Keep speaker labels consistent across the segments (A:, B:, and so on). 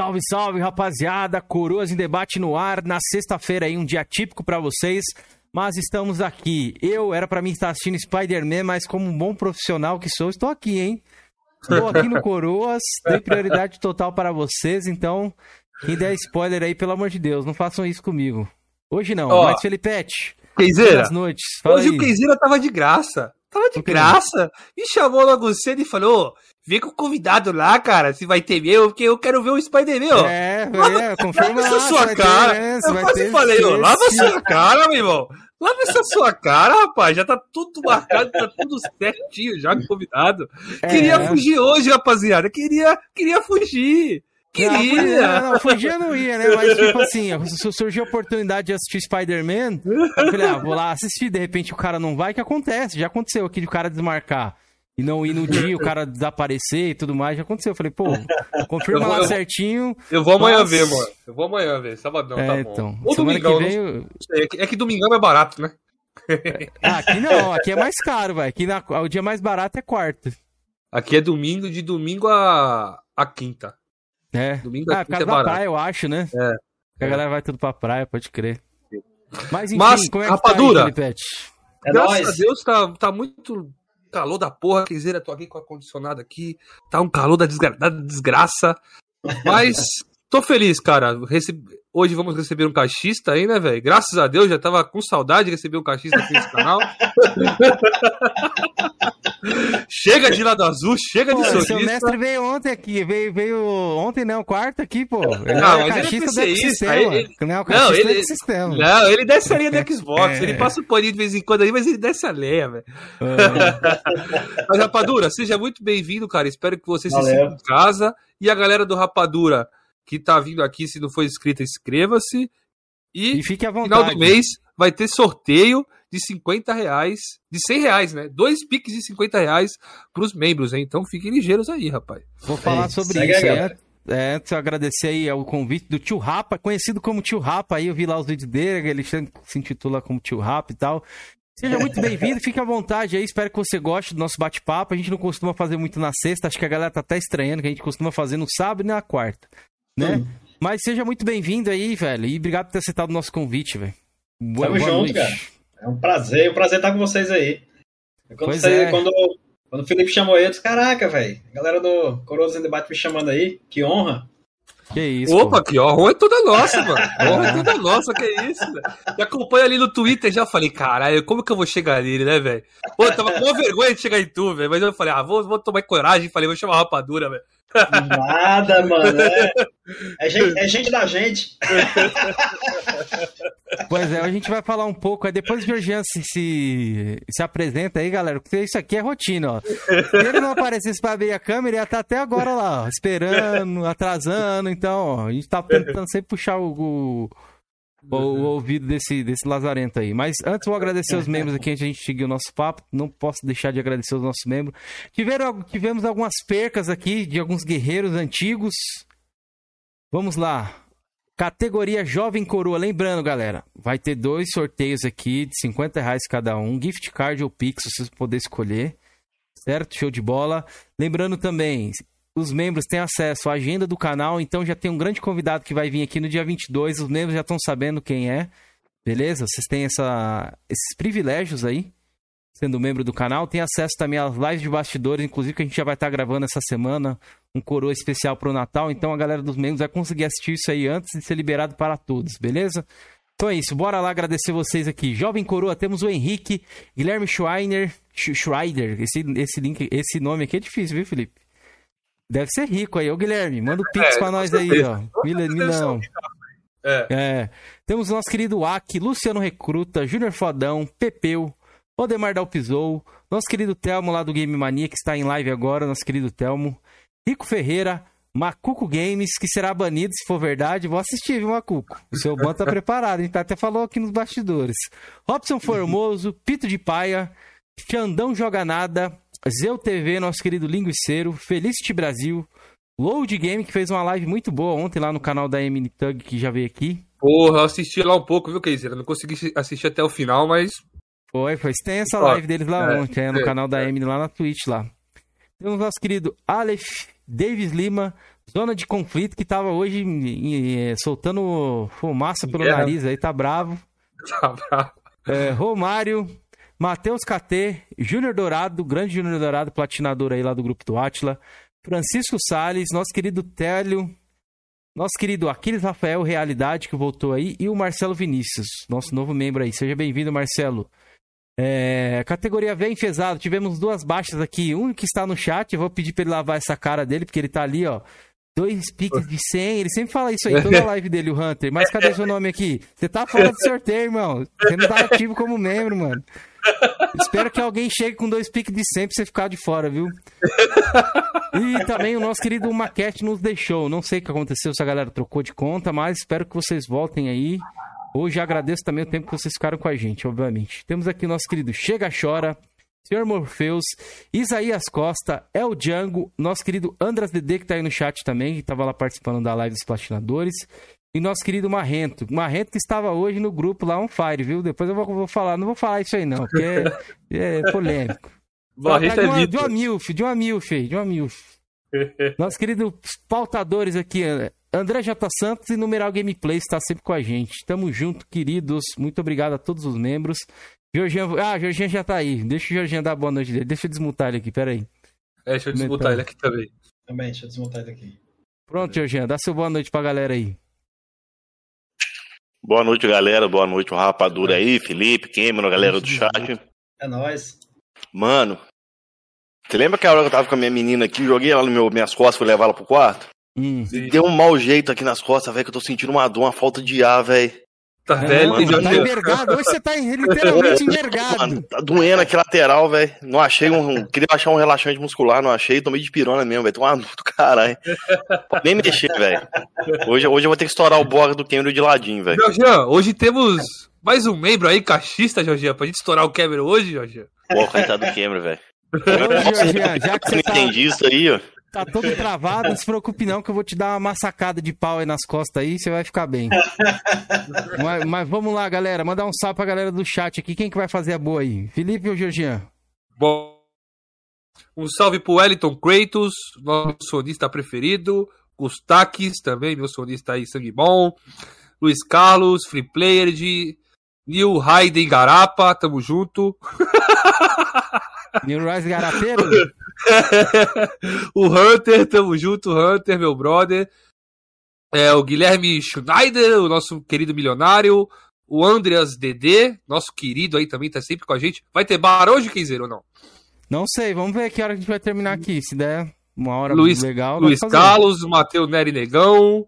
A: Salve, salve, rapaziada. Coroas em debate no ar na sexta-feira aí, um dia típico para vocês. Mas estamos aqui. Eu era para mim estar assistindo Spider-Man, mas como um bom profissional que sou, estou aqui, hein? Estou aqui no Coroas, dei prioridade total para vocês, então quem der spoiler aí, pelo amor de Deus, não façam isso comigo. Hoje não,
B: Ó,
A: mas Felipete, boas noites.
B: Hoje
A: aí.
B: o Keizeira tava de graça. Tava de graça. Me chamou logo cedo e falou: vem com o convidado lá, cara, se vai ter meu, porque eu quero ver o Spider-Man, ó.
A: É,
B: Lava-
A: é, confirma
B: Lava
A: lá,
B: sua
A: vai ter,
B: cara.
A: né,
B: eu
A: vai
B: quase
A: ter
B: falei, ó, lava sua cara, meu irmão. Lava essa sua cara, rapaz. Já tá tudo marcado, tá tudo certinho já com o convidado.
A: É.
B: Queria fugir hoje, rapaziada. Queria, queria fugir. Queria.
A: Não, não, fugir eu não ia, né? Mas, tipo assim, su- surgiu a oportunidade de assistir Spider-Man. Eu falei, ah, vou lá assistir. De repente o cara não vai, que acontece. Já aconteceu aqui de o cara desmarcar. E não ir no dia, o cara desaparecer e tudo mais. Já aconteceu. Eu falei, pô, confirma
B: vou-
A: lá
B: eu vou-
A: certinho.
B: Eu vou amanhã
A: Mas-
B: ver, mano. Eu vou amanhã ver. Sabadão,
A: é,
B: tá bom.
A: então.
B: Ou domingão,
A: que
B: não
A: vem. eu-.
B: É que- É que domingão é barato, né?
A: Ah, aqui não, aqui é mais caro, vai. Aqui na- o dia mais barato é quarta.
B: Aqui é domingo, de domingo a, a quinta.
A: É.
B: Domingo
A: Ah,
B: a
A: por
B: quinta
A: causa
B: é
A: da
B: barato.
A: praia, eu acho, né?
B: É.
A: Que a galera vai tudo pra praia, pode crer. Mas enfim,
B: Mas,
A: como é que
B: rapadura.
A: tá aí?
C: É
B: Graças
C: nóis.
B: a Deus tá, tá muito calor da porra, Queizeira, tô aqui com o ar-condicionado aqui, tá um calor da, desgra- da desgraça, mas tô feliz, cara, Rece- hoje vamos receber um cachista aí, né, velho, graças a Deus, já tava com saudade de receber um cachista aqui nesse canal. chega de lado azul, chega de
A: Pô, seu mestre veio ontem aqui, veio, veio ontem, não, quarta aqui, pô. Ele
B: Não,
A: é
B: mas ele é
A: do
B: ele-
A: Não, é
B: Não, ele-. Não, ele desce a linha do Xbox,
A: É.
B: ele passa o paninho de vez em quando aí, mas ele desce a lenha, velho.
A: É.
B: Mas, Rapadura, seja muito bem-vindo, cara. Espero que você se
C: Valeu.
B: sinta em casa. E a galera do Rapadura que tá vindo aqui, se não for inscrita, inscreva-se. E,
A: E fique à
B: no final
A: vontade.
B: do mês vai ter sorteio de 50 reais, de 100 reais, né? Dois piques de 50 reais pros membros, hein? Então fiquem ligeiros aí, rapaz.
A: Vou falar
C: Aí,
A: sobre isso.
C: aí,
A: É, é, antes eu agradecer aí ao convite do Tio Rapa, conhecido como Tio Rapa, aí eu vi lá os vídeos dele, ele se intitula como Tio Rapa e tal. Seja muito bem-vindo, fique à vontade aí, espero que você goste do nosso bate-papo. A gente não costuma fazer muito na sexta, acho que a galera tá até estranhando, que a gente costuma fazer no sábado e na quarta, né?
C: Hum.
A: Mas seja muito bem-vindo aí, velho, e obrigado por ter aceitado o nosso convite, velho. Boa,
C: Tamo
A: boa
C: junto,
A: noite.
C: cara. É um prazer, é um prazer estar com vocês aí. Quando,
A: Pois
C: você-
A: é.
C: quando, quando o Felipe chamou eu, eu disse, caraca, velho, a galera do Coroas em Debate me chamando aí, que honra.
A: Que isso,
B: Opa,
A: pô.
B: que honra é toda nossa, mano. Honra é toda nossa, que isso, velho. Me acompanha ali no Twitter, já falei, caralho, como que eu vou chegar nele, né, velho? Pô, eu tava com uma vergonha de chegar em tu, velho. Mas eu falei, ah, vou, vou tomar coragem. Falei, vou chamar a rapadura, velho.
C: Nada, mano. É, é gente, é gente da gente.
A: Pois é, a gente vai falar um pouco. Aí depois o Georgian se, se, se apresenta aí, galera, porque isso aqui é rotina, ó. Se ele não aparecesse pra abrir a câmera, ia estar até agora lá, ó, esperando, atrasando. Então, ó, a gente tá tentando sempre puxar o, o, o- o ouvido desse, desse lazarento aí. Mas antes, vou agradecer os membros aqui a gente seguir o nosso papo. Não posso deixar de agradecer os nossos membros. Tiveram, tivemos algumas percas aqui de alguns guerreiros antigos. Vamos lá. Categoria Jovem Coroa. Lembrando, galera, vai ter dois sorteios aqui de 50 reais cada um. Gift card ou Pix, se vocês poderem escolher. Certo? Show de bola. Lembrando também, os membros têm acesso à agenda do canal, então já tem um grande convidado que vai vir aqui no dia 22. Os membros já estão sabendo quem é. Beleza? Vocês têm essa, esses privilégios aí, sendo membro do canal. Tem acesso também às lives de bastidores, inclusive que a gente já vai estar gravando essa semana um coroa especial pro Natal. Então a galera dos membros vai conseguir assistir isso aí antes de ser liberado para todos, beleza? Então é isso, bora lá agradecer vocês aqui. Jovem Coroa, temos o Henrique, Guilherme Schreiner, Sch- Schreider. Esse, esse, link, esse nome aqui é difícil, viu, Felipe? Deve ser rico aí. Ô, Guilherme, manda o Pix
B: É,
A: pra nós aí, ó. Mila- Milão.
B: É.
A: É. Temos o nosso querido Aki, Luciano Recruta, Júnior Fodão, Pepeu, Odemar Dalpizou, nosso querido Telmo lá do Game Mania, que está em live agora, nosso querido Telmo, Rico Ferreira, Macuco Games, que será banido se for verdade. Vou assistir, viu, Macuco? O seu bando tá preparado, a gente até falou aqui nos bastidores. Robson Formoso, Pito de Paia, Xandão Joga Nada, Zeu TV, nosso querido linguiceiro, Felicity Brasil, Load Game, que fez uma live muito boa ontem lá no canal da Emily Tug, que já veio aqui.
B: Porra, eu assisti lá um pouco, viu, Keizeira? Não consegui assistir até o final, mas.
A: Foi, foi. Tem essa
B: Ó,
A: live deles lá
B: é,
A: ontem, é, no
B: é,
A: canal da
B: é.
A: Emily lá na Twitch lá. Temos nosso querido Aleph, Davis Lima, zona de conflito que tava hoje eh, soltando fumaça pelo nariz aí, tá bravo.
B: Tá bravo.
A: É, Romário, Matheus KT, Júnior Dourado, grande Júnior Dourado, platinador aí lá do grupo do Atila, Francisco Salles, nosso querido Télio, nosso querido Aquiles Rafael Realidade, que voltou aí, e o Marcelo Vinícius, nosso novo membro aí. Seja bem-vindo, Marcelo. É, categoria V enfesado, tivemos duas baixas aqui. Um que está no chat, eu vou pedir pra ele lavar essa cara dele, porque ele tá ali, ó. Dois piques de 100, ele sempre fala isso aí, toda a live dele, o Hunter. Mas cadê seu nome aqui? Você tá fora do sorteio, irmão. Você não tá ativo como membro, mano. Espero que alguém chegue com dois piques de 100 pra você ficar de fora, viu? E também o nosso querido Maquete nos deixou. Não sei o que aconteceu, se a galera trocou de conta, mas espero que vocês voltem aí. Hoje agradeço também o tempo que vocês ficaram com a gente, obviamente. Temos aqui o nosso querido Chega Chora, Sr. Morpheus, Isaías Costa, El Django, nosso querido Andras Dedê, que tá aí no chat também, que tava lá participando da live dos platinadores. E nosso querido Marrento. Marrento que estava hoje no grupo lá on fire, viu? Depois eu vou, vou falar, não vou falar isso aí não, porque é, é polêmico.
B: Barreto
A: de,
B: é
A: uma, de
B: Vitor.
A: uma milf, de uma milf, de uma milf. Nosso querido pautadores aqui, André J. Santos e Numeral Gameplay está sempre com a gente. Tamo junto, queridos. Muito obrigado a todos os membros. Jorginho, ah, Jorginho já tá aí. Deixa o Jorginho dar boa noite dele. Deixa eu desmutar ele aqui, peraí.
B: É, deixa eu disputar ele aqui também.
C: Também, deixa eu desmontar ele aqui.
A: Pronto, Jorginho, dá seu boa noite pra galera aí.
D: Boa noite, galera. Boa noite, o Rapadura aí, Felipe, Cameron, galera do chat.
C: É nóis.
D: Mano, você lembra que a hora que eu tava com a minha menina aqui, joguei ela nas meu, minhas costas, fui levar ela pro quarto?
A: Hum.
D: Deu um mau jeito aqui nas costas, velho, que eu tô sentindo uma dor, uma falta de ar, velho.
B: Tá velho,
A: Mano, tá envergado. Hoje você tá literalmente envergado.
D: Mano, tá doendo aqui lateral, velho. Não achei um. Queria achar um relaxante muscular, não achei. Tomei de pirona mesmo, velho. Tô uma dor do caralho. Pode Nem mexer, velho. Hoje, hoje eu vou ter que estourar o bordo do Cameron de ladinho, velho.
B: Jorginho, hoje temos mais um membro aí, cachista, Jorginho, pra gente estourar o Cameron hoje, Jorginho.
D: Pô, coitado do Cameron, velho.
A: Já que você
D: não
A: tá,
D: entendi isso aí, ó.
A: Tá todo travado, não se preocupe não, que eu vou te dar uma massacada de pau aí nas costas aí, você vai ficar bem. mas, mas vamos lá, galera. Mandar um salve pra galera do chat aqui. Quem que vai fazer a boa aí? Felipe ou Jorginho?
B: Bom, um salve pro Wellington Kratos, nosso sonista preferido. Gustaques também, meu sonista aí, sangue bom. Luiz Carlos, Free Player de Neil Hayden Garapa, tamo junto.
A: New Rise Garapeiro?
B: o Hunter, tamo junto, Hunter, meu brother. É, o Guilherme Schneider, o nosso querido milionário. O Andreas DD, nosso querido aí também, tá sempre com a gente. Vai ter bar hoje, Kenzer, ou não?
A: Não sei, vamos ver que hora que a gente vai terminar aqui. Se der uma hora
B: Luiz-
A: legal,
B: Luiz. Carlos, Matheus Neri Negão,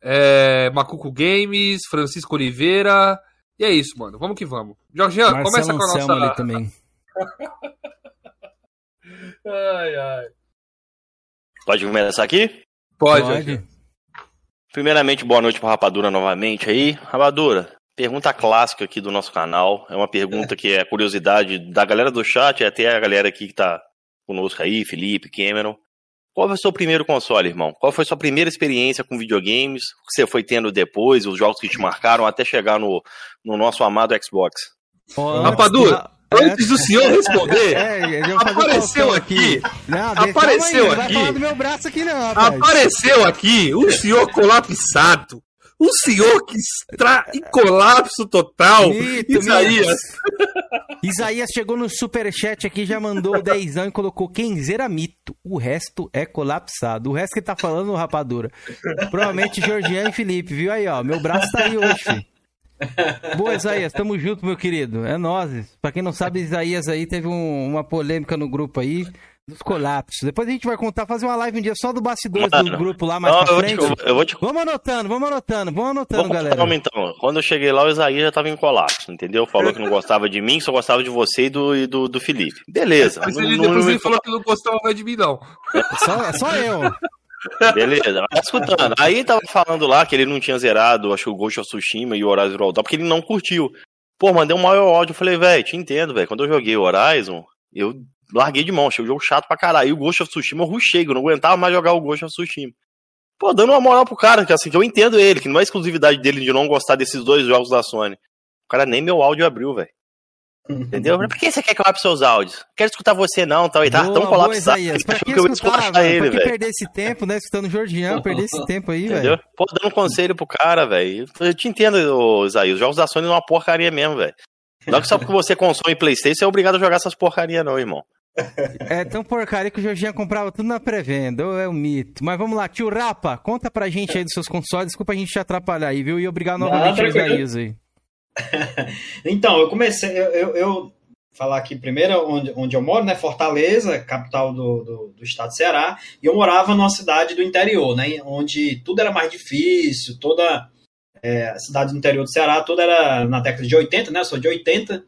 B: é, Macuco Games, Francisco Oliveira. E é isso, mano. Vamos que vamos. Jorginho, começa com a nossa.
A: ali também.
B: Ai, ai.
D: Pode começar aqui?
B: Pode,
A: Pode.
D: Primeiramente, boa noite pro Rapadura novamente aí. Rapadura, pergunta clássica aqui do nosso canal. É uma pergunta que é curiosidade da galera do chat e até a galera aqui que tá conosco aí, Felipe, Cameron. Qual foi o seu primeiro console, irmão? Qual foi a sua primeira experiência com videogames? O que você foi tendo depois, os jogos que te marcaram até chegar no, no nosso amado Xbox?
B: Rapadura, Antes do senhor responder,
A: É, vou fazer
B: Apareceu
A: pautão
B: aqui.
A: Não,
B: Apareceu
A: aí, Não
B: aqui.
A: do meu braço aqui, não, rapaz.
B: apareceu aqui o senhor colapsado. O senhor que está em colapso total.
A: Mito,
B: Isaías.
A: Isaías chegou no superchat aqui, já mandou 10 anos e colocou quem zera mito. O resto é colapsado. O resto que tá falando, rapadura. Provavelmente Georgian e Felipe, viu aí, ó. Meu braço tá aí hoje, filho. Boa, Isaías, tamo junto, meu querido. É nós. Pra quem não sabe, Isaías aí teve um- uma polêmica no grupo aí dos colapsos. Depois a gente vai contar, fazer uma live um dia só do bastidores do grupo lá mais
D: Não,
A: pra
D: eu vou te,
A: frente.
D: eu vou te
A: Vamos anotando, vamos anotando, vamos anotando,
D: Vamos
A: galera.
D: calma, então. Quando eu cheguei lá, o Isaías já tava em colapso, entendeu? Falou que não gostava de mim, só gostava de você e do, e do, do Felipe. Beleza.
B: Mas
D: Não-
B: ele
D: não-
B: depois
D: não-
B: ele falou que não gostava mais de mim, não.
A: Só, é só eu.
D: Beleza, mas escutando. Aí tava falando lá que ele não tinha zerado, acho que o Ghost of Tsushima e o Horizon Zero Dawn, porque ele não curtiu. Pô, mandei um maior áudio. Eu falei, velho, te entendo, velho. Quando eu joguei o Horizon, eu larguei de mão. Achei o jogo chato pra caralho. E o Ghost of Tsushima eu rushei, eu não aguentava mais jogar o Ghost of Tsushima. Pô, dando uma moral pro cara, que assim, que eu entendo ele, que não é exclusividade dele de não gostar desses dois jogos da Sony. O cara nem meu áudio abriu, velho. Entendeu? Por que você quer que eu abra seus áudios? Quero escutar você não, tal, e tá?
A: Boa,
D: Então
A: boa. Pra que
D: eu vou
A: escutar, velho?
D: ele,
A: Pra que
D: velho.
A: perder esse tempo, né? Escutando o Jorginho, perder esse tempo aí, velho.
D: Pô, dando um conselho pro cara, velho. Eu te entendo, Isaías. Os jogos da Sony é uma porcaria mesmo, velho. Não é que só porque você consome Playstation, você é obrigado a jogar essas porcarias, não, irmão.
A: É tão porcaria que o Jorginho comprava tudo na pré-venda, é um mito. Mas vamos lá, tio Rapa, conta pra gente aí dos seus consoles. Desculpa a gente te atrapalhar aí, viu? E obrigado novamente ao. Isaías aí.
C: Então, eu comecei, eu, eu, eu falar aqui primeiro onde, onde eu moro, né? Fortaleza, capital do, do, do estado do Ceará, e eu morava numa cidade do interior, né? Onde tudo era mais difícil, toda é, a cidade do interior do Ceará, tudo era na década de 80, né? Eu sou de 80,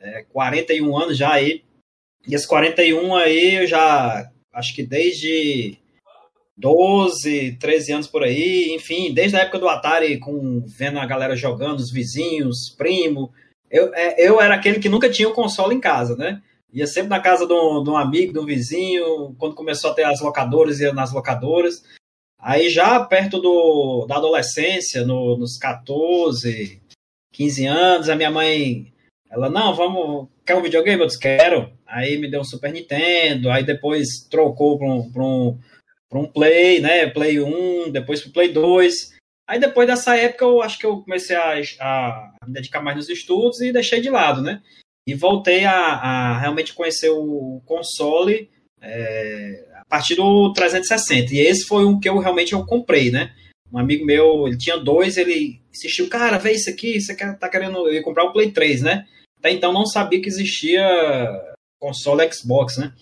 C: é, 41 anos já aí. E esses 41 aí eu já acho que desde 12, 13 anos por aí, enfim, desde a época do Atari, com vendo a galera jogando, os vizinhos, primo. Eu, é, eu era aquele que nunca tinha o console em casa, né? Ia sempre na casa de um, de um amigo, de um vizinho, quando começou a ter as locadoras, ia nas locadoras. Aí já perto do, da adolescência, no- nos 14, 15 anos, a minha mãe, ela, não, vamos, quer um videogame? Eu disse, quero. Aí me deu um Super Nintendo, aí depois trocou para um, pra um, pra um Play, né? Play 1, depois pro Play 2. Aí depois dessa época eu acho que eu comecei a, a me dedicar mais nos estudos e deixei de lado, né? E voltei a, a realmente conhecer o console é, a partir do 360. E esse foi um que eu realmente eu comprei, né? Um amigo meu, ele tinha dois, ele insistiu, cara, vê isso aqui, você quer, tá querendo eu ia comprar o Play 3, né? Até então não sabia que existia console Xbox, né?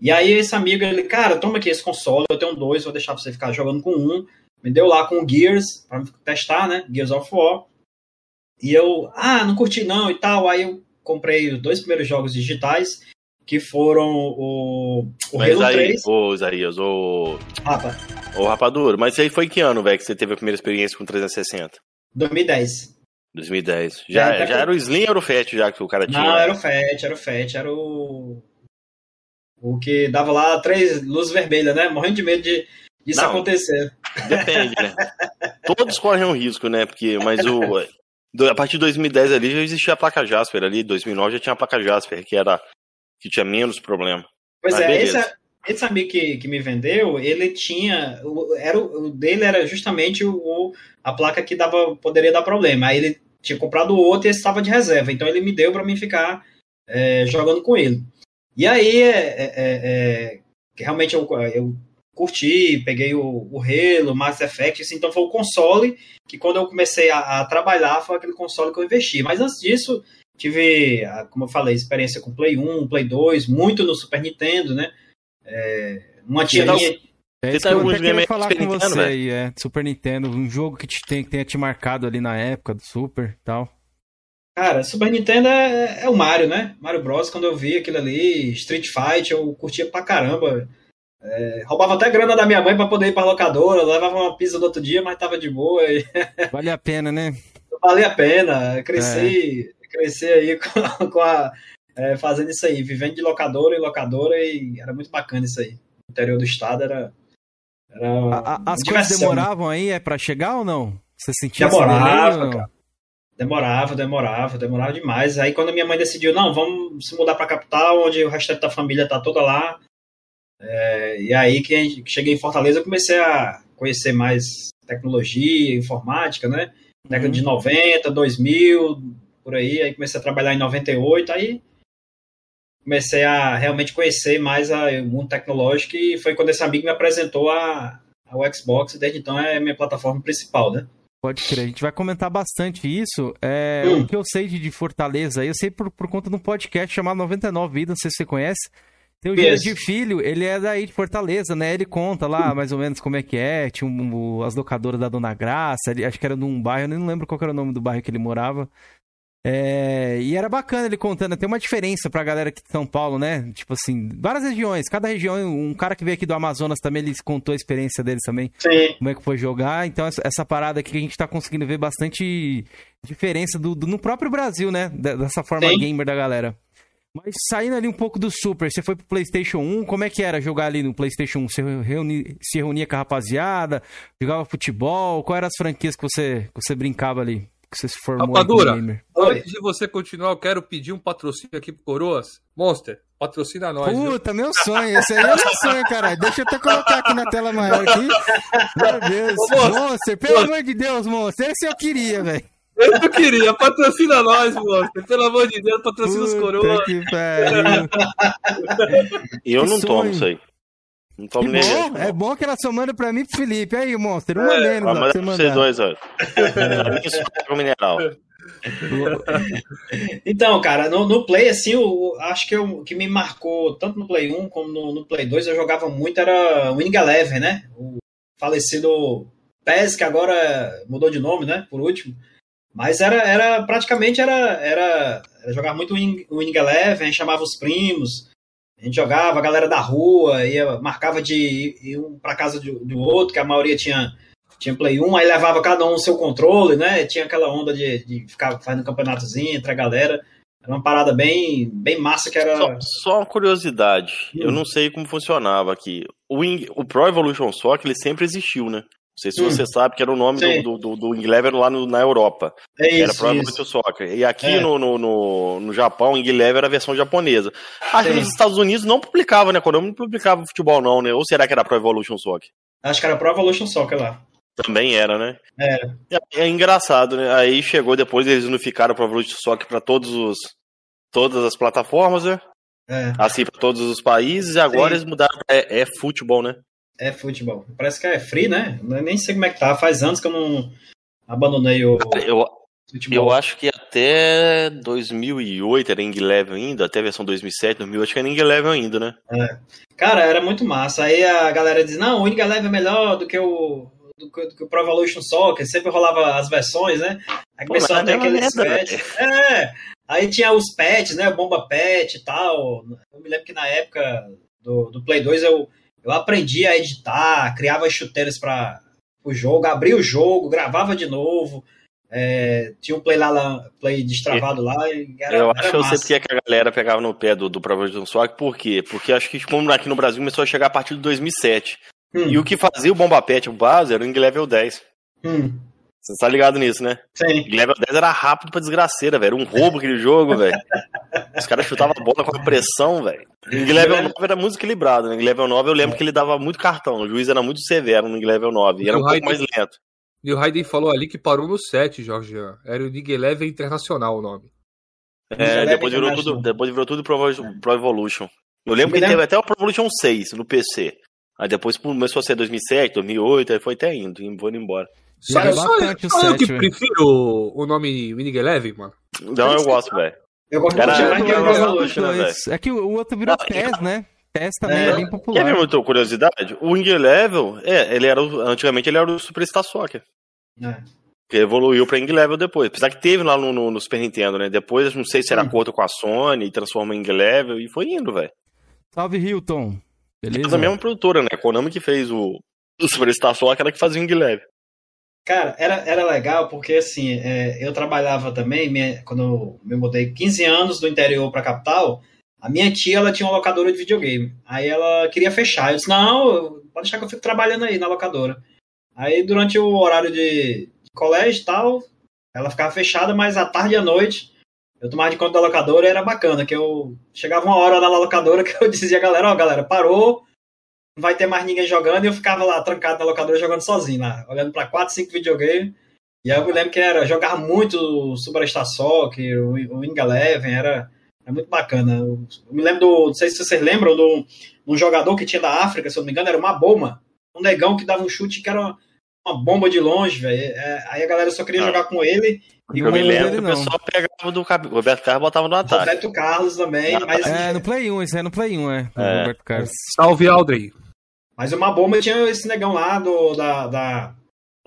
C: E aí esse amigo, ele, cara, toma aqui esse console, eu tenho dois, vou deixar pra você ficar jogando com um. Me deu lá com o Gears, pra testar, né? Gears of War. E eu, ah, não curti não e tal. Aí eu comprei os dois primeiros jogos digitais, que foram o, o
D: Mas
C: Halo
D: aí,
C: 3.
D: ô Isaías, ô,
C: tá.
D: ô Rapadura, mas aí foi em que ano, velho, que você teve a primeira experiência com 360?
C: 2010.
D: 2010. Já,
C: É,
D: já
C: com-
D: era o Slim ou era o Fat já que o cara tinha?
C: Não, era o FAT, era o FAT, era o. O que dava lá três luzes vermelhas, né? Morrendo de medo de isso
D: Não.
C: acontecer.
D: Depende, né? Todos correm um risco, né? Porque, mas o. A partir de 2010 ali já existia a placa Jasper ali, 2009 já tinha a placa Jasper, que era. que tinha menos problema.
C: Pois
D: Ah,
C: é,
D: beleza.
C: esse, esse amigo que, que me vendeu, ele tinha. o- Era, o dele era justamente o, a placa que dava, poderia dar problema. Aí ele tinha comprado outro e estava de reserva. Então ele me deu para mim ficar é, jogando com ele. E aí é, é- é- é, realmente eu, eu curti, peguei o, o Halo, Mass Effect, assim, então foi o console que quando eu comecei a, a trabalhar foi aquele console que eu investi. Mas antes disso, tive, como eu falei, experiência com Play 1, Play 2, muito no Super Nintendo, né? É, uma tia
D: Então,
C: minha.
A: É isso
D: tá
A: que eu até queria falar
D: Super
A: com
D: Nintendo,
A: você
D: velho?
A: aí, é. Super Nintendo, um jogo que te tem, que tenha te marcado ali na época do Super e tal.
C: Cara, Super Nintendo é, é o Mario, né? Mario Bros. Quando eu vi aquilo ali, Street Fight, eu curtia pra caramba. É, roubava até grana da minha mãe pra poder ir pra locadora, levava uma pizza no outro dia, mas tava de boa. E
A: Vale a pena, né?
C: valeu a pena. Cresci, cresci aí com, com a, é, fazendo isso aí, vivendo de locadora em locadora e era muito bacana isso aí. O interior do estado era. era
A: A- as coisas
C: diversão.
A: demoravam aí, é pra chegar ou não? Você sentia
C: Demorava, cara. Demorava, demorava, demorava demais. Aí quando a minha mãe decidiu, não, vamos se mudar pra capital, onde o restante da família tá toda lá. É, e aí que a cheguei em Fortaleza, eu comecei a conhecer mais tecnologia, informática, né? Década
A: Uhum.
C: de 90, 2000, por aí. Aí comecei a trabalhar em 98, aí comecei a realmente conhecer mais a- o mundo tecnológico e foi quando esse amigo me apresentou a, ao Xbox, e desde então é a minha plataforma principal, né?
A: Pode crer, a gente vai comentar bastante isso. É,
C: Hum.
A: O que eu sei de, de Fortaleza, eu sei por, por conta de um podcast chamado 99 Vidas, não sei se você conhece. Tem o. Gênero de Filho, ele é daí de Fortaleza, né? Ele conta lá mais ou menos como é que é. Tinha um- um- as locadoras da Dona Graça, ele- acho que era num bairro, eu nem lembro qual era o nome do bairro que ele morava. É, e era bacana ele contando, tem uma diferença pra galera aqui de São Paulo, né? Tipo assim, várias regiões, cada região, um cara que veio aqui do Amazonas também, ele contou a experiência deles também
C: Sim.
A: como é que foi jogar. Então, essa, essa parada aqui que a gente tá conseguindo ver bastante diferença do, do- no próprio Brasil, né? Dessa forma
C: Sim.
A: gamer da galera. Mas saindo ali um pouco do Super, você foi pro PlayStation 1, como é que era jogar ali no PlayStation 1? Você reuni, se reunia com a rapaziada, jogava futebol? Qual eram as franquias que você, que você brincava ali? Que você se formou
B: Rapadura.
A: aí, gamer.
B: Antes de você continuar, eu quero pedir um patrocínio aqui pro Coroas. Monster, patrocina nós. viu?
A: Puta, meu sonho. Esse aí é meu sonho, caralho. Deixa eu até colocar aqui na tela maior aqui. Meu Deus.
B: Ô, moço.
A: Monster, pelo amor de Deus, Monster. Esse eu queria, velho.
B: Eu não queria, patrocina nós, Monster. Pelo amor de Deus, patrocina os
A: Puta
B: Coroas.
A: que pariu.
D: E eu não tomo
A: sonho.
D: isso aí. Não
A: Que
D: tomo nem
A: bom, é bom que ela só manda pra mim e pro Felipe. Aí, Monster, uma
B: É,
A: menos, ó, pra
D: vocês dois, ó. Pra mim, isso mineral.
C: Então, cara, no, no Play, assim, o, acho que o que me marcou, tanto no Play 1 como no, no Play 2, eu jogava muito, era o Winning Eleven, né? O falecido PES, que agora mudou de nome, né? Por último. Mas era, era praticamente, era, era, era jogar muito Winning, Winning Eleven, chamava os primos, a gente jogava, a galera da rua, ia, marcava de ir, um pra casa do, do outro, que a maioria tinha tinha Play 1, aí levava cada um o seu controle, né? Tinha aquela onda de, de ficar fazendo campeonatozinho entre a galera. Era uma parada bem, bem massa que era.
D: Só, só uma curiosidade.
C: Hum.
D: Eu não sei como funcionava aqui. O, Wing- o Pro Evolution Soccer, ele sempre existiu, né? Não sei se
C: Hum.
D: você sabe que era o nome
C: Sim.
D: do, do, do, lá no- na Europa.
C: É
D: era
C: isso,
D: Pro
C: isso.
D: Evolution Soccer. E aqui
C: É.
D: no, no, no, no Japão, Eleven era a versão japonesa. Acho que nos Estados Unidos não publicava, né? Quando não publicava futebol, não, né? Ou será que era Pro Evolution Soccer?
C: Acho que era Pro Evolution Soccer lá.
D: Também era, né?
C: Era.
D: É, é engraçado, né? Aí chegou depois, eles unificaram o Pro Evolution Soccer para todos os todas as plataformas, né?
C: É,
D: Assim, para todos os países, e agora
C: Sim.
D: eles mudaram é, é futebol, né?
C: É futebol. Parece que é free, né? Eu nem sei como é que tá. Faz anos que eu não abandonei o
D: Eu,
C: futebol.
D: eu acho que até 2008 era Ing Level ainda, até a versão 2007, 2008, acho que era Ing Level ainda, né?
C: Cara, era muito massa. Aí a galera diz, não, o Winning Eleven é melhor do que o do que, do que o Pro Evolution Soccer. Sempre rolava as versões, né? Aí começou
D: mas
C: a ter
D: é uma
C: aqueles
D: merda,
C: patches. É, aí tinha os patches, né? Bomba patch e tal. Eu me lembro que na época do, do Play 2 eu, eu aprendi a editar, criava as chuteiras para o jogo, abria o jogo, gravava de novo. É, tinha um play lá, lá play destravado lá e era,
D: eu acho que eu sei porque é que a galera pegava no pé do, do Pro Evolution Soccer, por quê? Porque acho que como aqui no Brasil começou a chegar a partir de 2007.
C: Hum,
D: E o que fazia o Bomba Pet, o base, era o Ing Level 10.
C: hum,
D: Você tá ligado nisso, né?
C: sim.
D: Level 10 era rápido pra desgraceira, velho. Era um roubo aquele jogo, velho. Os caras chutavam a bola com a pressão, velho. O Level 9 era muito equilibrado, né? Ing Level 9 eu lembro que ele dava muito cartão. O juiz era muito severo no Level 9. E era um pouco mais lento.
B: E o Raiden falou ali que parou no 7, Jorge. Era o League Eleven Internacional o nome.
D: É, depois virou tudo, depois virou tudo Pro Evolution- Pro Evolution. Eu lembro que teve até o Pro Evolution 6 no PC. Aí depois começou a ser 2007, 2008, aí foi até indo, indo foi embora.
B: Só,
A: Era
B: só,
A: bastante o
B: só eu
A: 7,
B: que prefiro o, nome Winning Eleven, mano.
D: Então eu gosto, velho.
C: Eu gosto
D: Era- era-
C: Evolution.
D: né.
A: É que o outro virou PES, né? PES também
C: É.
A: é bem
D: Quer
A: popular.
D: ver muita curiosidade? O Wing Level, é, ele era o- antigamente ele era o Superstar Soccer.
C: É.
D: Que evoluiu pra Ing Level depois. Apesar que teve lá no, no, no Super Nintendo, né? Depois, não sei se era
C: Hum.
D: acordo com a Sony, e transformou em Level e foi indo, velho.
A: Salve, Hilton. Beleza?
D: Mas a mesma produtora, né? A Konami que fez o, o Superstar Soccer, ela que fazia o Ing Level.
C: Cara, era, era legal porque assim, é, eu trabalhava também, minha- quando eu me mudei 15 anos do interior pra capital, a minha tia ela tinha uma locadora de videogame. Aí ela queria fechar. Eu disse, não, pode deixar que eu fico trabalhando aí na locadora. Aí durante o horário de, de colégio e tal, ela ficava fechada, mas à tarde e à noite eu tomava de conta da locadora era bacana, que eu chegava uma hora lá na locadora que eu dizia, galera, ó, galera, parou, não vai ter mais ninguém jogando, e eu ficava lá trancado na locadora jogando sozinho lá, olhando pra 4, 5 videogames. E aí eu me lembro que era jogar muito o Superstar Soccer, o, o Wing Eleven, era, era muito bacana. Eu, eu me lembro do, não sei se vocês lembram, do um jogador que tinha da África, se eu não me engano, era uma bomba. Um negão que dava um chute que era uma, uma bomba de longe, velho. É, aí a galera só queria
D: Ah.
C: jogar com ele. E
D: Eu me
A: lembro
D: que o pessoal pegava do Cab- Roberto Carlos botava no ataque.
C: Roberto Carlos também,
D: Ah,
C: mas,
A: É, no Play 1, isso é no Play 1, é.
D: É.
A: Roberto Carlos.
B: Salve, Aldrey.
C: Mas uma bomba tinha esse negão lá do, da, da,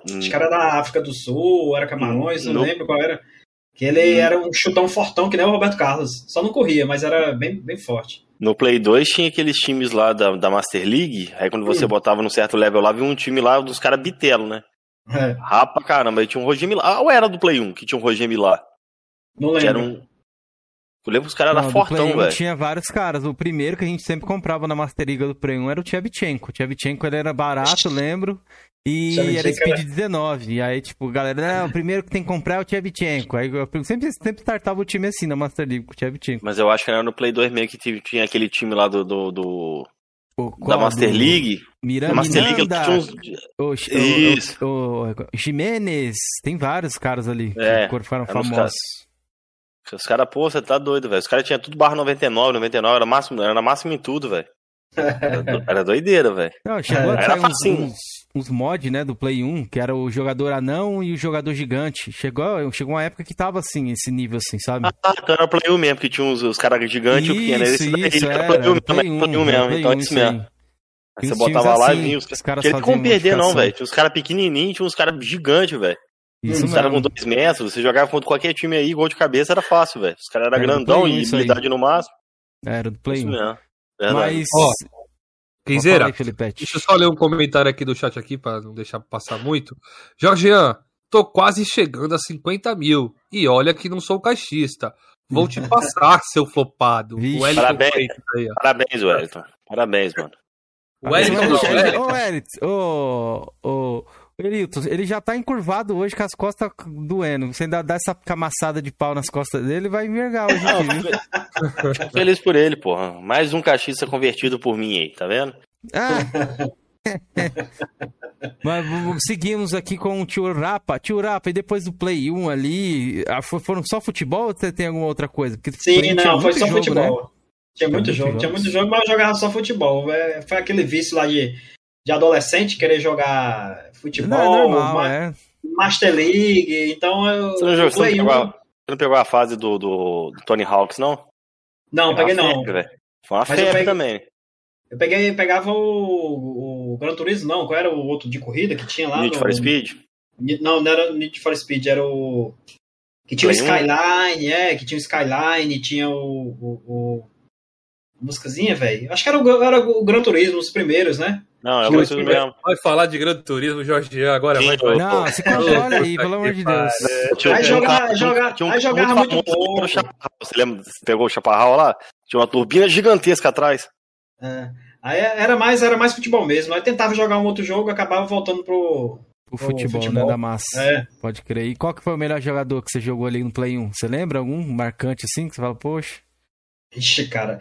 D: Hum,
C: Acho que era da África do Sul, era Camarões, não
D: Não.
C: lembro qual era. Que ele era um chutão fortão, que nem o Roberto Carlos. Só não corria, mas era bem, bem forte.
D: No Play 2 tinha aqueles times lá da, da Master League. Aí quando você
C: Hum.
D: botava num certo level lá, vinha um time lá dos caras bitelo, né?
C: É,
D: Rapa caramba, aí tinha um Roger Milá. Ah, ou era do Play 1 que tinha um Roger Milá?
C: não
D: Que era
C: lembro.
D: um. Eu lembro que os caras eram fortão,
A: Play 1
D: velho.
A: Tinha vários caras. O primeiro que a gente sempre comprava na Master Liga do Play 1 era o Tchevchenko. O Tchevchenko ele era barato, lembro. E era Speed 19. E aí, tipo, galera, o primeiro que tem que comprar é o Tchevchenko. Aí eu sempre, sempre startava o time assim na Master League com o Tchevchenko.
D: Mas eu acho que era no Play 2 mesmo que tinha aquele time lá do, do, do-
A: O
D: da? Master League.
A: Miranda,
D: Na Master League tinha uns.
A: o, o,
D: Isso.
A: o, o Jimenez, tem vários caras ali
D: É,
A: que foram famosos.
D: Os caras, pô, você tá doido, velho. Os caras tinham tudo barra 99, 99, era máximo, era máximo em tudo, velho. Era, do- era doideira, velho.
A: Não, chegou a
D: Era
A: sair uns, uns, uns mods, né, do Play 1, que era o jogador anão e o jogador gigante. Chegou, chegou uma época que tava assim, esse nível assim, sabe?
D: Ah, então era o Play 1 mesmo, que tinha os, os caras gigantes e o pequeno.
A: isso,
D: Esse daí
A: isso,
D: era
A: era,
D: Play 1
A: era
D: mesmo,
A: Play
D: era
A: 1,
D: Play 1
A: era
D: mesmo, então é
A: 1,
D: isso mesmo. Aí você
A: uns times
D: botava lá e
A: assim,
D: vinha os
A: os
D: caras. ele
A: faziam
D: como perder, não, velho. Tinha uns caras pequenininhos, tinha uns caras gigantes, velho.
A: Isso
D: Os caras com dois metros, você jogava contra qualquer time aí, gol de cabeça era fácil, velho. Os caras eram
A: Era
D: grandão
A: Play 1
D: e
A: aí.
D: habilidade no máximo.
A: Era do Play
D: Isso
A: 1.
D: mesmo.
A: Mas.
B: Ó,
A: Felipete.
B: deixa eu só ler um comentário aqui do chat aqui pra não deixar passar muito. Jorgean, tô quase chegando a 50 mil. E olha que não sou caixista. Vou te passar, seu flopado.
A: Vixe.
B: O Wellington
D: Parabéns. Parabéns, Wellington. Parabéns, mano.
B: O Wellington Wellington.
A: Ô, Elton, ô, ô, Elton, ele já tá encurvado hoje com as costas doendo. Você ainda dá essa camaçada de pau nas costas dele, ele vai envergar hoje aqui, viu?
D: Feliz por ele, porra. Mais um cachista convertido por mim aí, tá vendo?
A: Ah. Mas seguimos aqui com o Tio Rapa. Tio Rapa, e depois do Play 1 ali, ah, foram só futebol ou você tem alguma outra coisa? Porque
C: Sim,
A: Play 1 tinha
C: não, foi
A: muito
C: só
A: jogo, né?
C: futebol. Tinha muito
A: muitos
C: jogo, tinha
A: jogos.
C: muito jogo, mas eu jogava só futebol. É, Foi aquele vício lá de, de adolescente querer jogar futebol,
A: Não, é normal, é.
C: Master League, então eu.
D: Você não, jogou, você não, pegou, a,
C: 1.
D: você não pegou a fase do, do, do Tony Hawks, não?
C: Não,
D: Foi
C: peguei
D: uma
C: não.
D: febre, velho. Foi uma febre também.
C: Eu peguei, pegava o, o Gran Turismo, não, qual era o outro de corrida que tinha lá?
D: Need
C: no-
D: for Speed.
C: Não, não era o Need for Speed, era o. Que tinha o
D: Play 1?
C: Skyline, é, que tinha o Skyline, tinha o. o, o... Músicazinha, velho. Acho que era o, era o Gran Turismo, os primeiros, né?
D: Não, é
C: Tinha
D: o
C: os
D: tudo
C: primeiros.
D: mesmo.
B: Vai falar de Gran Turismo, Jorgean, agora
D: Sim,
B: vai, vai.
D: eu-
A: Não, se controla aí, pelo amor de Deus.
D: Tinha,
C: Aí jogava-
D: tinha um
C: aí jogava muito
D: famoso que era o
C: pouco.
D: Chaparral. Você lembra? Você pegou o Chaparral lá? Tinha uma turbina gigantesca atrás.
C: É. Aí era mais, era mais futebol mesmo. Aí tentava jogar um outro jogo, acabava voltando pro.
A: O futebol,
C: futebol.
A: né, da massa.
C: É.
A: Pode crer. E qual que foi o melhor jogador que você jogou ali no Play 1? Você lembra algum marcante assim que você fala, poxa?
C: Ixi, cara.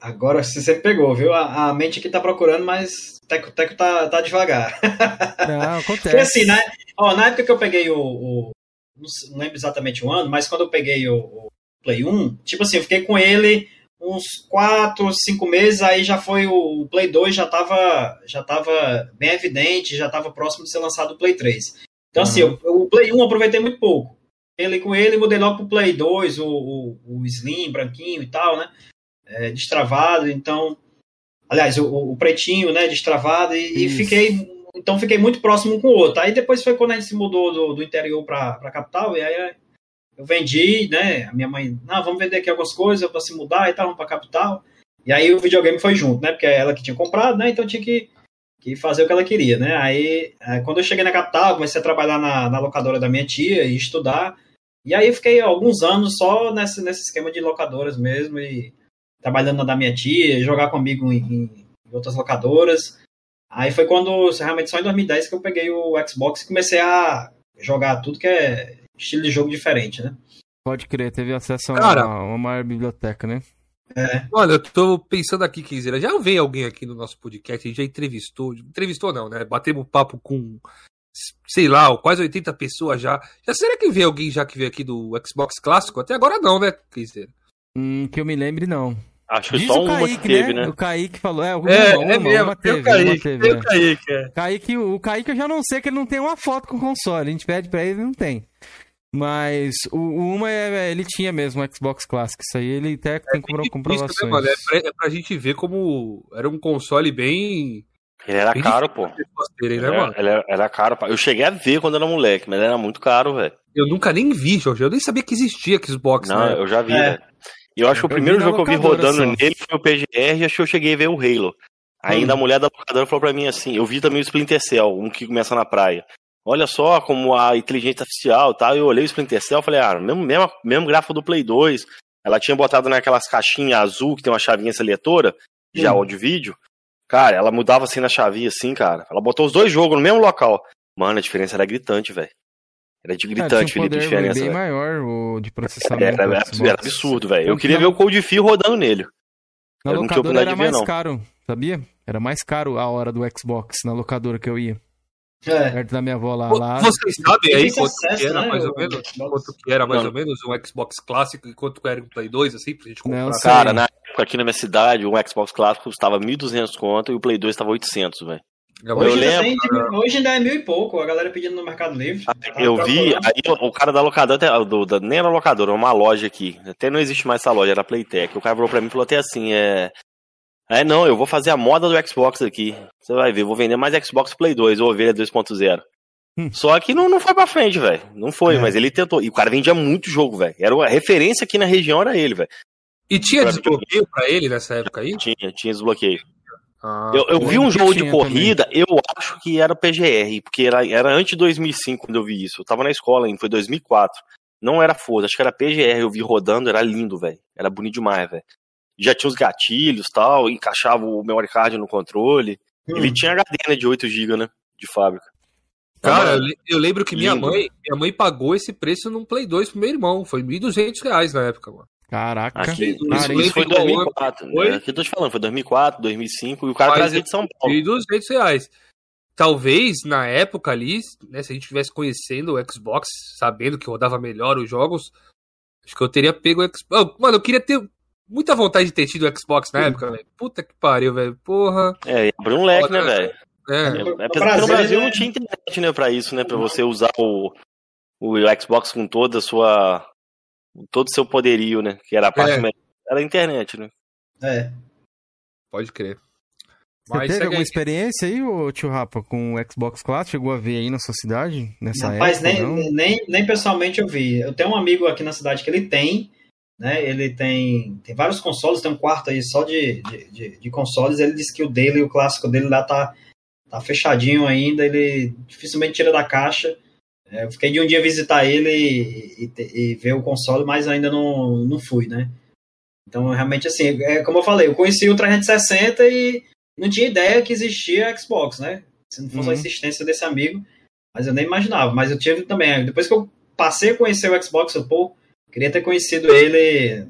C: Agora você pegou, viu? A, a mente aqui tá procurando, mas o Teco, Teco tá, tá devagar.
A: Não, acontece.
C: Foi assim, né? Ó, na época que eu peguei o. o- não, lembro exatamente o ano, mas quando eu peguei o, o Play 1, tipo assim, eu fiquei com ele uns 4, 5 meses, aí já foi o, o Play 2, já tava, já tava bem evidente, já tava próximo de ser lançado o Play 3. Então, assim,
A: Uhum.
C: eu- o Play 1 eu aproveitei muito pouco. Ele com ele, mudei logo pro Play 2, o, o, o Slim, branquinho e tal, né? É, destravado, então. Aliás, o, o- pretinho, né? Destravado, e, e fiquei então fiquei muito próximo um com o outro. Aí depois foi quando a gente se mudou do, do interior para a capital, e aí eu vendi, né? A minha mãe, não, vamos vender aqui algumas coisas para se mudar e tal, vamos para a capital. E aí o videogame foi junto, né? Porque é ela que tinha comprado, né? Então tinha que, que fazer o que ela queria, né? Aí eh, quando eu cheguei na capital, comecei a trabalhar na, na locadora da minha tia e estudar. E aí eu fiquei alguns anos só nesse, nesse esquema de locadoras mesmo, e trabalhando na da minha tia, jogar comigo em, em outras locadoras. Aí foi quando, realmente só em 2010 que eu peguei o Xbox e comecei a jogar tudo que é estilo de jogo diferente, né?
A: Pode crer, teve acesso a
B: Cara.
A: uma, uma maior biblioteca, né?
B: Olha, eu tô pensando aqui, Kenzeira. Já veio alguém aqui no nosso podcast, a gente já entrevistou. Entrevistou não, né? Batemos papo com, sei lá, quase 80 pessoas já. Já será que veio alguém já que veio aqui do Xbox clássico? Até agora não, né, Kenzeira?
A: Hum, que eu me lembre, não.
D: Acho que
A: Diz
D: só
A: o
D: uma
A: Kaique,
D: que teve,
A: né?
D: né?
A: O Kaique falou, é, uma,
B: É,
A: uma,
B: é mesmo.
A: uma teve,
B: o Kaique,
A: uma teve. né?
B: o Kaique, é.
A: Kaique, o Kaique eu já não sei que ele não tem uma foto com o console. A gente pede pra ele, ele não tem. Mas o, o uma é, ele tinha mesmo o Xbox Classic. Isso aí ele até tem compro-
B: Isso,
A: comprovações.
B: né, mano? É, pra, é pra gente ver como era um console bem.
D: Ele era
B: bem
D: caro, pô.
B: terem, né,
D: era, ele era- era caro. pá. Eu cheguei a ver quando era moleque, mas ele era muito caro, velho.
B: Eu nunca nem vi, Jorge. Eu nem sabia que existia Xbox,
D: Não,
B: né?
D: eu já vi,
C: É.
D: velho. E eu acho que o primeiro jogo que eu vi rodando
A: só.
D: nele foi o PGR e acho que eu cheguei a ver o Halo. Ainda
A: Hum.
D: a mulher da locadora falou pra mim assim, eu vi também o Splinter Cell, um que começa na praia. Olha só como a inteligência artificial e tal. Eu olhei o Splinter Cell e falei, ah, mesmo, mesmo, mesmo gráfico do Play 2. Ela tinha botado naquelas caixinhas azul que tem uma chavinha seletora, já
C: Hum.
D: áudio e vídeo. Cara, ela mudava assim na chavinha, assim, cara. Ela botou os dois jogos no mesmo local. Mano, a diferença era gritante, velho. Era de
A: Ah,
D: gritante,
A: tinha um
D: Felipe, a
A: poder
D: diferença.
A: bem
D: velho.
A: maior o de
D: Era,
A: processamento.
D: era, era
A: Xbox.
D: absurdo, velho. Eu queria
A: na-
D: ver o Cold Fio rodando nele.
A: Na
D: Eu
A: locadora era
D: de ver,
A: mais
D: não.
A: caro, sabia? Era mais caro a hora do Xbox na locadora que eu ia.
C: É.
A: Perto da minha avó lá. Lá
B: Vocês sabem aí quanto que
C: acesso,
B: era
C: né,
B: mais ou menos?
C: Xbox.
B: Quanto que era mais
D: Não.
B: ou menos um Xbox clássico e quanto que era um Play 2, assim, pra gente comprar?
A: Não.
D: Cara, na época aqui na minha cidade, um Xbox clássico custava 1.200 conto e o Play 2 estava 800, velho.
B: Eu
C: Hoje,
D: Eu
C: ainda
D: lembro,
C: tem de- hoje ainda é mil e pouco, a galera pedindo no Mercado Livre. Tá
D: Eu vi,
C: procurando.
D: aí o cara da locadora, do, da, nem era locadora, era uma loja aqui. Até não existe mais essa loja, era Playtech. O cara falou pra mim e falou até assim: é. É, não, eu vou fazer a moda do Xbox aqui. Você vai ver, eu vou vender mais Xbox Play 2 ou Ovelha 2.0.
A: Hum.
D: Só que não, não foi pra frente, velho. Não foi,
A: É.
D: mas ele tentou. E o cara vendia muito jogo, velho. Era a referência aqui na região, era ele, velho.
B: E tinha
D: Pra
B: desbloqueio pra ele nessa época aí?
D: Tinha, tinha desbloqueio.
B: Ah,
D: Eu, eu vi um jogo de corrida, eu acho que era PGR, porque era, era antes de 2005 quando eu vi isso. Eu tava na escola ainda, foi 2004. Não era Forza, acho que era PGR, eu vi rodando, era lindo, velho. Era bonito demais, velho. Já tinha os gatilhos tal, encaixava o memory card no controle.
C: Hum.
D: Ele tinha HD né, de 8 GB, né? De fábrica.
B: Cara, eu, lembro que minha
D: lindo.
B: mãe, minha mãe pagou esse preço num Play 2 pro meu irmão. Foi 1.200 reais na época, mano.
A: Caraca.
D: Aqui,
B: Isso
A: Cara,
D: isso, foi
B: igual
D: 2004.
B: Foi?
D: Né? Aqui eu tô te falando, foi 2004, 2005, e o cara
B: Mas
D: trazia de São Paulo.
B: 1.200 reais. Talvez, na época ali, né, se a gente estivesse conhecendo o Xbox, sabendo que rodava melhor os jogos, acho que eu teria pego o Xbox. Mano, eu queria ter muita vontade de ter tido o Xbox na época, velho. Puta que pariu, velho. Porra.
D: É, abriu um leque, né,
B: Foda,
D: velho?
B: É.
D: É,
C: No
D: apesar que no
C: Brasil,
D: Brasil
C: né?
D: não tinha internet, né, pra isso, né? Pra você usar o, o Xbox com toda a sua. Todo o seu poderio, né? Que era a parte
B: É.
D: melhor. Era a internet, né?
C: É.
B: Pode crer.
A: Você
B: Mas
A: teve alguma
B: aí.
A: experiência aí, ô tio Rapa, com o Xbox Clássico? Chegou a ver aí na sua cidade? Nessa
C: Rapaz,
A: época?
C: nem,
A: não?
C: nem, nem pessoalmente eu vi. Eu tenho um amigo aqui na cidade que ele tem, né? Ele tem, tem vários consoles, tem um quarto aí só de, de, de, de consoles. Ele disse que o dele, o clássico dele lá tá, tá fechadinho ainda, ele dificilmente tira da caixa. É, eu fiquei de um dia visitar ele e, e, e ver o console, mas ainda não, não fui, né? Então, realmente, assim, é, como eu falei, eu conheci o 360 e não tinha ideia que existia Xbox, né? Se não fosse
A: Uhum.
C: a existência desse amigo, mas eu nem imaginava. Mas eu tive também, depois que eu passei a conhecer o Xbox, eu, pô, queria ter conhecido ele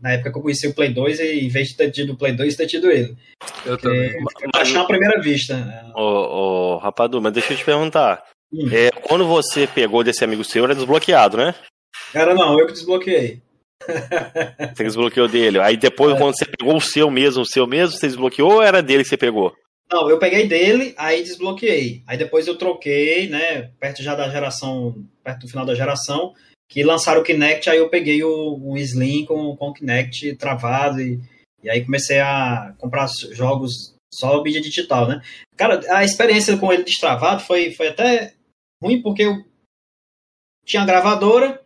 C: na época que eu conheci o Play 2 e em vez de ter tido o Play 2, ter tido ele.
B: Eu também.
C: É, foi paixão à primeira vista.
D: Ô, ô, Rapadu, mas deixa eu te perguntar.
C: Hum.
D: É, quando você pegou desse amigo seu, era desbloqueado, né?
C: Cara, não, eu que desbloqueei.
D: Você desbloqueou dele. Aí depois,
C: É.
D: quando você pegou o seu mesmo, o seu mesmo, você desbloqueou ou era dele que você pegou?
C: Não, eu peguei dele, aí desbloqueei. Aí depois eu troquei, né? Perto já da geração, perto do final da geração, que lançaram o Kinect, aí eu peguei o, o Slim com, com o Kinect travado e, e aí comecei a comprar jogos só mídia digital, né? Cara, a experiência com ele destravado foi, foi até ruim, porque eu tinha gravadora,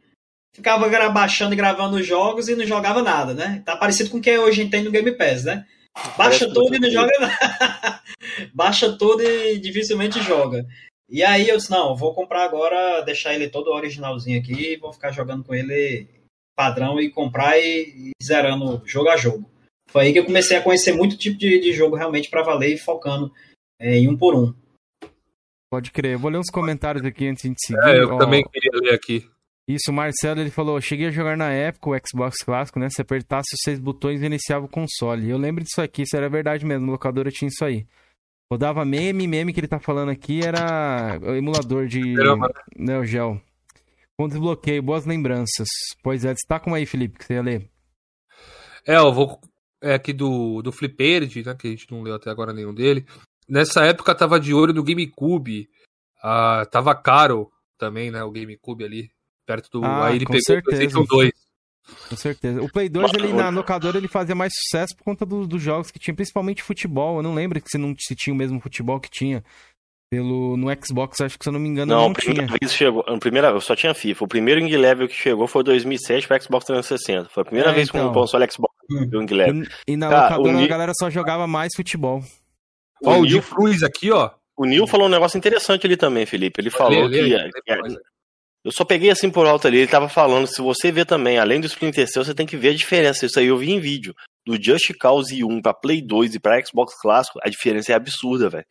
C: ficava baixando e gravando os jogos e não jogava nada, né? Tá parecido com o que hoje a gente tem no Game Pass, né? Baixa
D: Parece
C: tudo e não joga nada. Baixa tudo e dificilmente joga. E aí eu disse, não, vou comprar agora, deixar ele todo originalzinho aqui, vou ficar jogando com ele padrão e comprar e, e zerando jogo a jogo. Foi aí que eu comecei a conhecer muito tipo de, de jogo realmente para valer e focando é, em um por um.
A: Pode crer. Eu vou ler uns comentários aqui antes de a gente seguir.
B: É, eu
A: Ó,
B: também queria ler aqui.
A: Isso, o Marcelo, ele falou, cheguei a jogar na época o Xbox clássico, né? Se apertasse os seis botões, iniciava o console. Eu lembro disso aqui, isso era verdade mesmo, no locadora tinha isso aí. Rodava meme, meme que ele tá falando aqui era o emulador de. Neo Geo. Com desbloqueio, boas lembranças. Pois é, destaca uma aí, Felipe, que você ia ler.
B: É, eu vou. É aqui do, do Flipperdi, né? Que a gente não leu até agora nenhum dele. Nessa época tava de olho no GameCube. Ah, tava caro também, né? O GameCube ali. Perto do.
A: Ah,
B: aí ele
A: com
B: pegou
A: certeza.
B: o PlayStation 2.
A: Com certeza. O Play 2, ele, na locadora, ele fazia mais sucesso por conta do- dos jogos que tinha, principalmente futebol. Eu não lembro se não se tinha o mesmo futebol que tinha. Pelo, no Xbox, acho que se eu não me engano,
D: Não,
A: não,
D: primeira
A: tinha.
D: vez chegou. A primeira, eu só tinha FIFA. O primeiro Ing Level que chegou foi 2007 para Xbox 360. Foi a primeira
A: É,
D: vez que um
A: então.
D: console Xbox
C: Hum.
D: viu o Ing Level.
A: E, e na
D: Cara,
A: locadora
D: o
A: a galera só jogava mais futebol.
B: Ó, o
D: O Nil,
B: Cruz aqui, ó.
D: o Nil falou um negócio interessante ali também, Felipe. Ele falou
B: Lê, lê
D: que.
B: aí,
D: que-
B: lê mais.
D: eu só peguei assim por alto ali. Ele tava falando, se você ver também, além do Splinter Cell, você tem que ver a diferença. Isso aí eu vi em vídeo. do Just Cause 1 pra Play 2 e pra Xbox clássico, a diferença é absurda, velho.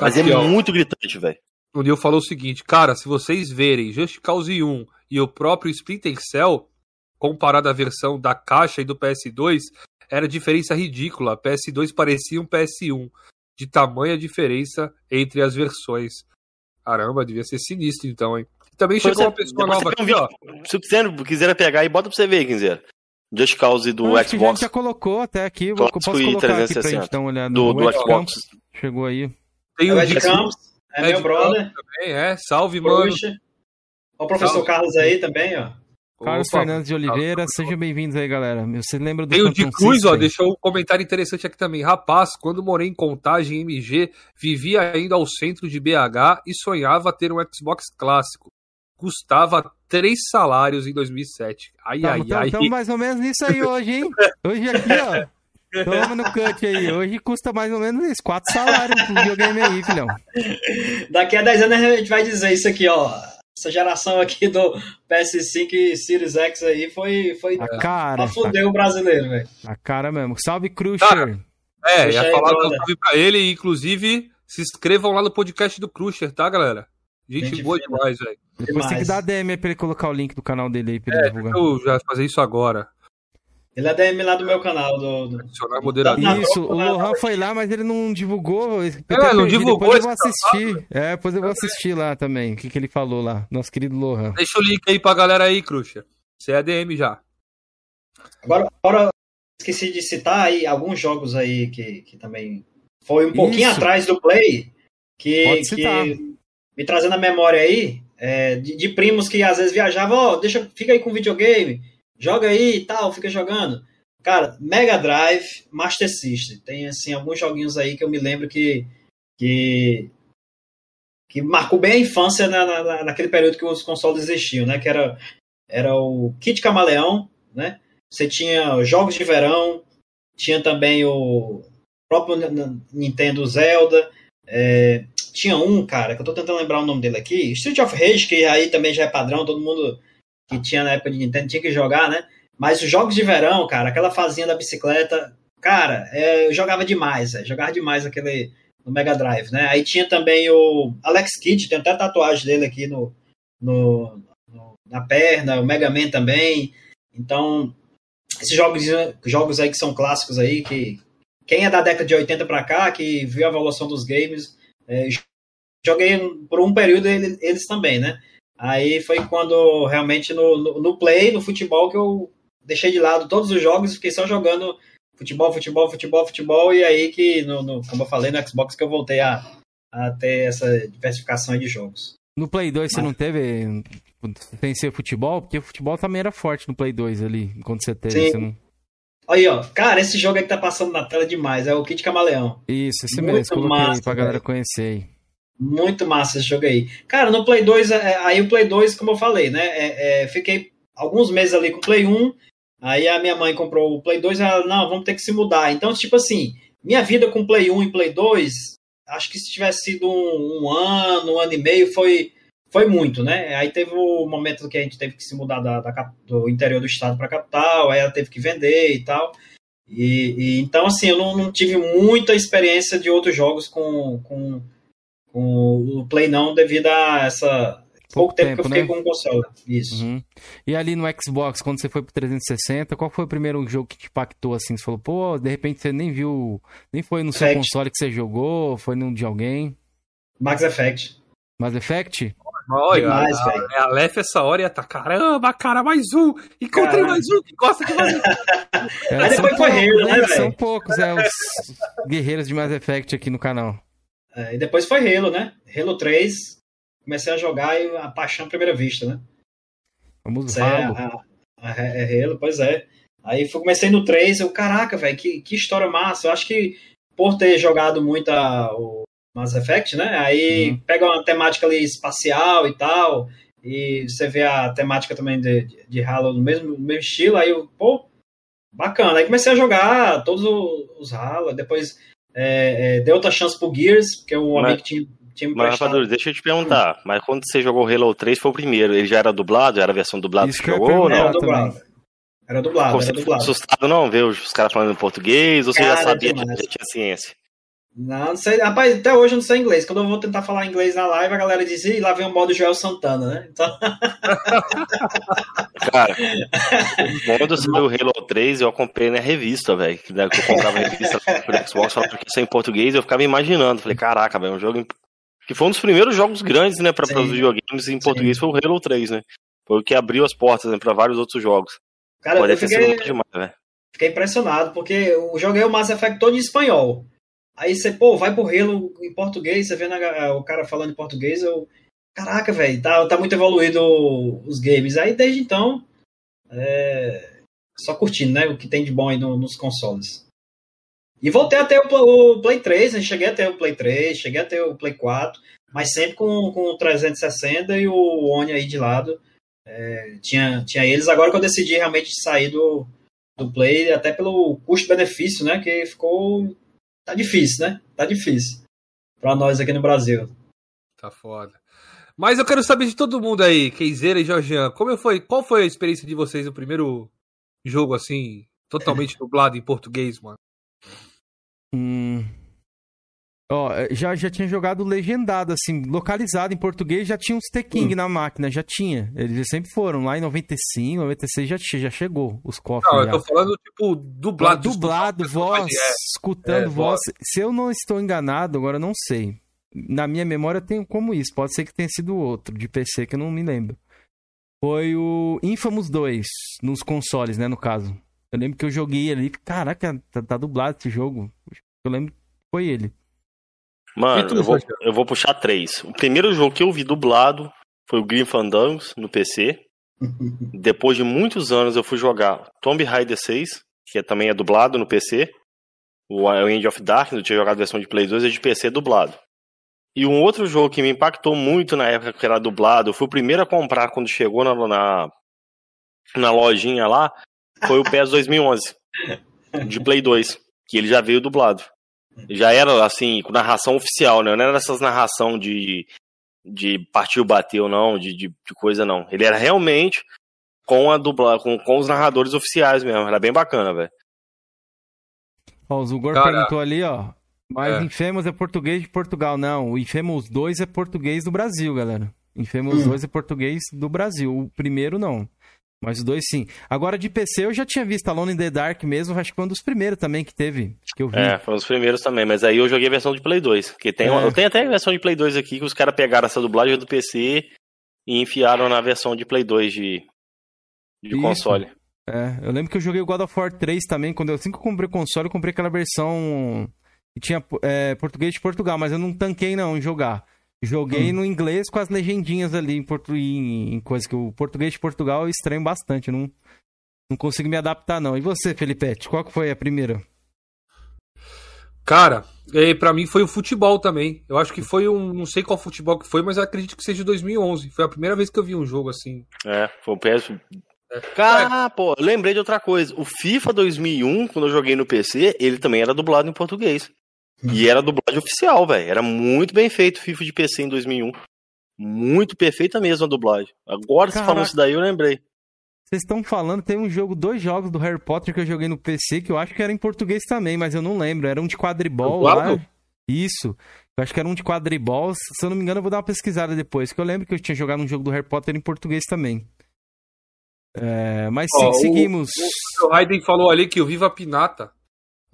D: Mas
B: Aqui,
D: é
B: ó.
D: muito gritante, velho.
B: O Neil falou o seguinte, cara, se vocês verem Just Cause 1 e o próprio Splinter Cell, comparado à versão da caixa e do PS2, era diferença ridícula. A PS2 parecia um PS1, de tamanha diferença entre as versões. Caramba, devia ser sinistro então, hein? Também chegou
D: é,
B: uma pessoa nova
D: você
B: aqui, ó.
D: Se quiser, quiser pegar aí, bota pra você ver, Quinzeira. Just Cause do
A: Acho que a gente
D: Xbox,
A: já colocou até aqui. Vou, posso
D: e
A: colocar aqui pra
D: 360.
A: gente dar uma olhada.
D: do,
A: no
D: do Xbox.
A: Campos chegou aí.
B: Tem
C: É o Ed Campos, é
B: Ed
C: meu brother.
B: também, é. Salve, mano.
C: Puxa. Ó, o professor
B: Salve.
C: Carlos aí também, ó.
A: Carlos
B: Opa,
A: Fernandes de Oliveira, sejam bem-vindos aí, galera. Você lembra do
B: Tem o de Cruz, ó, deixou um comentário interessante aqui também. Rapaz, quando morei em Contagem MG, vivia indo ao centro de BH e sonhava ter um Xbox clássico. Custava três salários em 2007. Ai, ai, ai.
A: Estamos mais ou menos nisso aí hoje, hein? Hoje aqui, ó. Toma no cut aí. Hoje custa mais ou menos isso. Quatro salários pro videogame aí, filhão.
C: Daqui a 10 anos a gente vai dizer isso aqui, ó. Essa geração aqui do PS5 e Series X aí foi, foi
A: A cara.
C: pra fuder o brasileiro, velho.
A: A, a cara mesmo. Salve, Crusher.
B: Cara, É, ia falar um salve pra ele e, inclusive, se inscrevam lá no podcast do Crusher, tá, galera? Gente,
C: Gente
B: boa demais, velho.
A: Depois tem que dar DM aí pra ele colocar o link do canal dele aí pra ele
B: É,
A: divulgar.
B: deixa eu já fazer isso agora.
C: Ele é DM lá do meu canal. Do, do...
B: Moderador.
A: Isso, o Lohan foi lá, mas ele não divulgou.
B: É, não divulgou
A: Depois eu vou assistir. É, depois eu vou assistir lá também. O que, que ele falou lá, nosso querido Lohan.
B: Deixa o link aí pra galera aí, Crusher. Você é ADM já.
C: Agora, agora, esqueci de citar aí alguns jogos aí que, que também foi um pouquinho
A: Isso.
C: atrás do Play, que, que me trazendo a memória aí, é, de, de primos que às vezes viajavam, ó, deixa, fica aí com videogame, joga aí e tal, fica jogando. Cara, Mega Drive, Master System, tem assim alguns joguinhos aí que eu me lembro que que, que marcou bem a infância na, na- naquele período que os consoles existiam, né? Que era, era o Kit Camaleão, né? Você tinha jogos de verão, tinha também o próprio Nintendo Zelda, é, tinha um, cara, que eu tô tentando lembrar o nome dele aqui, Street of Rage, que aí também já é padrão, todo mundo que tinha na época de Nintendo tinha que jogar, né? Mas os jogos de verão, cara, aquela fazinha da bicicleta, cara, é, eu jogava demais, velho, jogava demais aquele no Mega Drive, né? Aí tinha também o Alex Kidd, tem até tatuagem dele aqui no, no, no- na perna, o Mega Man também. Então, esses jogos, jogos aí que são clássicos aí, que quem é da década de 80 pra cá, que viu a evolução dos games, é, joguei por um período ele- eles também, né? Aí foi quando realmente no, no, no play, no futebol, que eu deixei de lado todos os jogos e fiquei só jogando futebol, futebol, futebol, futebol, e aí que, no, no- como eu falei, no Xbox que eu voltei a, a ter essa diversificação aí de jogos.
A: No Play 2 você
C: Mas-
A: não teve sem ser futebol? Porque o futebol também era forte no Play 2 ali, quando você teve.
C: Sim.
A: Você não...
C: Aí, ó, cara, esse jogo aí que tá passando na tela demais, é o Kit Camaleão.
A: Isso, esse
C: Muito
A: mesmo. Coloquei
C: massa,
A: pra galera
C: velho.
A: conhecer aí.
C: Muito massa esse jogo aí. Cara, no Play 2, é, aí o Play 2, como eu falei, né? é, é, fiquei alguns meses ali com o Play 1. Aí a minha mãe comprou o Play 2 e ela, não, vamos ter que se mudar. Então, tipo assim, minha vida com Play 1 e Play 2, acho que se tivesse sido um, um ano, um ano e meio, foi, foi muito, né? Aí teve o momento que a gente teve que se mudar da, da do interior do estado para a capital, aí ela teve que vender e tal. E, e então, assim, eu não, não tive muita experiência de outros jogos com, com, com o Play, não, devido a essa. Pouco,
A: Pouco
C: tempo,
A: tempo,
C: que eu fiquei
A: né?
C: com o console. Isso.
A: Uhum. E ali no Xbox, quando você foi pro 360, qual foi o primeiro jogo que te impactou assim? Você falou, pô, de repente você nem viu, nem foi no seu
C: Effect.
A: console que você jogou, foi num de alguém.
C: Max Effect.
A: Mass Effect?
B: Olha,
C: Demais,
B: a,
C: velho.
B: a Lef essa hora ia tá, caramba, cara, mais um. Encontrei
C: Caramba.
B: mais um que gosta de mais um.
A: É,
C: Aí
A: são
C: depois foi
A: poucos,
C: Halo, né,
A: São poucos, é, os guerreiros de Mass Effect aqui no canal.
C: É, e depois foi Halo, né? Halo 3. Comecei a jogar e a paixão à primeira vista, né?
A: Vamos
C: Isso é, a, é Halo, pois é. Aí fui, comecei no 3, eu, caraca, velho, que, que história massa. Eu acho que por ter jogado muito a, o Mass Effect, né? Aí
A: Uhum.
C: pega uma temática ali espacial e tal, e você vê a temática também de, de, de Halo no mesmo, no mesmo estilo, aí eu, pô, bacana. Aí comecei a jogar todos os, os Halo, depois é, é, dei outra chance pro Gears, porque o
D: Mas-
C: amigo tinha, tinha me
D: Mas. Rapadura, deixa eu te perguntar. Mas quando você jogou Halo 3 foi o primeiro. Ele já era dublado? Era a versão dublada
A: Isso
D: que
A: que eu
D: você jogou ou não?
C: Era dublado. Era dublado,
D: Você
C: era
D: ficou
C: dublado.
D: assustado não ver os caras falando em português ou você já
C: Cara,
D: sabia que
C: demais.
D: já tinha ciência?
C: Não, não sei. Rapaz, até hoje eu não sei inglês. Quando eu vou tentar falar inglês na live, a galera diz, Ih, lá vem o modo Joel Santana, né? Então,
D: Cara, quando saiu o Halo 3, eu acompanhei na revista, velho. Que né, que eu comprava a revista pro Xbox, falava que isso é em português, eu ficava imaginando. Falei, caraca, velho, um jogo. Que foi um dos primeiros jogos grandes, né, pra,
C: Sim.
D: para os videogames em português, foi o Halo 3, né? Foi o que abriu as portas né, pra vários outros jogos.
C: cara,
D: Pode
C: eu fiquei,
D: muito demais,
C: fiquei impressionado, porque eu joguei o Mass Effect todo em espanhol. Aí você, pô, vai pro Halo em português, você vê na- o cara falando em português, eu. Caraca, velho, tá, tá muito evoluído os games. Aí desde então. É, só curtindo, né? O que tem de bom aí no- nos consoles. E voltei a ter o, o Play 3, né? Cheguei a ter o Play 3, cheguei a ter o Play 4, mas sempre com, com o 360 e o One aí de lado. É, tinha, tinha eles. Agora que eu decidi realmente sair do, do Play, até pelo custo-benefício, né? Que ficou. Tá difícil, né? Tá difícil. Pra nós aqui no Brasil.
B: Tá foda. Mas eu quero saber de todo mundo aí, Keizeira e Jorgian, como foi, qual foi a experiência de vocês no primeiro jogo, assim, totalmente dublado em português, mano?
A: Hum. Ó, já, já tinha jogado legendado, assim, localizado em português, já tinha uns T-King na máquina, já tinha. Eles sempre foram. Lá em 95, 96 já, já chegou os cofres.
B: Não, eu
A: já.
B: tô falando, tipo, dublado.
A: dublado, voz,
B: É,
A: escutando
B: é,
A: voz. Se eu não estou enganado, agora eu não sei. Na minha memória eu tenho como isso. Pode ser que tenha sido outro de PC que eu não me lembro. Foi o Infamous 2 nos consoles, né, no caso. Eu lembro que eu joguei ali, caraca, tá, tá dublado esse jogo. Eu lembro que foi ele.
D: Mano,
B: tu,
D: eu, vou, eu vou puxar três. O primeiro jogo que eu vi dublado foi o Grim Fandangos no PC. Depois de muitos anos eu fui jogar Tomb Raider 6, que também é dublado no PC. O End of Dark, eu tinha jogado a versão de Play 2, é de PC dublado. E um outro jogo que me impactou muito na época que era dublado, eu fui o primeiro a comprar quando chegou na, na, na lojinha lá, foi o PES 2011, de Play 2, que ele já veio dublado. Já era, assim, com narração oficial, né? Não era essas narração de, de partiu, bateu, não, de, de, de coisa, não. Ele era realmente com a dubla, com, com os narradores oficiais mesmo. Era bem bacana, velho.
A: Ó, o Zugor
B: Cara,
A: perguntou ali, ó. Mas
B: é.
A: Infamous é português de Portugal. Não, o Infamous 2 é português do Brasil, galera. Infamous
C: Hum.
A: 2 é português do Brasil. O primeiro não. Mas os dois sim. Agora de PC eu já tinha visto Alone in the Dark mesmo, acho que foi um dos primeiros também que teve, que eu vi.
D: É, foi um dos primeiros também, mas aí eu joguei a versão de Play 2. Que tem,
A: É.
D: Eu tenho até a versão de Play 2 aqui, que os caras pegaram essa dublagem do PC e enfiaram na versão de Play 2 de, de
A: Isso.
D: console.
A: É, eu lembro que eu joguei o God of War 3 também, quando eu assim que eu comprei o console, eu comprei aquela versão que tinha é, português de Portugal, mas eu não tanquei não em jogar. Joguei no inglês com as legendinhas ali em, portu... em, em coisa que o português de Portugal eu estranho bastante, não, não consigo me adaptar não. E você, Felipete, qual que foi a primeira?
B: Cara, e pra mim foi o futebol também. Eu acho que foi um. Não sei qual futebol que foi, mas eu acredito que seja 2011. Foi a primeira vez que eu vi um jogo assim.
D: É, foi o PS. Cara, pô, lembrei de outra coisa. O FIFA 2001, quando eu joguei no PC, ele também era dublado em português. E era dublagem oficial, velho. Era muito bem feito o FIFA de PC em 2001. Muito perfeita mesmo a dublagem. Agora, você falou isso daí, eu lembrei.
A: Vocês estão falando, tem um jogo, dois jogos do Harry Potter que eu joguei no PC que eu acho que era em português também, mas eu não lembro. Era um de quadribol lá. Isso. Eu acho que era um de quadribol. Se eu não me engano, eu vou dar uma pesquisada depois. Que eu lembro que eu tinha jogado um jogo do Harry Potter em português também. É, mas
B: Ó,
A: sim,
B: o-
A: seguimos.
B: O Raiden falou ali que o Viva Pinata,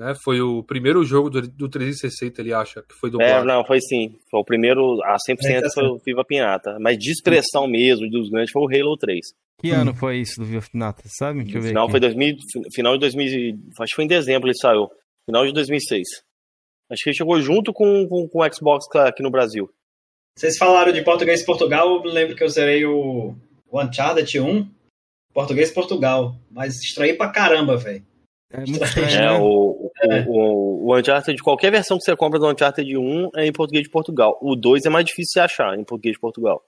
B: né? Foi o primeiro jogo do, do 360, ele acha, que foi
D: É,
B: dublado.
D: não, foi sim. Foi o primeiro, a 100%
C: É, tá
D: foi o FIFA Pinata. Mas de expressão mesmo, dos grandes, foi o Halo 3.
A: Que ano foi isso do Viva Nata, sabe? Deixa eu
D: No
A: ver
D: final
A: aqui.
D: foi 2000, final de 2000, acho que foi em dezembro ele saiu. Final de 2006. Acho que ele chegou junto com, com, com o Xbox aqui no Brasil.
C: Vocês falaram de português Portugal, eu lembro que eu zerei o, o Uncharted 1, português Portugal, mas estranhei pra caramba, velho.
A: É muito estranho,
D: É,
A: né?
D: o,
C: É.
D: o, o, o Uncharted, qualquer versão que você compra do Uncharted 1 é em português de Portugal. O 2 é mais difícil de achar em português de Portugal.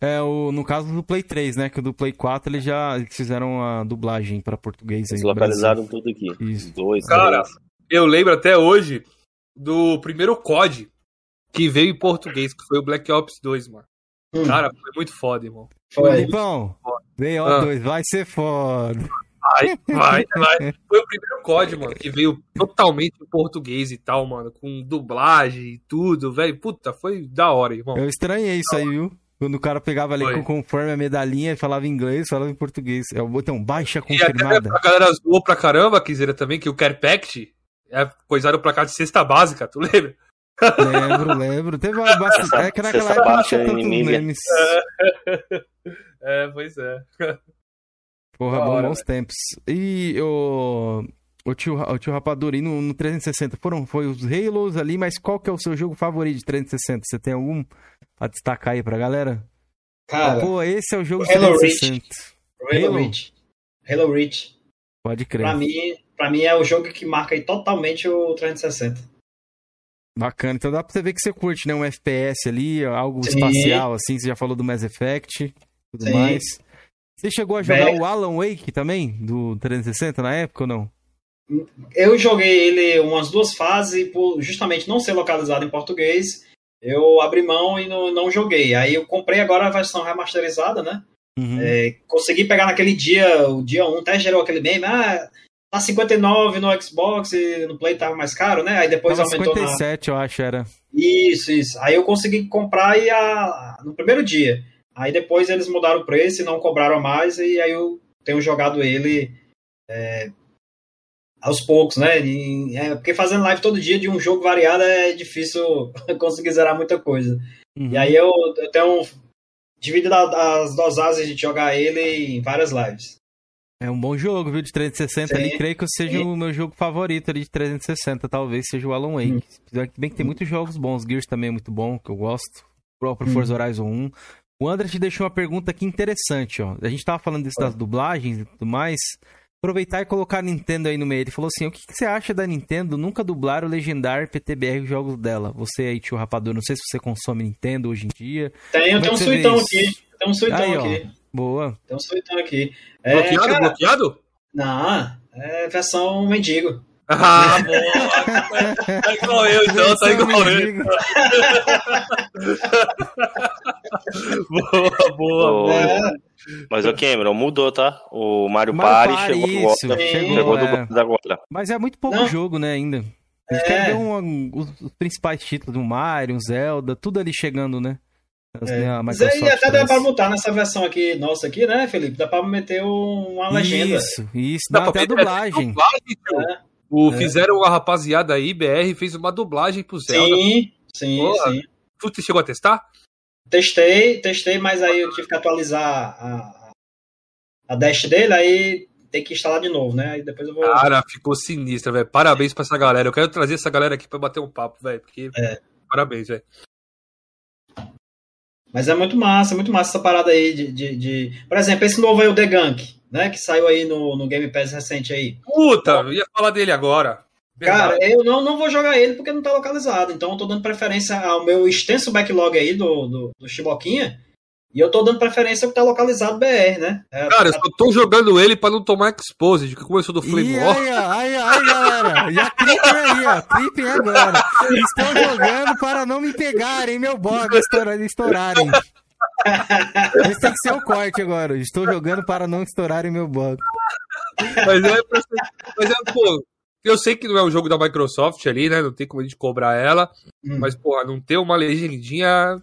A: É, o, no caso do Play 3, né? Que o do Play 4 eles já eles fizeram a dublagem pra português aí.
D: Eles
A: no
D: localizaram tudo aqui.
A: Isso.
D: Os dois,
B: Cara,
D: três.
B: Eu lembro até hoje do primeiro COD que veio em português, que foi o Black Ops 2, mano.
C: Hum,
B: Cara, foi muito foda, irmão.
C: foi.
A: Filipão, VO2, vai ser foda.
B: Vai, vai, vai. Foi o primeiro código, mano, que veio totalmente em português e tal, mano, com dublagem e tudo, velho. Puta, foi da hora, irmão.
A: Eu estranhei isso aí, viu? Quando o cara pegava ali
B: Foi.
A: com conforme a medalhinha e falava inglês, falava em português. É o botão baixa
B: E até
A: confirmada.
B: a galera zoou pra caramba, Kizera, também, que o Carpact é coisado pra cá de cesta básica, tu lembra?
A: Lembro, lembro. Teve uma bastante.
D: Cesta-
A: É que naquela época não
D: baixa
A: tinha tantos memes.
B: É, pois é.
A: Porra, bom,
B: hora,
A: bons tempos. E o. O tio, o tio Rapadura, e no, no 360 foram foi os Halos ali, mas qual que é o seu jogo favorito de 360? Você tem algum a destacar aí pra galera?
C: Cara,
A: Pô, esse é o jogo de
C: Halo
A: 360.
C: Halo
A: Halo.
C: Reach. Halo Reach.
A: Pode crer.
C: Pra mim, pra mim é o jogo que marca aí totalmente o 360.
A: Bacana. Então dá pra você ver que você curte, né? Um FPS ali, algo
C: Sim.
A: espacial, assim. Você já falou do Mass Effect, tudo
C: Sim.
A: mais. Você chegou a jogar
C: Bem-
A: o Alan Wake também, do 360 na época ou não?
C: Eu joguei ele umas duas fases e por justamente não ser localizado em português, eu abri mão e não, não joguei. Aí eu comprei agora a versão remasterizada, né?
A: Uhum.
C: É, consegui pegar naquele dia, o dia 1, até gerou aquele meme, ah, tá 59 no Xbox e no Play tava mais caro, né? Aí depois
A: Tava
C: aumentou na...
A: 57, eu acho, era.
C: Isso, isso. Aí eu consegui comprar e a... no primeiro dia. Aí depois eles mudaram o preço e não cobraram mais, e aí eu tenho jogado ele é, aos poucos, né? E, é, porque fazendo live todo dia de um jogo variado é difícil conseguir zerar muita coisa.
A: Uhum.
C: E aí eu, eu tenho dividido as dosagens de jogar ele em várias lives.
A: É um bom jogo, viu? De 360
C: Sim.
A: ali. Creio que seja
C: Sim.
A: o meu jogo favorito ali de 360. Talvez seja o Alan Wake.
C: Hum.
A: Apesar que Bem que tem muitos jogos bons. Gears também é muito bom, que eu gosto. O próprio
C: Hum.
A: Forza Horizon 1. O André te deixou uma pergunta aqui interessante, ó. A gente tava falando disso das dublagens e tudo mais. Aproveitar e colocar a Nintendo aí no meio. Ele falou assim: o que, que você acha da Nintendo nunca dublar o legendar PTBR os jogos dela? Você aí, tio Rapador, não sei se você consome Nintendo hoje em dia.
C: Tenho,
A: é
C: tenho
A: que
C: um suitão aqui. Tem um suitão
A: Aí, ó.
C: aqui.
A: Boa.
C: Tem um suitão aqui. É,
B: bloqueado,
C: cara,
B: bloqueado?
C: Não, é versão mendigo.
B: Ah, boa. Tá igual eu, então, tá igual eu. Boa, boa.
C: É,
D: Mas o Cameron mudou, tá? O Mario,
A: Mario
D: Party chegou,
A: isso,
D: agora-
C: chegou,
D: chegou do
A: é.
D: Brasil agora.
A: Mas é muito pouco
C: Não.
A: jogo, né, ainda. A gente
C: É.
A: ver um- os, principais títulos, um Mario, um Zelda, tudo ali chegando, né? As-
C: É.
A: a
C: Mas aí até dá pra botar nessa versão aqui, nossa aqui, né, Felipe? Dá pra meter um- uma legenda.
A: Isso, isso. Dá,
B: Dá
A: até a dublagem.
B: Dublagem.
C: É.
B: O,
C: É.
B: Fizeram a rapaziada aí, BR, fez uma dublagem pro Zelda.
C: Sim, sim,
B: Boa.
C: sim.
B: Tu chegou a testar?
C: Testei, testei, mas aí eu tive que atualizar a, a dash dele, aí tem que instalar de novo, né? Aí depois eu vou.
B: Cara, ficou sinistra, velho. Parabéns pra essa galera. Eu quero trazer essa galera aqui pra bater um papo, velho. Porque.
C: É.
B: Parabéns, velho.
C: Mas é muito massa, muito massa essa parada aí de. de, de- Por exemplo, esse novo aí, o The Gunk, né? Que saiu aí no, no Game Pass recente aí.
B: Puta, eu ia falar dele agora.
C: Cara,
B: Verdade.
C: eu não, não vou jogar ele porque não tá localizado. Então eu tô dando preferência ao meu extenso backlog aí do, do, do Chiboquinha. E eu tô dando preferência porque tá localizado BR, né? É,
B: Cara, eu
C: tá-
B: só tô jogando ele pra não tomar exposed, que começou do Flame War.
A: ó, aí, aí, galera. Já clipem aí, ó. Clipem agora. Estou jogando para não me pegarem, meu estourarem. estourarem. Esse tem que ser o corte agora. Estou jogando para não estourarem meu bog.
B: Mas é, mas é, pô, eu sei que não é um jogo da Microsoft ali, né? Não tem como a gente cobrar ela.
C: Hum.
B: Mas, porra, não ter uma legendinha.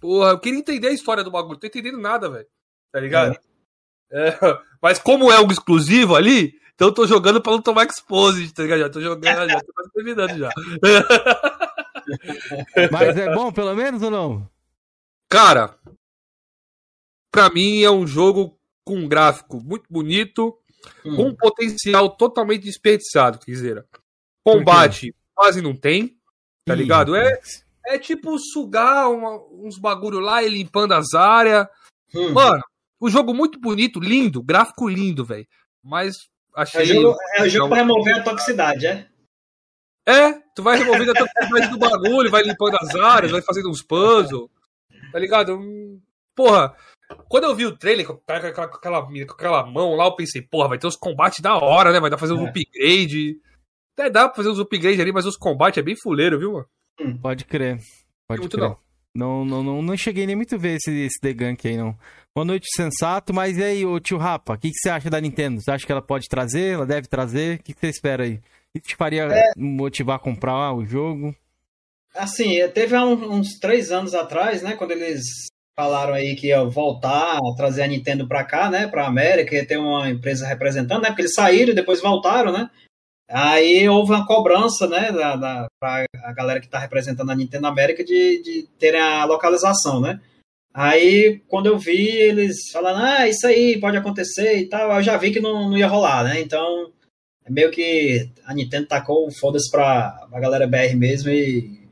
B: Porra, eu queria entender a história do bagulho. Não tô entendendo nada, velho. Tá ligado? É, mas como é algo exclusivo ali, então eu tô jogando pra não tomar exposed, tá ligado? Já tô jogando, já tô quase terminando já.
A: Mas é bom, pelo menos, ou não?
B: Cara, pra mim é um jogo com um gráfico muito bonito,
C: Hum.
B: com um potencial totalmente desperdiçado, Quiseira. Combate quase não tem, tá ligado? É, é tipo sugar uma- uns bagulho lá e limpando as áreas.
C: Hum.
B: Mano, o jogo muito bonito, lindo, gráfico lindo, velho. Mas
C: É
B: achei.
C: o jogo, é o jogo pra remover a toxicidade, é?
B: É, tu vai removendo a toxicidade do bagulho, vai limpando as áreas, vai fazendo uns puzzles. Tá ligado? Porra, quando eu vi o trailer com aquela, com aquela, com aquela mão lá, eu pensei, porra, vai ter uns combates da hora, né? Vai dar pra fazer uns
C: É.
B: upgrade. Até dá pra fazer uns upgrade ali, mas os combates é bem fuleiro, viu, mano?
A: Pode crer. Pode
B: Muito
A: crer.
B: não.
A: Não, não, não, não cheguei nem muito a ver esse, esse The Gunk aí, não. Boa noite, sensato. Mas e aí, ô tio Rapa, o que, que você acha da Nintendo? Você acha que ela pode trazer? Ela deve trazer? O que, que você espera aí? O que te faria é... motivar a comprar o jogo?
C: Assim, teve há uns três anos atrás, né, quando eles falaram aí que ia voltar trazer a Nintendo para cá, né, para América, ia ter uma empresa representando, né, porque eles saíram e depois voltaram, né. Aí houve uma cobrança, né, da, da para a galera que está representando a Nintendo América de, de terem a localização, né. Aí, quando eu vi, eles falando, ah, isso aí pode acontecer e tal, eu já vi que não, não ia rolar, né, então, é meio que a Nintendo tacou foda-se pra a galera BR mesmo e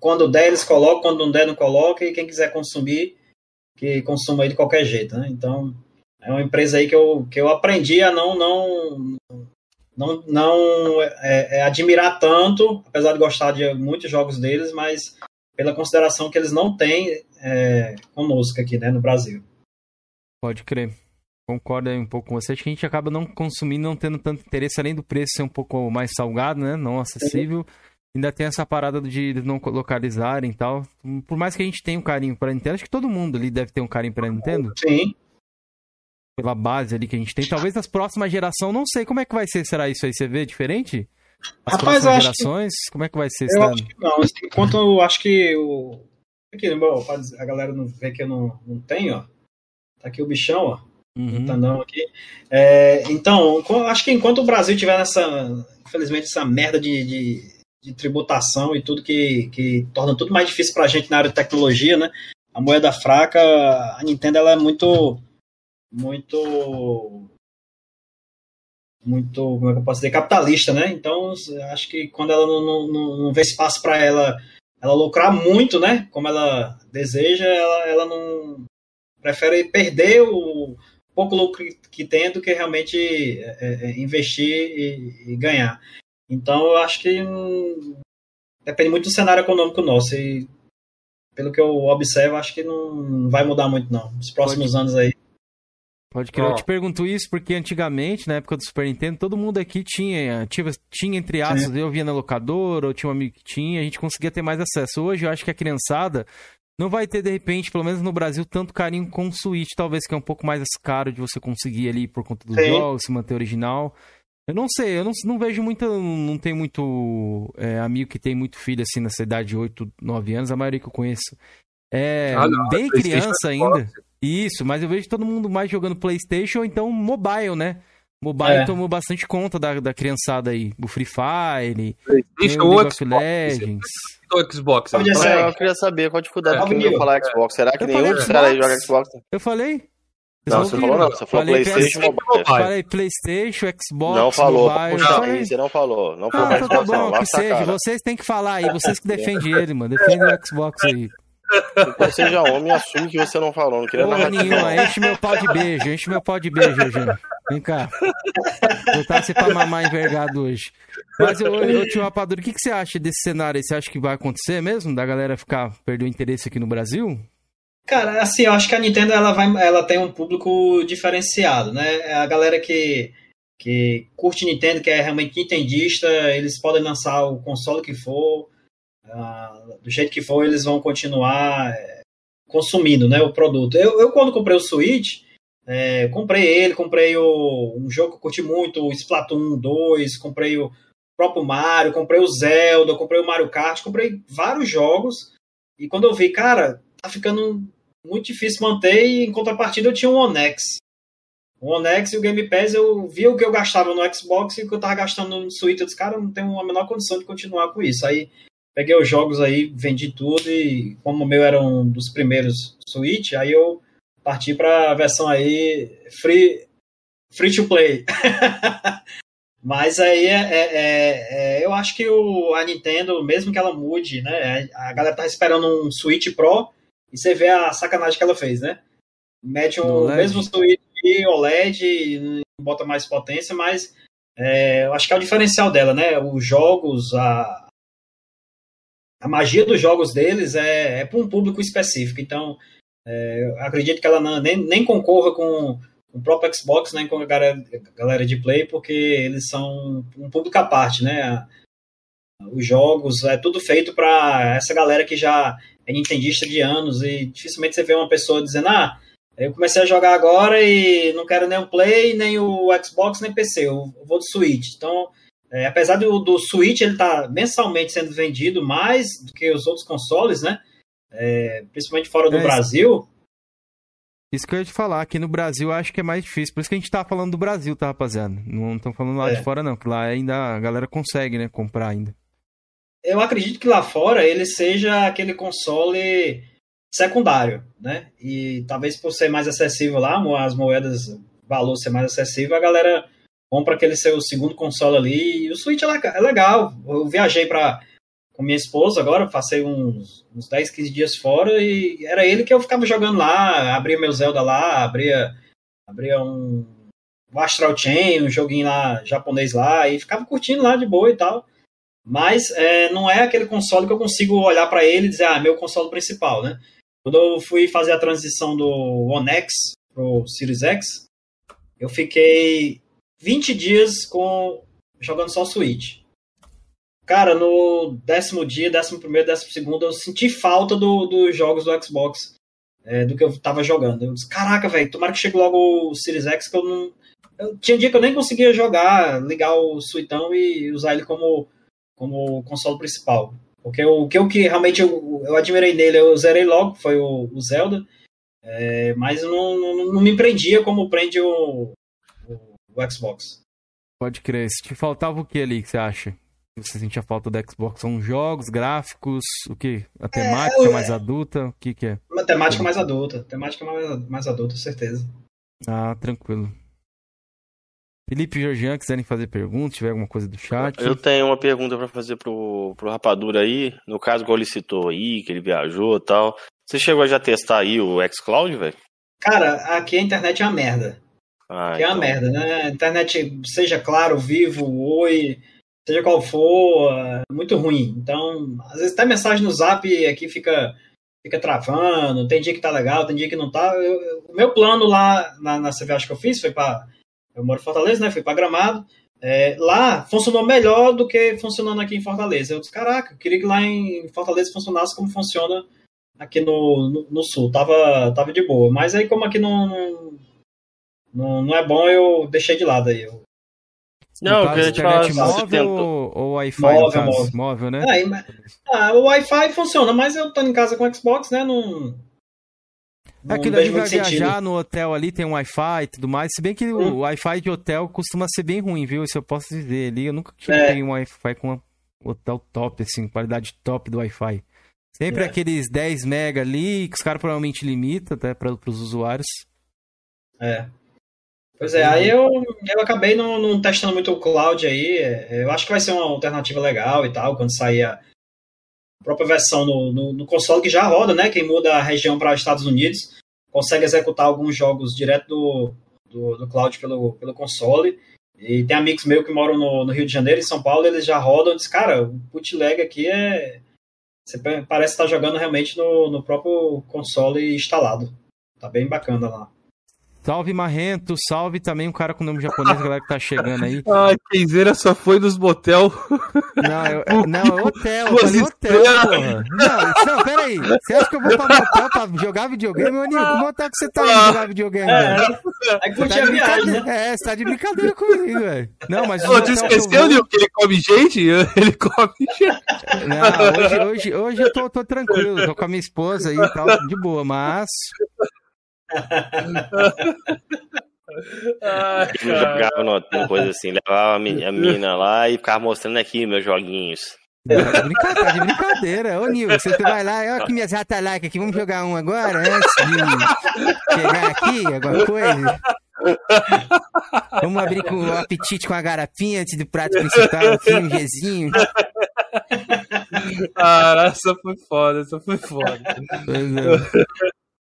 C: quando der eles colocam, quando não der não coloca e quem quiser consumir que consuma aí de qualquer jeito, né? Então, é uma empresa aí que eu, que eu aprendi a não não não, não é, é admirar tanto, apesar de gostar de muitos jogos deles, mas pela consideração que eles não têm é, conosco aqui, né, no Brasil.
A: Pode crer. Concordo um pouco com você. Acho que a gente acaba não consumindo, não tendo tanto interesse, além do preço ser um pouco mais salgado, né? Não acessível. Uhum. Ainda tem essa parada de não localizarem e tal. Por mais que a gente tenha um carinho pra Nintendo, acho que todo mundo ali deve ter um carinho pra Nintendo.
C: Sim.
A: Pela base ali que a gente tem. Talvez nas próximas gerações, não sei como é que vai ser. Será isso aí? Você vê diferente? As Rapaz, próximas gerações, que... como é que vai ser?
C: Eu acho que não. Enquanto eu acho que o. Aqui, a galera não vê que eu não, não tenho, ó. Tá aqui o bichão, ó. Uhum. Tá não aqui. É, então, acho que enquanto o Brasil tiver nessa, infelizmente, essa merda de, de de tributação e tudo que, que torna tudo mais difícil para a gente na área de tecnologia, né? A moeda fraca, a Nintendo ela é muito, muito, muito, como é que eu posso dizer, capitalista, né? Então, acho que quando ela não, não, não vê espaço para ela, ela lucrar muito, né? Como ela deseja, ela, ela não prefere perder o pouco lucro que tem do que realmente é, é, investir e, e ganhar. Então eu acho que hum, depende muito do cenário econômico nosso. E pelo que eu observo, acho que não vai mudar muito, não. Nos próximos Pode... anos aí.
A: Pode crer. Oh. Eu te pergunto isso porque antigamente, na época do Super Nintendo, todo mundo aqui tinha, tinha, tinha entre aspas, eu via na locadora, ou tinha um amigo que tinha, a gente conseguia ter mais acesso. Hoje eu acho que a criançada não vai ter, de repente, pelo menos no Brasil, tanto carinho com o Switch, talvez que é um pouco mais caro de você conseguir ali por conta dos Sim. jogos, se manter original. Eu não sei, eu não, não vejo muito. Não tem muito é, amigo que tem muito filho assim nessa idade de 8, 9 anos, a maioria que eu conheço. É ah, não, bem criança ainda. Isso, mas eu vejo todo mundo mais jogando PlayStation ou então mobile, né? Mobile é. tomou bastante conta da, da criançada aí. O Free Fire,
B: o League of Legends.
D: O Xbox. Eu, eu queria saber qual a dificuldade é, que eu falar Xbox. Será que eu nenhum dos caras aí joga Xbox?
A: Eu falei?
D: Não, você falou não. Você falou falei PlayStation Mobile.
A: Falei PlayStation, Xbox.
D: Não falou. Mobile. Aí, você não falou. Não falou ah,
A: tá bom, não. que seja. Cara. Vocês têm que falar aí. Vocês que defendem ele, mano. Defendem o Xbox aí.
D: Então seja homem assume que você não falou. Não queria
A: Porra nenhuma. Enche meu pau de beijo. Enche meu pau de beijo, Eugênio. Vem cá. Botar-se pra mamar envergado hoje. Mas, eu, eu, tio Rapadura, o que, que você acha desse cenário aí? Você acha que vai acontecer mesmo? Da galera ficar, perder o interesse aqui no Brasil?
C: Cara, assim, eu acho que a Nintendo ela, vai, ela tem um público diferenciado, né? A galera que, que curte Nintendo, que é realmente nintendista, eles podem lançar o console que for, uh, do jeito que for, eles vão continuar é, consumindo né, o produto. Eu, eu quando comprei o Switch, é, comprei ele, comprei o, um jogo que eu curti muito, o Splatoon 2, comprei o próprio Mario, comprei o Zelda, comprei o Mario Kart, comprei vários jogos. E quando eu vi, cara, tá ficando muito difícil manter e em contrapartida eu tinha um Onex. O Onex e o Game Pass eu vi o que eu gastava no Xbox e o que eu tava gastando no Switch. Eu disse, cara, não tenho a menor condição de continuar com isso. Aí peguei os jogos aí, vendi tudo e como o meu era um dos primeiros Switch, aí eu parti para a versão aí free, free to play. Mas aí é, é, é, é, eu acho que o, a Nintendo, mesmo que ela mude, né? A galera tá esperando um Switch Pro e você vê a sacanagem que ela fez, né? Mete o mesmo Switch OLED, bota mais potência, mas é, eu acho que é o diferencial dela, né? Os jogos, a, a magia dos jogos deles é, é para um público específico. Então, é, acredito que ela não, nem, nem concorra com o próprio Xbox, nem com a galera, a galera de Play, porque eles são um público à parte, né? os jogos, é tudo feito para essa galera que já é nintendista de anos e dificilmente você vê uma pessoa dizendo, ah, eu comecei a jogar agora e não quero nem o Play, nem o Xbox, nem PC, eu vou do Switch. Então, é, apesar do, do Switch ele tá mensalmente sendo vendido mais do que os outros consoles, né? É, principalmente fora do
A: É,
C: Brasil.
A: Isso que eu ia te falar, aqui no Brasil eu acho que é mais difícil. Por isso que a gente tá falando do Brasil, tá, rapaziada? Não estão falando lá
C: É.
A: de fora, não. Que lá ainda a galera consegue, né, comprar ainda.
C: Eu acredito que lá fora ele seja aquele console secundário, né? E talvez por ser mais acessível lá, as moedas, o valor ser mais acessível, a galera compra aquele seu segundo console ali. E o Switch é é legal. Eu viajei para com minha esposa agora, passei uns, uns 10, 15 dias fora e era ele que eu ficava jogando lá, abria meu Zelda lá, abria, abria um o Astral Chain, um joguinho lá japonês lá, e ficava curtindo lá de boa e tal. Mas é, não é aquele console que eu consigo olhar para ele e dizer, ah, meu console principal, né? Quando eu fui fazer a transição do One X pro Series X, eu fiquei 20 dias com jogando só Switch. Cara, no décimo dia, décimo primeiro, décimo segundo, eu senti falta do- dos jogos do Xbox, é, do que eu tava jogando. Eu disse, caraca, velho, tomara que chegue logo o Series X, que eu não... Eu, tinha dia que eu nem conseguia jogar, ligar o Suitão e usar ele como, como console principal. Porque o que eu que realmente eu, eu admirei nele, eu zerei logo, foi o, o Zelda, é, mas não, não, não me prendia como prende o, o, o Xbox.
A: Pode crer. Se te faltava o que ali que você acha? Você sentia falta do Xbox? São jogos, gráficos, o que? A temática
C: eu-
A: mais adulta? O que que é?
C: Uma temática mais adulta, temática mais, mais adulta, certeza.
A: Ah, tranquilo. Felipe e Georgian, quiserem fazer perguntas, tiver alguma coisa do chat.
D: Eu tenho uma pergunta pra fazer pro, pro Rapadura aí. No caso, igual ele citou aí, que ele viajou e tal. Você chegou a já testar aí o xCloud, velho?
C: Cara, aqui a internet é uma merda.
D: Ah,
C: que é uma
D: então.
C: merda, né? A internet, seja claro, vivo, oi, seja qual for, é muito ruim. Então, às vezes até mensagem no zap aqui fica, fica travando, tem dia que tá legal, tem dia que não tá. Eu- eu- o meu plano lá na, na CVH que eu fiz foi para Eu moro em Fortaleza, né? Fui para Gramado. É, lá funcionou melhor do que funcionando aqui em Fortaleza. Eu disse, caraca, eu queria que lá em Fortaleza funcionasse como funciona aqui no, no, no sul. Tava, tava de boa. Mas aí, como aqui não, não, não é bom, eu deixei de lado aí. Eu,
D: Não, eu
A: caso,
D: queria te falar.
A: móvel ou, ou Wi-Fi?
C: Móvel, móvel.
A: móvel, né?
C: Mas- ah, o Wi-Fi funciona, mas eu tô em casa com o Xbox, né? Não.
A: É que daí vai
C: sentido.
A: viajar no hotel ali, tem um Wi-Fi e tudo mais. Se bem que o
C: Hum.
A: Wi-Fi de hotel costuma ser bem ruim, viu? Isso eu posso dizer ali. Eu nunca tive
C: É.
A: um Wi-Fi com uma hotel top, assim, qualidade top do Wi-Fi. Sempre
C: É.
A: aqueles 10 mega ali, que os caras provavelmente limitam até para os usuários.
C: É. Pois é, aí eu, eu acabei não, não testando muito o cloud aí. é, Eu acho que vai ser uma alternativa legal e tal, quando sair a própria versão no, no, no console que já roda, né? Quem muda a região para os Estados Unidos consegue executar alguns jogos direto do, do, do cloud pelo, pelo console. E tem amigos meus que moram no, no Rio de Janeiro e São Paulo, eles já rodam dizem, cara, o bootleg aqui é. Você pa- parece estar jogando realmente no, no próprio console instalado. Tá bem bacana lá.
A: Salve Marrento, salve também um cara com nome japonês, a galera que tá chegando aí.
B: Ai, Kenzeira só foi nos motel.
A: Não, eu, não, é hotel, eu falei hotel, porra. Não, não, peraí. Você acha que eu vou pra motel pra jogar videogame? Ô, Nil, que motel que você tá indo jogar videogame, velho?
C: Aí
A: Você
C: curti
A: tá de
C: viagem, né?
A: brincadeira. É, você tá de brincadeira comigo, velho. Não, mas. o
B: Ô, tu
A: que
B: esqueceu, Nil, que ele come gente? Ele come gente.
A: Não, hoje, hoje, hoje eu tô, tô tranquilo, tô com a minha esposa aí e tal, de boa, mas.
B: Ai,
D: Eu jogava no coisa assim, levava a mi- a mina lá e ficava mostrando aqui meus joguinhos.
A: Tá de brincadeira, de brincadeira. Ô, Nil, você vai lá, olha aqui minhas ratalacas aqui, vamos jogar um agora, antes de chegar aqui, alguma coisa? Vamos abrir com o apetite com a garapinha antes do prato principal, aqui, um Gzinho.
B: Cara, essa foi foda, essa foi foda.
A: Pois é.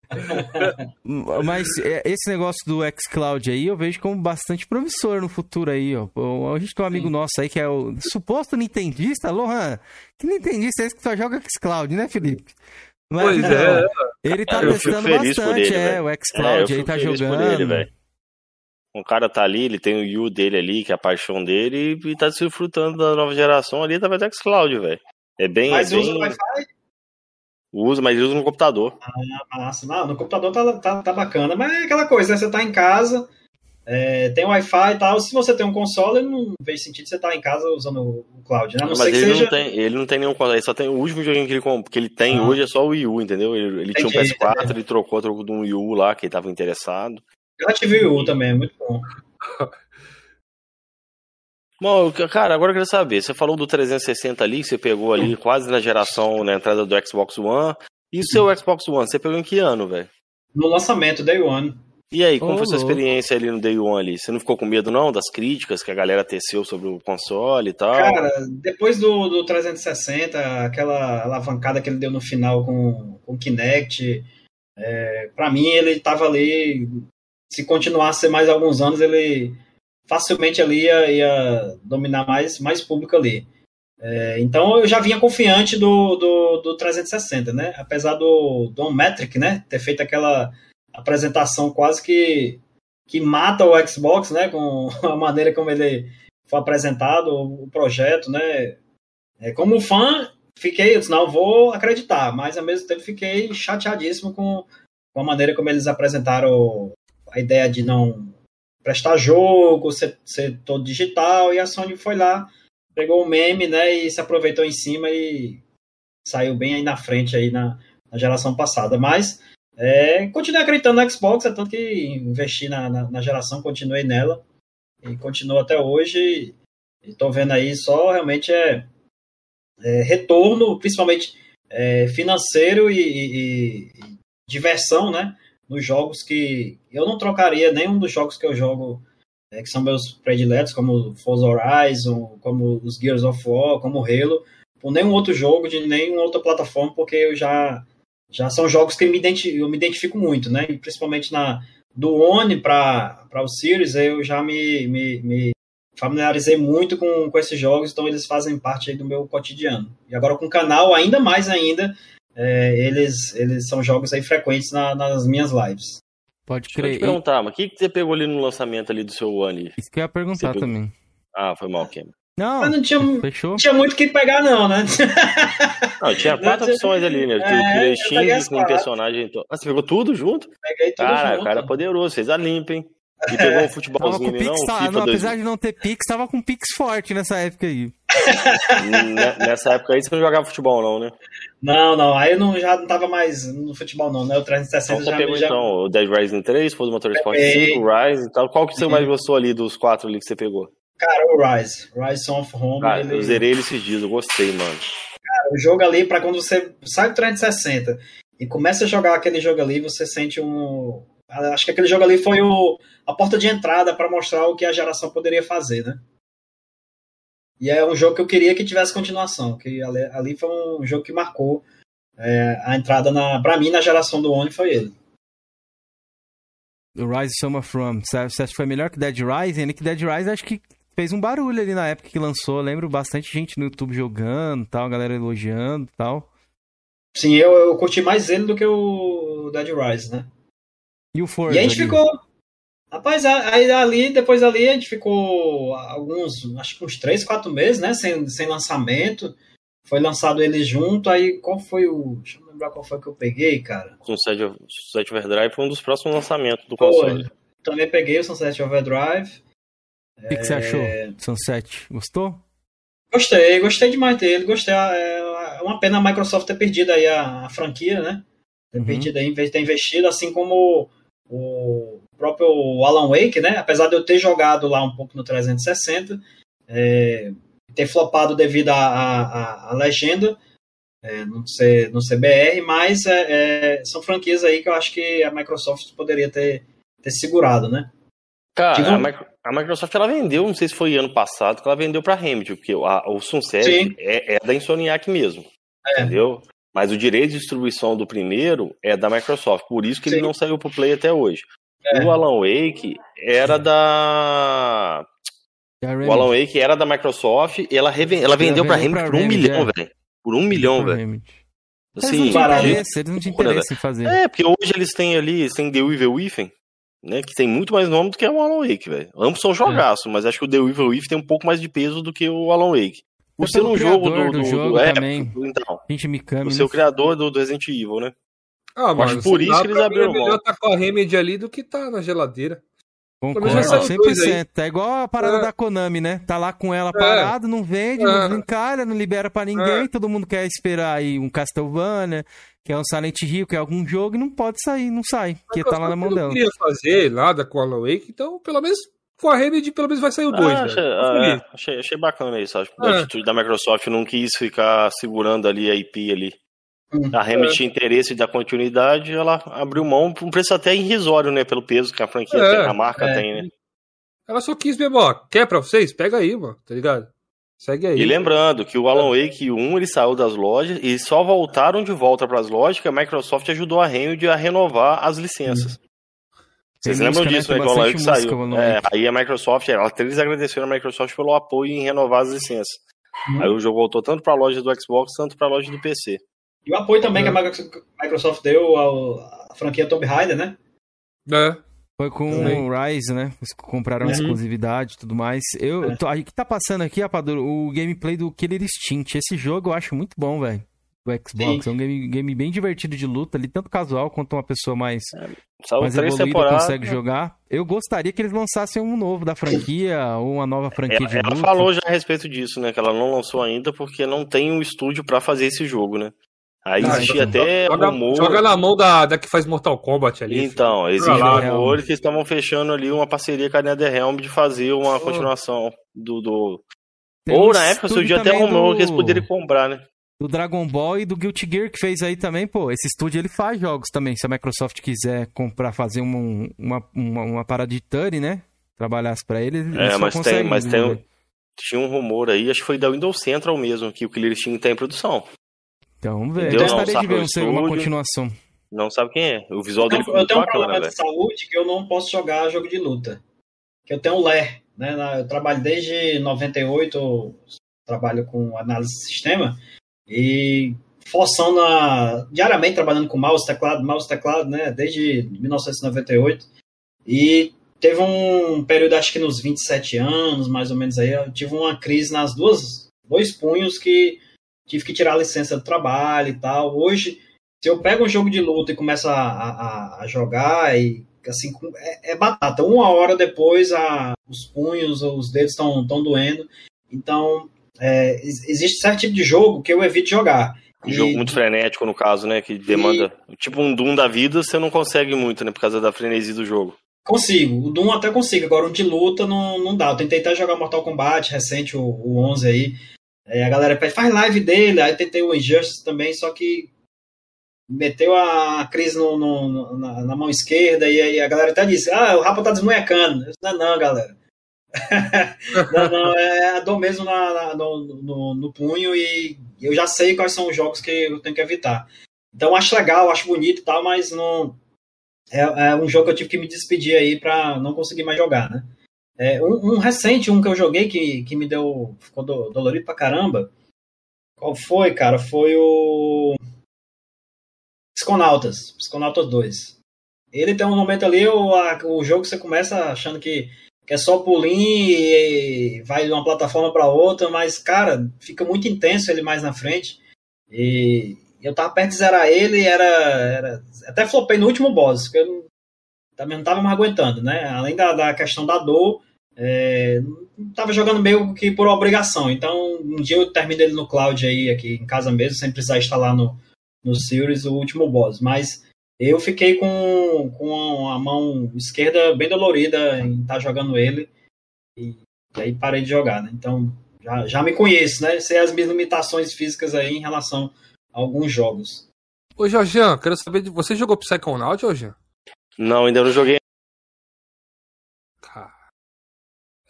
A: Mas é, esse negócio do xCloud aí eu vejo como bastante promissor no futuro aí, ó. A gente tem um amigo nosso aí que é o suposto nintendista, Lohan. Que nintendista é esse que só joga xCloud, né, Felipe? Mas,
B: Pois
A: não,
B: é.
A: Ele tá
D: Eu
A: testando bastante,
D: ele,
A: é,
D: velho.
A: o
D: É, eu
A: xCloud aí
D: fico
A: tá jogando.
D: ele. O cara tá ali, ele tem o Yu dele ali, que é a paixão dele, e tá desfrutando da nova geração ali através do xCloud, velho. É bem,
C: Mas
D: é
C: usa
D: bem...
C: o Wi-Fi?
D: Usa, mas usa no computador.
C: Ah, massa. Não, no computador tá, tá, tá bacana, mas é aquela coisa, né? Você tá em casa, é, tem Wi-Fi e tal. Se você tem um console, não vejo sentido você estar tá em casa usando o cloud, né? Não
D: mas ele,
C: seja...
D: não tem, ele não tem nenhum console, ele só tem o último joguinho que ele, que ele tem
C: Ah.
D: hoje é só o Wii U, entendeu? Ele, ele tinha um
C: Entendi,
D: PS4,
C: entendi.
D: ele trocou, trocou de um Wii U lá, que ele tava interessado.
C: Eu já tive o U também, é muito bom.
D: Bom, cara, agora eu queria saber, você falou do 360 ali, que você pegou ali quase na geração, na entrada do Xbox One. E o seu Xbox One, você pegou em que ano, velho?
C: No lançamento, Day One.
D: E aí, como
A: Ô,
D: foi sua experiência ali no Day One ali? Você não ficou com medo, não, das críticas que a galera teceu sobre o console e tal?
C: Cara, depois do, do 360, aquela alavancada que ele deu no final com, com o Kinect, é, para mim ele tava ali. Se continuasse mais alguns anos, ele facilmente ali ia, ia dominar mais, mais público ali. É, então eu já vinha confiante do, do, do 360, né? Apesar do Don Metric, né? Ter feito aquela apresentação quase que, que mata o Xbox, né? Com a maneira como ele foi apresentado, o projeto, né? É, como fã, fiquei, eu disse, não, vou acreditar, mas ao mesmo tempo fiquei chateadíssimo com, com a maneira como eles apresentaram a ideia de não prestar jogo, ser, ser todo digital, e a Sony foi lá, pegou o meme, né, e se aproveitou em cima e saiu bem aí na frente aí na, na geração passada. Mas é, continuei acreditando no Xbox, é tanto que investi na, na, na geração, continuei nela e continuo até hoje. E tô vendo aí só realmente é, é retorno, principalmente é, financeiro e, e- e diversão, né? Nos jogos que eu não trocaria nenhum dos jogos que eu jogo, é, que são meus prediletos, como Forza Horizon, como os Gears of War, como Halo, por nenhum outro jogo de nenhuma outra plataforma, porque eu já já são jogos que me eu me identifico muito, né? E principalmente na do One para o Series, eu já me, me, me familiarizei muito com, com esses jogos, então eles fazem parte do meu cotidiano. E agora com o canal, ainda mais ainda, é, eles, eles são jogos aí frequentes na- nas minhas lives.
A: Pode
D: Deixa eu
A: crer.
D: te perguntar, mas o que, que você pegou ali no lançamento ali do seu One?
A: Isso que eu ia perguntar
D: Você-
A: também.
D: Ah, foi mal, Kim.
A: Não,
C: Mas não tinha, não tinha muito o que pegar não, né?
D: Não, tinha quatro
C: Não,
D: opções ali, né?
C: É, eu
D: Steam com um personagem. então- Ah, você pegou tudo junto?
C: Peguei tudo
D: Cara,
C: junto.
D: o cara é poderoso, fez a limpa, hein? E pegou um
A: Tava
D: futebolzinho
A: com
D: ali, não?
A: Pix, tá- não,
D: 2000.
A: apesar de não ter Pix, tava com Pix forte nessa época aí.
D: Nessa época aí você não jogava futebol, não, né?
C: Não, não, aí eu não, já não tava mais no futebol não, né? O
D: Então
C: 360
D: você
C: já,
D: pegou
C: já
D: então o Dead Rising 3, Forza Motorsport
C: Peguei.
D: 5, Rise e tal. Qual que você mais gostou ali dos quatro ali que você pegou?
C: Cara, o Rise, Rise Son of Home,
D: Cara,
C: ele...
D: eu zerei ele esses dias, eu gostei, mano.
C: o jogo ali, pra quando você sai do 360 e começa a jogar aquele jogo ali, você sente um. Acho que aquele jogo ali foi o, a porta de entrada pra mostrar o que a geração poderia fazer, né? E é um jogo que eu queria que tivesse continuação, que ali, ali foi um jogo que marcou é, a entrada na, pra mim na geração do One foi ele.
A: O Rise Summer From. Você acha que foi melhor que Dead Rising? Que Dead Rising acho que fez um barulho ali na época que lançou. Eu lembro bastante gente no YouTube jogando tal, galera elogiando tal.
C: Sim, eu, eu curti mais ele do que o Dead Rise, né?
A: E o Forza
C: E a gente ficou. Rapaz, a- aí ali, depois ali, a gente ficou alguns, acho que uns 3, 4 meses, né? Sem, sem lançamento. Foi lançado ele junto, aí qual foi o. Deixa eu lembrar qual foi que eu peguei, cara.
D: O Sunset, Sunset Overdrive foi um dos próximos lançamentos do
C: Foi.
D: console.
C: Também peguei o Sunset Overdrive.
A: O que, que você achou?
C: É.
A: Sunset? Gostou?
C: Gostei, gostei demais dele. Gostei. É é uma pena a Microsoft ter perdido aí a, a franquia, né? Ter
A: Uhum.
C: perdido aí, em vez de ter investido, assim como próprio Alan Wake, né? Apesar de eu ter jogado lá um pouco no 360, é, ter flopado devido à legenda, é, não, ser, não ser BR, mas é, é, são franquias aí que eu acho que a Microsoft poderia ter, ter segurado, né?
D: Cara, a, Micro- a Microsoft ela vendeu, não sei se foi ano passado, que ela vendeu pra Remedy, porque a- o Sunset é, é da Insomniac mesmo,
C: É.
D: entendeu? Mas o direito de distribuição do primeiro é da Microsoft, por isso que ele
C: Sim.
D: não saiu pro Play até hoje.
C: É.
D: O Alan Wake era da. O Alan Wake era da Microsoft e ela, reven- ela vendeu pra
A: vendeu
D: Remedy
A: pra
D: por um
A: Remedy,
D: milhão,
A: é.
D: velho. Por um milhão, velho.
A: Eles não
D: Assim,
A: tinham interesse, eles não tinham
D: Loucura,
A: interesse em fazer.
D: É, porque hoje eles têm ali, eles têm The Evil Within, né? Que tem muito mais nome do que o Alan Wake, velho. Ambos
A: É.
D: são jogaços, mas acho que o The Evil Within tem um pouco mais de peso do que o Alan Wake. Por ser um jogo do, do,
A: do jogo
D: do- é,
A: também.
D: Então,
A: Gente Mikami.
D: o
A: né?
D: seu criador do, do Resident Evil, né?
B: Ah,
D: acho
B: mano,
D: por
B: sei
D: isso que eles
B: pra
D: abriram
B: mim É
D: mão.
B: melhor tá com a Remedy ali do que tá na geladeira.
A: Concordo,
B: menos
C: essas
A: 100%. É igual a parada
B: É.
A: da Konami, né? Tá lá com ela parado, não vende,
B: É.
A: não encalha, não libera pra ninguém.
B: É.
A: Todo mundo quer esperar aí um Castlevania, quer um Silent Hill, quer algum jogo e não pode sair, não sai, porque tá lá na mão
B: Eu
A: dela.
B: não queria fazer nada com a Alan Wake, então pelo menos com a Remedy pelo menos vai sair o 2,
D: Ah, achei, ah, é, achei, achei bacana isso. Acho que
B: É.
D: a atitude da Microsoft não quis ficar segurando ali a IP ali.
C: Hum.
D: A Remedy
B: É.
D: tinha interesse da continuidade, ela abriu mão por um preço até irrisório, né? Pelo peso que a franquia
B: É,
D: tem, a marca
C: é.
D: tem, né?
B: Ela só quis mesmo, ó. Quer pra vocês? Pega aí, mano. Tá ligado? Segue aí.
D: E lembrando que o Alan Wake 1 ele saiu das lojas e só voltaram de volta para as lojas que a Microsoft ajudou a Remedy a renovar as licenças. Vocês
A: Tem
D: lembram
A: música,
D: disso, né? Que o Alan Wake saiu. É, aí a Microsoft, ela, eles agradeceram a Microsoft pelo apoio em renovar as licenças.
C: Uhum.
D: Aí o jogo voltou tanto para a loja do Xbox, tanto para a loja do PC.
C: E o apoio também
B: É.
C: que a Microsoft- deu ao- à franquia Tomb Raider, né?
B: É.
A: Foi com
B: Também.
A: o Rise, né? Eles compraram
C: Uhum.
A: exclusividade e tudo mais. Eu,
C: É.
A: tô, aí que tá passando aqui, Rapadura, o gameplay do Killer Instinct. Esse jogo eu acho muito bom, velho. Do Xbox.
C: Sim.
A: É um game, game bem divertido de luta ali, tanto casual quanto uma pessoa mais,
D: Saiu
A: mais evoluída
D: temporadas.
A: consegue jogar. Eu gostaria que eles lançassem um novo da franquia, ou uma nova franquia
D: Ela,
A: de
D: ela
A: luta.
D: falou já a respeito disso, né? Que ela não lançou ainda porque não tem um estúdio para fazer esse jogo, né? Aí
B: Ah,
D: existia
B: então,
D: até
B: joga,
D: rumor.
B: joga na mão da, da que faz Mortal Kombat ali.
D: Então,
B: filho.
D: existe um rumor que estavam fechando ali uma parceria com a NetherRealm de fazer uma
B: Oh.
D: continuação do. do...
A: Tem
D: Ou na época surgiu
A: estúdio
D: até rumor
A: do-
D: que eles poderiam comprar, né?
A: do Dragon Ball e do Guilty Gear que fez aí também, pô, esse estúdio ele faz jogos também, se a Microsoft quiser comprar, fazer uma, uma, uma, uma parada de Turi, né, trabalhasse pra ele,
D: É, mas tem, mas tem um- tinha um rumor aí, acho que foi da Windows Central mesmo, que o Killer Instinct tá em produção.
A: Então, vamos ver, eu gostaria de ver um, uma continuação.
D: Não sabe quem é. O visual
C: Eu
D: dele
C: eu tenho um
D: bacana,
C: problema de saúde que eu não posso jogar jogo de luta. Que eu tenho um LER, né? Eu trabalho desde 98, eu trabalho com análise de sistema e forçando a, diariamente trabalhando com mouse, teclado, mouse, teclado, né? Desde 1998. E teve um período, acho que nos 27 anos, mais ou menos aí, eu tive uma crise nas duas, dois punhos que tive que tirar a licença do trabalho e tal. Hoje, se eu pego um jogo de luta e começo a, a, a jogar e assim é, é batata. Uma hora depois a, os punhos, os dedos estão tão doendo. Então é, ex- existe certo tipo de jogo que eu evito jogar.
D: Um jogo
C: E-
D: muito frenético, no caso, né? Que demanda. Tipo um Doom da vida, você não consegue muito, né? Por causa da frenesi do jogo.
C: Consigo, o Doom até consigo, agora um de luta não, não dá. Eu tentei até jogar Mortal Kombat recente, o, o 11 aí. É, a galera pede, faz live dele, aí tentei o Injustice também, só que meteu a crise no, no- na, na mão esquerda e aí a galera até disse, ah, o Rapa tá desmunhecando. Disse, não, não, galera. não, não, é a dor mesmo na- na- no, no, no punho e eu já sei quais são os jogos que eu tenho que evitar. Então acho legal, acho bonito e tal, mas não, é, é um jogo que eu tive que me despedir aí pra não conseguir mais jogar, né? É, um, um recente, um que eu joguei que, que me deu. ficou do- dolorido pra caramba. Qual foi, cara? Foi o. Psiconautas. Psiconautas 2. Ele tem um momento ali, o, a- o jogo você começa achando que, que é só pulinho e vai de uma plataforma para outra, mas, cara, fica muito intenso ele mais na frente. E eu tava perto de zerar ele era, era. Até flopei no último boss, porque eu também não tava mais aguentando, né? Além da, da questão da dor, é, tava jogando meio que por obrigação. Então, um dia eu termino ele no cloud aí, aqui em casa mesmo, sem precisar instalar no, no Series o último boss. Mas eu fiquei com, com a mão esquerda bem dolorida em estar jogando ele. E, e aí parei de jogar, né? Então, já, já me conheço, né? Sei as minhas limitações físicas aí em relação a alguns jogos.
B: Ô, Jorgian, quero saber de você jogou Psychonaut, Jorgian?
D: Não, ainda não joguei.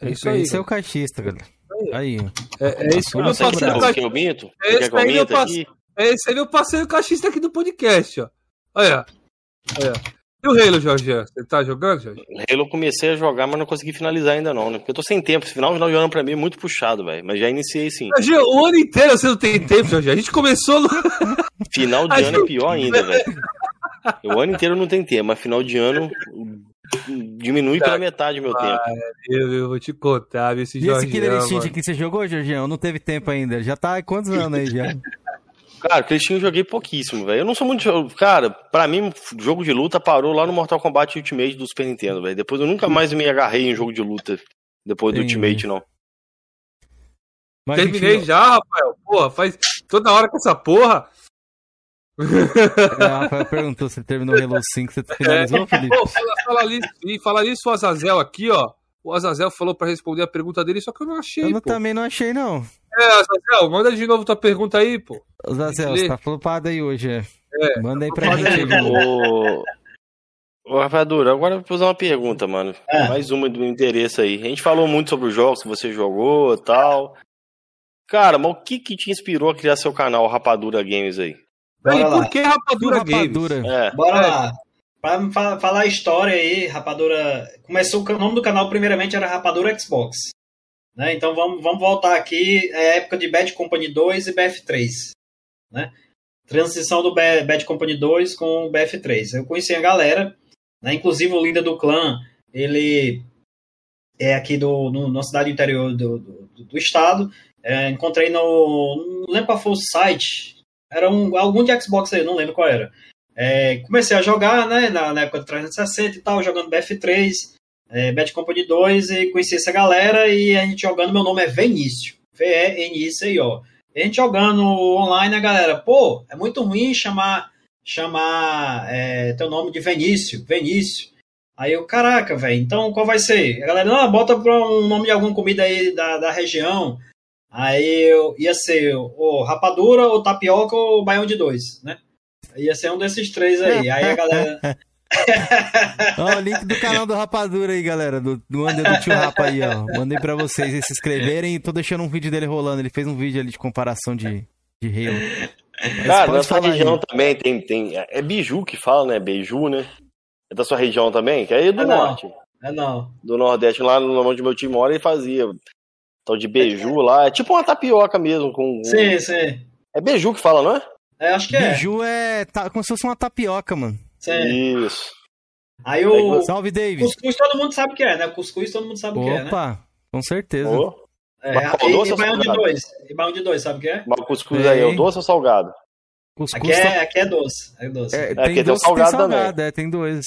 B: É isso aí.
A: Esse é o caixista, galera. Aí, ó.
B: É, é isso aí,
A: Não,
B: meu
A: sem
B: parceiro
A: bravo.
D: Quer
B: cachista.
D: que eu minto?
B: Esse
D: eu
B: aí, meu
D: minta
B: parceiro.
D: aqui?
B: Esse é meu parceiro cachista aqui do podcast, ó. Olha. Olha. E o Halo, Jorgian? Você tá jogando, Jorge?
D: Halo eu comecei a jogar, mas não consegui finalizar ainda não, né? Porque eu tô sem tempo. Esse final, final de ano pra mim é muito puxado, velho. Mas já iniciei sim.
B: Jorgian, o ano inteiro você não tem tempo, Jorgian. A gente começou no...
D: Final de
B: A
D: ano é pior ainda, velho. O ano inteiro não tem tempo, mas final de ano diminui pela metade o meu tempo.
B: Eu, eu vou te contar, esse
A: E esse
B: Jorge.
A: Killer Instinct que você jogou, Jorgião? Não teve tempo ainda. Já tá há quantos anos aí já?
D: Cara, Cristinho eu joguei pouquíssimo, velho. Eu não sou muito. Cara, pra mim, jogo de luta parou lá no Mortal Kombat Ultimate do Super Nintendo, velho. Depois eu nunca mais me agarrei em jogo de luta. Depois do
A: Entendi.
D: Ultimate, não.
A: Mas,
B: Terminei já, Rafael. Porra, faz toda hora com essa porra.
A: É, O Rafael perguntou se ele terminou o Halo 5. Você finalizou, Felipe?
B: Pô, fala, fala nisso, e falar nisso, o Azazel aqui, ó. O Azazel falou pra responder a pergunta dele, só que eu não achei,
A: Eu não-
B: pô.
A: também não achei, não.
B: É, Azazel, manda de novo tua pergunta aí, pô.
A: O Zazel,
B: Lê.
A: você tá flopado aí hoje, é.
B: É,
A: Manda aí pra gente
B: aí.
D: Ô. Ô, Rapadura, agora eu vou fazer uma pergunta, mano.
C: É.
D: Mais uma do interesse aí. A gente falou muito sobre os jogos que você jogou e tal. Cara, mas o que que te inspirou a criar seu canal Rapadura Games aí?
C: Bora
B: Aí,
C: lá.
B: por que Rapadura Games?
A: Rapadura.
D: É.
C: Bora
B: É.
C: lá. Pra fa- falar a história aí, Rapadura. Começou o nome do canal, primeiramente, era Rapadura Xbox. Né? Então vamos, vamos voltar aqui. É a época de Bad Company 2 e BF3. Né? Transição do Ba- Bad Company 2 com o BF3. Eu conheci a galera, né? inclusive o líder do clã, ele é aqui do, no, na cidade interior do, do, do estado. É, encontrei no. Não lembro qual foi o site. Era um, algum de Xbox aí, não lembro qual era. É, comecei a jogar, né, na, na época do 360 e tal, jogando BF3, é, Bad Company 2, e conheci essa galera, e a gente jogando, meu nome é Venício, V-E-N-I-C-I-O. E a gente jogando online, a galera, pô, é muito ruim chamar, chamar é, teu nome de Venício, Venício. Aí eu, caraca, velho, então qual vai ser? A galera, não, bota pra um nome de alguma comida aí da, da região. Aí eu ia ser ou rapadura, ou tapioca, ou baião de dois, né? Ia ser um desses três aí. Aí a galera.
A: Ó, o link do canal do Rapadura aí, galera. Do, do Under do Tio Rapa aí, ó. Mandei pra vocês aí se inscreverem tô deixando um vídeo dele rolando. Ele fez um vídeo ali de comparação de, de Halo. Mas
D: Cara, na sua
A: aí.
D: região também tem, tem. É Biju que fala, né? Beiju, né? É da sua região também? Que aí é do
C: É, não.
D: norte.
C: É não.
D: Do Nordeste, lá no onde meu time mora, ele fazia. Tal de beiju lá. É tipo uma tapioca mesmo. Com,
C: Sim, sim.
D: É beiju que fala, não é?
C: É, acho que é.
A: Biju é tá, como se fosse uma tapioca, mano.
C: Sim.
D: Isso.
C: Aí o
A: Salve, David.
C: cuscuz todo mundo sabe o que é, né? Cuscuz todo mundo sabe o que é, né?
A: Opa, com certeza.
D: Ô,
C: É, e,
D: doce
C: e
D: ou
C: baião de
D: salgado?
C: dois. E baião de dois, sabe o que é?
D: mas o cuscuz aí é o
A: Tem.
D: doce ou salgado?
A: Cuscuz
C: Aqui é,
A: tá-
C: aqui é doce. É doce.
A: é,
D: porque
A: tem
D: tem o
A: doce tem
D: salgado também.
A: salgado, é, tem dois.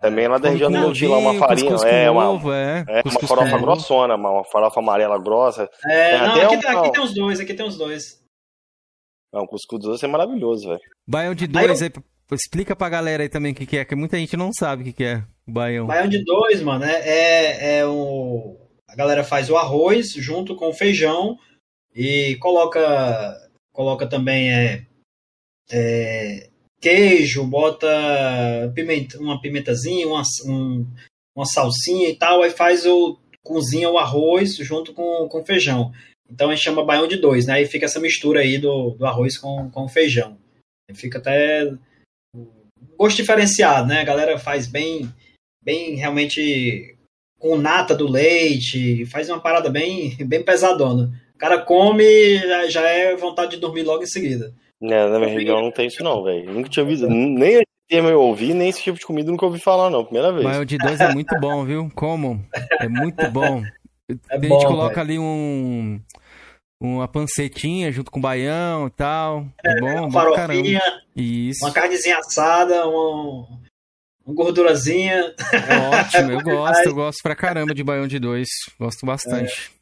D: Também lá da região do meu tio, lá uma farinha.
A: cuscuz
D: É, uma,
A: ovo, é.
D: é uma farofa grossona, uma, uma farofa amarela grossa.
C: É,
D: tem
C: não,
D: até
C: aqui,
D: um-
C: tem- aqui tem uns dois, aqui tem uns dois.
D: Não, o cuscuz doce é maravilhoso, velho.
A: Baião de dois, aí, p- explica pra galera aí também o que, que é, que muita gente não sabe o que, que é o baião.
C: Baião de dois, mano, é, é, é o. A galera faz o arroz junto com o feijão e coloca. Coloca também é, é, queijo, bota pimenta, uma pimentazinha, uma, um- uma salsinha e tal, aí faz o. cozinha o arroz junto com, com feijão. Então a gente chama baião de dois, né? Aí fica essa mistura aí do, do arroz com, com feijão. Fica até gosto diferenciado, né? A galera faz bem, bem realmente com nata do leite, faz uma parada bem, bem pesadona. O cara come já é vontade de dormir logo em seguida.
D: É, na minha região não tem isso não, velho. Nunca tinha visto. Nem esse termo eu ouvi, nem esse tipo de comida eu nunca ouvi falar, não. Primeira vez.
A: Baião de dois é muito bom, viu? Comam. É muito bom.
C: É
A: a gente
C: bom,
A: coloca
C: velho.
A: ali um. Uma pancetinha junto com baião e tal. É bom,
C: Uma
A: bom caramba.
C: farofinha,
A: Isso.
C: uma carnezinha assada, uma, uma gordurazinha.
A: É ótimo, eu gosto, eu gosto pra caramba de baião de dois. Gosto bastante.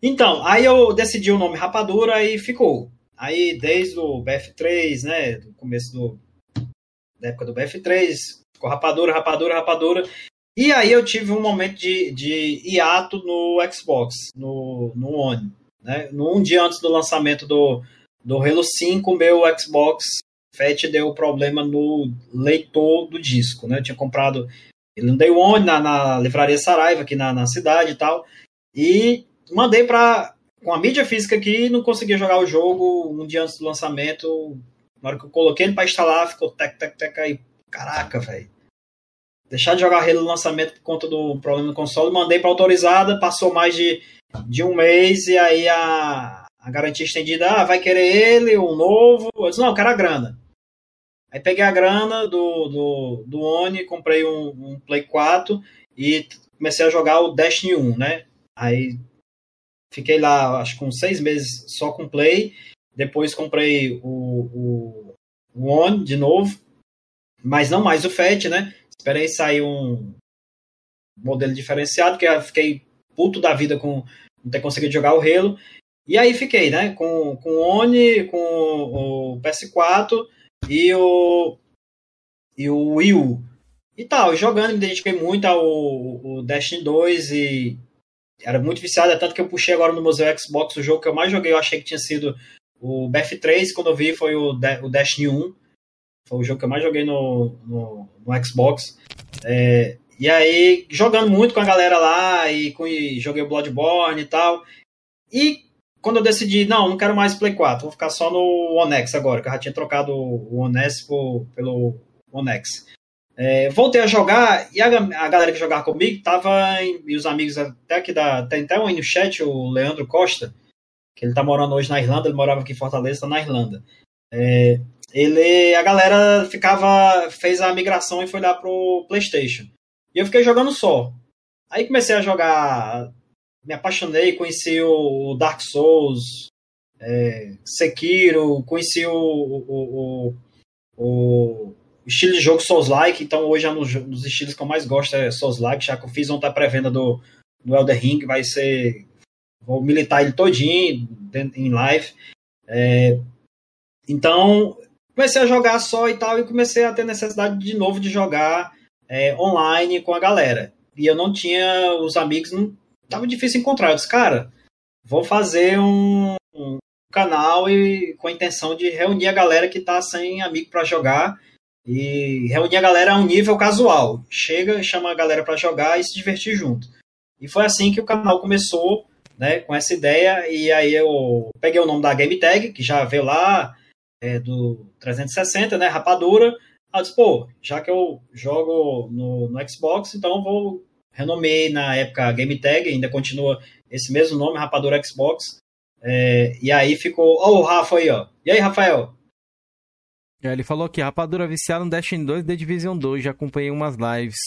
C: Então, aí eu decidi o nome Rapadura e ficou. Aí desde o BF3, né, do começo do, da época do BF3, ficou Rapadura, Rapadura, Rapadura. E aí eu tive um momento de, de hiato no Xbox, no, no One. Né? Um dia antes do lançamento do, do Halo 5, meu Xbox Fat deu problema no leitor do disco. Né? Eu tinha comprado ele no Day One, na, na livraria Saraiva, aqui na, na cidade e tal. E mandei para com a mídia física aqui não conseguia jogar o jogo um dia antes do lançamento. Na hora que eu coloquei ele para instalar, ficou tec, tec, tec aí. Caraca, velho. Deixar de jogar Halo no lançamento por conta do problema no console. Mandei para autorizada, passou mais de, de um mês e aí a, a garantia estendida, ah, vai querer ele, um novo. Eu disse, não, eu quero a grana. Aí peguei a grana do, do, do Oni, comprei um, um Play 4 e comecei a jogar o Destiny 1, né? Aí fiquei lá, acho que uns seis meses só com Play. Depois comprei o, o, o de novo, mas não mais o FAT, né? Esperei sair um modelo diferenciado, que eu fiquei puto da vida com não ter conseguido jogar o Halo. E aí fiquei, né? Com, com o Oni, com o PS4 e o, e o Wii U. E tal, jogando, me dediquei muito ao, ao Destiny 2 e era muito viciado, é tanto que eu puxei agora no Museu Xbox o jogo que eu mais joguei, eu achei que tinha sido o BF3, quando eu vi foi o, o Destiny 1. Foi o jogo que eu mais joguei no, no, no Xbox. É, e aí, jogando muito com a galera lá, e, com, e joguei o Bloodborne e tal. E quando eu decidi, não, não quero mais Play 4, vou ficar só no One X agora, que eu já tinha trocado o One S pelo One X. É, voltei a jogar e a, a, galera que jogava comigo tava, em, e os amigos até aqui da. Tem até um aí no chat, o Leandro Costa, que ele tá morando hoje na Irlanda, ele morava aqui em Fortaleza, tá na Irlanda. É, ele, a galera ficava, fez a migração e foi lá pro PlayStation. E eu fiquei jogando só. Aí comecei a jogar, me apaixonei, conheci o Dark Souls, é, Sekiro, conheci o, o, o, o estilo de jogo Souls-like, então hoje é um dos estilos que eu mais gosto é Souls-like, já que eu fiz ontem a pré-venda do, do Elder Ring, vai ser... Vou militar ele todinho em live. É, então, comecei a jogar só e tal, e comecei a ter necessidade de novo de jogar é, online com a galera. E eu não tinha os amigos, não tava difícil encontrar. Eu disse, cara, vou fazer um, um canal e com a intenção de reunir a galera que tá sem amigo para jogar e reunir a galera a um nível casual. Chega, chama a galera para jogar e se divertir junto. E foi assim que o canal começou, né, com essa ideia. E aí eu peguei o nome da Game Tag, que já veio lá é, do 360, né, Rapadura. Eu disse, pô, já que eu jogo no, no Xbox, então vou renomei na época Game Tag, ainda continua esse mesmo nome, Rapadura Xbox. É, e aí ficou, ó, oh, o Rafa aí, ó. E aí, Rafael?
A: É, ele falou que Rapadura viciado no Destiny 2 The Division 2, já acompanhei umas lives.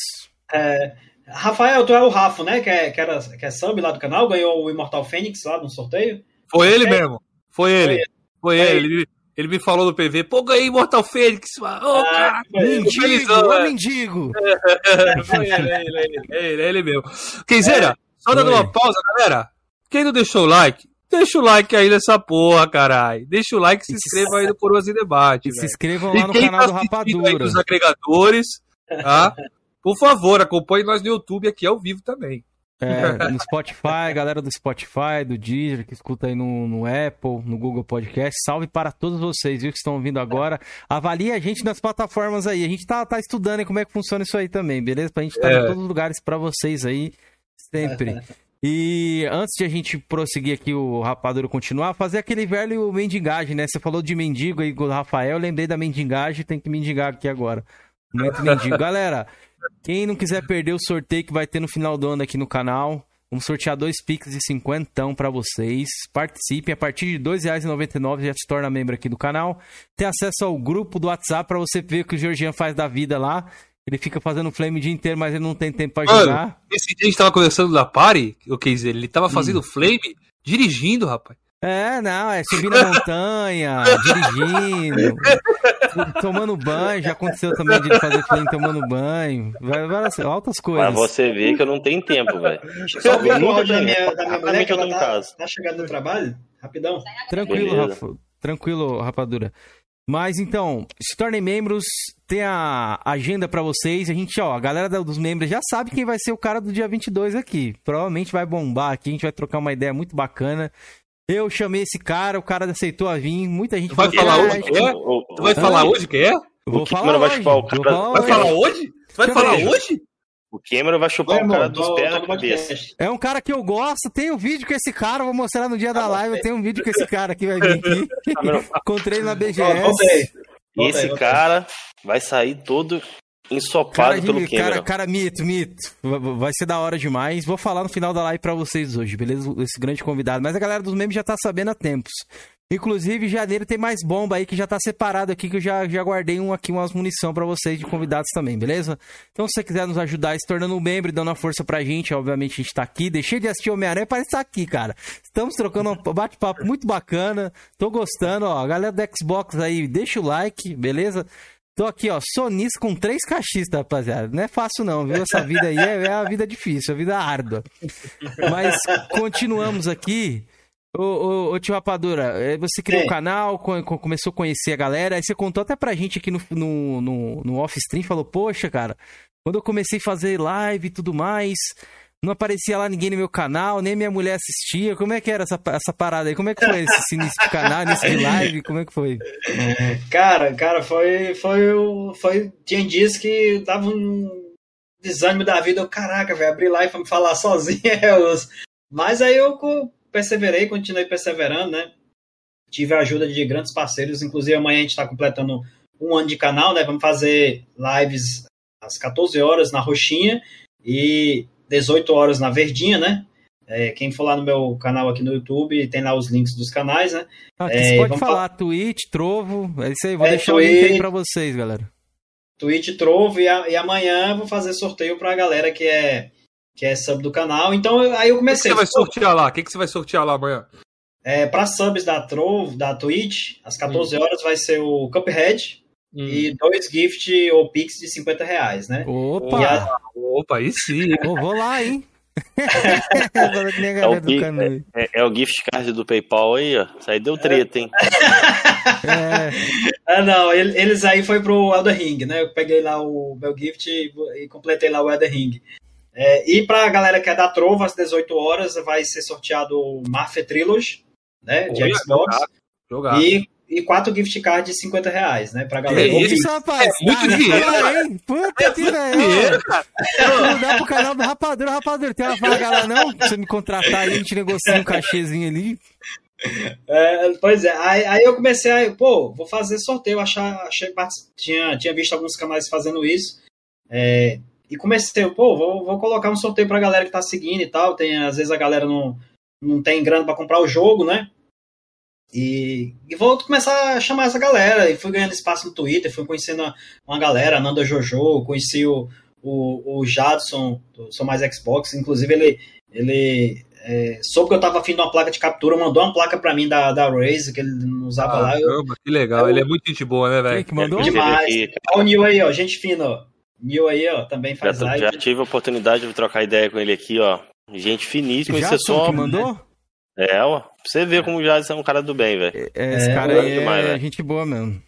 C: É, Rafael, tu é o Rafa, né? Que é, que, era, que é sub lá do canal, ganhou o Immortal Phoenix lá no sorteio.
B: Foi ele é. mesmo. Foi ele. Foi ele. Foi ele. ele. Ele me falou no PV, pô, ganhei Mortal Fênix. Ô, oh, ah, cara,
A: mendigo, ô, mendigo.
B: É, ele, ele, ele, ele mesmo. Kenzeira, é. só dando uma pausa, galera. Quem não deixou o like, Deixa o like aí nessa porra, caralho. Deixa o like e se inscreva aí no Coroas e Debate. E
A: se inscrevam lá no canal tá do Rapadura. Aí
B: nos agregadores, tá? Por favor, acompanhe nós no YouTube aqui ao vivo também.
A: É, no Spotify, galera do Spotify, do Deezer, que escuta aí no, no, Apple, no Google Podcast. Salve para todos vocês, viu, que estão ouvindo agora. Avalie a gente nas plataformas aí. A gente tá, tá estudando aí como é que funciona isso aí também, beleza? Pra gente estar tá é. em todos os lugares para vocês aí, sempre. E antes de a gente prosseguir aqui, o Rapadura continuar, fazer aquele velho mendigagem, né? Você falou de mendigo aí com o Rafael, eu lembrei da mendigagem, tem que mendigar aqui agora. Muito mendigo. Galera, quem não quiser perder o sorteio que vai ter no final do ano aqui no canal, vamos sortear dois Pix de 50 para vocês. Participem, a partir de R$ 2,99 já se torna membro aqui do canal. Tem acesso ao grupo do WhatsApp para você ver o que o Georgian faz da vida lá. Ele fica fazendo flame o dia inteiro, mas ele não tem tempo pra jogar.
B: Esse dia a gente tava conversando da party, o que dizer, ele tava fazendo hum. flame dirigindo, rapaz.
A: É, não, é subindo a montanha, dirigindo, tomando banho, já aconteceu também de ele fazer flame tomando banho, várias, altas coisas.
D: Mas você vê que eu não tenho tempo, velho.
C: Só vi o áudio da minha, da minha mulher que ela tá, tá chegando no trabalho, rapidão.
A: Tranquilo, Rafa, tranquilo, rapadura. Mas então, se tornem membros, tem a agenda para vocês. A gente, ó, a galera dos membros já sabe quem vai ser o cara do dia 22 aqui. Provavelmente vai bombar aqui, a gente vai trocar uma ideia muito bacana. Eu chamei esse cara, o cara aceitou a vir, muita gente
B: tu vai falar hoje que é? Tu vai falar hoje que é?
A: Vou falar hoje.
B: Vai falar hoje? Tu vai falar hoje?
D: O Cameron vai chupar o cara dos pés na cabeça.
A: É um cara que eu gosto, tem um vídeo com esse cara, vou mostrar no dia da live, tem um vídeo com esse cara que vai vir aqui. Encontrei na BGS.
D: Esse cara vai sair todo ensopado cara, pelo Cameron.
A: Cara, cara, mito, mito. Vai ser da hora demais. Vou falar no final da live pra vocês hoje, beleza? Esse grande convidado. Mas a galera dos memes já tá sabendo há tempos. Inclusive, janeiro tem mais bomba aí que já tá separado aqui, que eu já, já guardei um aqui, umas munição para vocês de convidados também, beleza? Então, se você quiser nos ajudar se tornando um membro e dando uma força pra gente, obviamente a gente tá aqui. Deixei de assistir Homem-Aranha para estar aqui, cara. Estamos trocando um bate-papo muito bacana. Tô gostando, ó. Galera do Xbox aí, deixa o like, beleza? Tô aqui, ó, sonista com três cachistas, rapaziada. Não é fácil não, viu? Essa vida aí é, é a vida difícil, a vida árdua. Mas continuamos aqui. Ô, ô, ô tio Rapadura, é, você criou o um canal, começou a conhecer a galera, aí você contou até pra gente aqui no, no, no, no off-stream, falou, poxa, cara, quando eu comecei a fazer live e tudo mais, não aparecia lá ninguém no meu canal, nem minha mulher assistia. Como é que era essa, essa parada aí? Como é que foi esse início de canal, início de live? Como é que foi?
C: Cara, cara, foi. foi, foi tinha dias que dava um desânimo da vida. Eu, caraca, velho, abrir live pra me falar sozinho. É Mas aí eu perseverei, continuei perseverando, né? Tive a ajuda de grandes parceiros, inclusive amanhã a gente está completando um ano de canal, né? Vamos fazer lives às 14 horas na Roxinha e 18 horas na Verdinha, né? É, quem for lá no meu canal aqui no YouTube, tem lá os links dos canais, né?
A: Ah, é, pode falar, falar, Twitch, Trovo, é isso aí, vou é, deixar Twitch, o link aí pra vocês, galera.
C: Twitch, Trovo, e, a, e amanhã vou fazer sorteio pra galera que é, que é sub do canal, então aí eu comecei.
B: O que, que você vai sortear lá? O que, que você vai sortear lá amanhã?
C: É, pra subs da Trovo, da Twitch, às 14 hum. horas vai ser o Cuphead, Hum. E dois gift ou pix de 50 reais, né?
A: Opa!
B: A... Opa, aí sim.
A: Vou lá, hein?
D: é, o, é, é, o gift card do PayPal aí, ó. Isso aí deu treta, hein?
C: é. Ah, não, eles aí foi pro Elder Ring, né? Eu peguei lá o meu gift e, e completei lá o Elder Ring. É, e pra galera que é da Trova, às 18 horas, vai ser sorteado o Mafia Trilogy, né? De Olha, Xbox. Jogado, jogado. E e quatro gift cards de 50 reais, né? Pra galera.
A: Que isso, rapaz? É muito tá dinheiro, hein? Puta é que dinheiro, cara. Não dá pro canal do Rapadura, Rapadura. Tem uma vaga lá, não? Se você me contratar aí, a gente negocia um cachezinho ali.
C: É, pois é, aí, aí, eu comecei a, pô, vou fazer sorteio, achar, achei tinha, tinha visto alguns canais fazendo isso, é, e comecei, pô, vou, vou colocar um sorteio pra galera que tá seguindo e tal, tem, às vezes a galera não, não tem grana para comprar o jogo, né, e, e vou começar a chamar essa galera. E fui ganhando espaço no Twitter, fui conhecendo uma, uma galera, Nanda Jojo, conheci o, o, o Jadson, do Sou Mais Xbox. Inclusive, ele, ele é, soube que eu tava afim de uma placa de captura, mandou uma placa pra mim da, da Razer, que ele não usava ah, lá. Eu,
B: que legal, eu, ele é muito gente boa, né, velho?
A: que mandou?
C: Demais. Olha o Nil aí, ó, gente fina, ó. Nil aí, ó, também faz
D: já,
C: live.
D: Já tive a oportunidade de trocar ideia com ele aqui, ó. Gente finíssima, isso é só.
A: que mandou?
D: É, ó. Pra você ver como o Jades é um cara do bem, velho.
A: É, esse é, cara aí é demais, gente boa mesmo.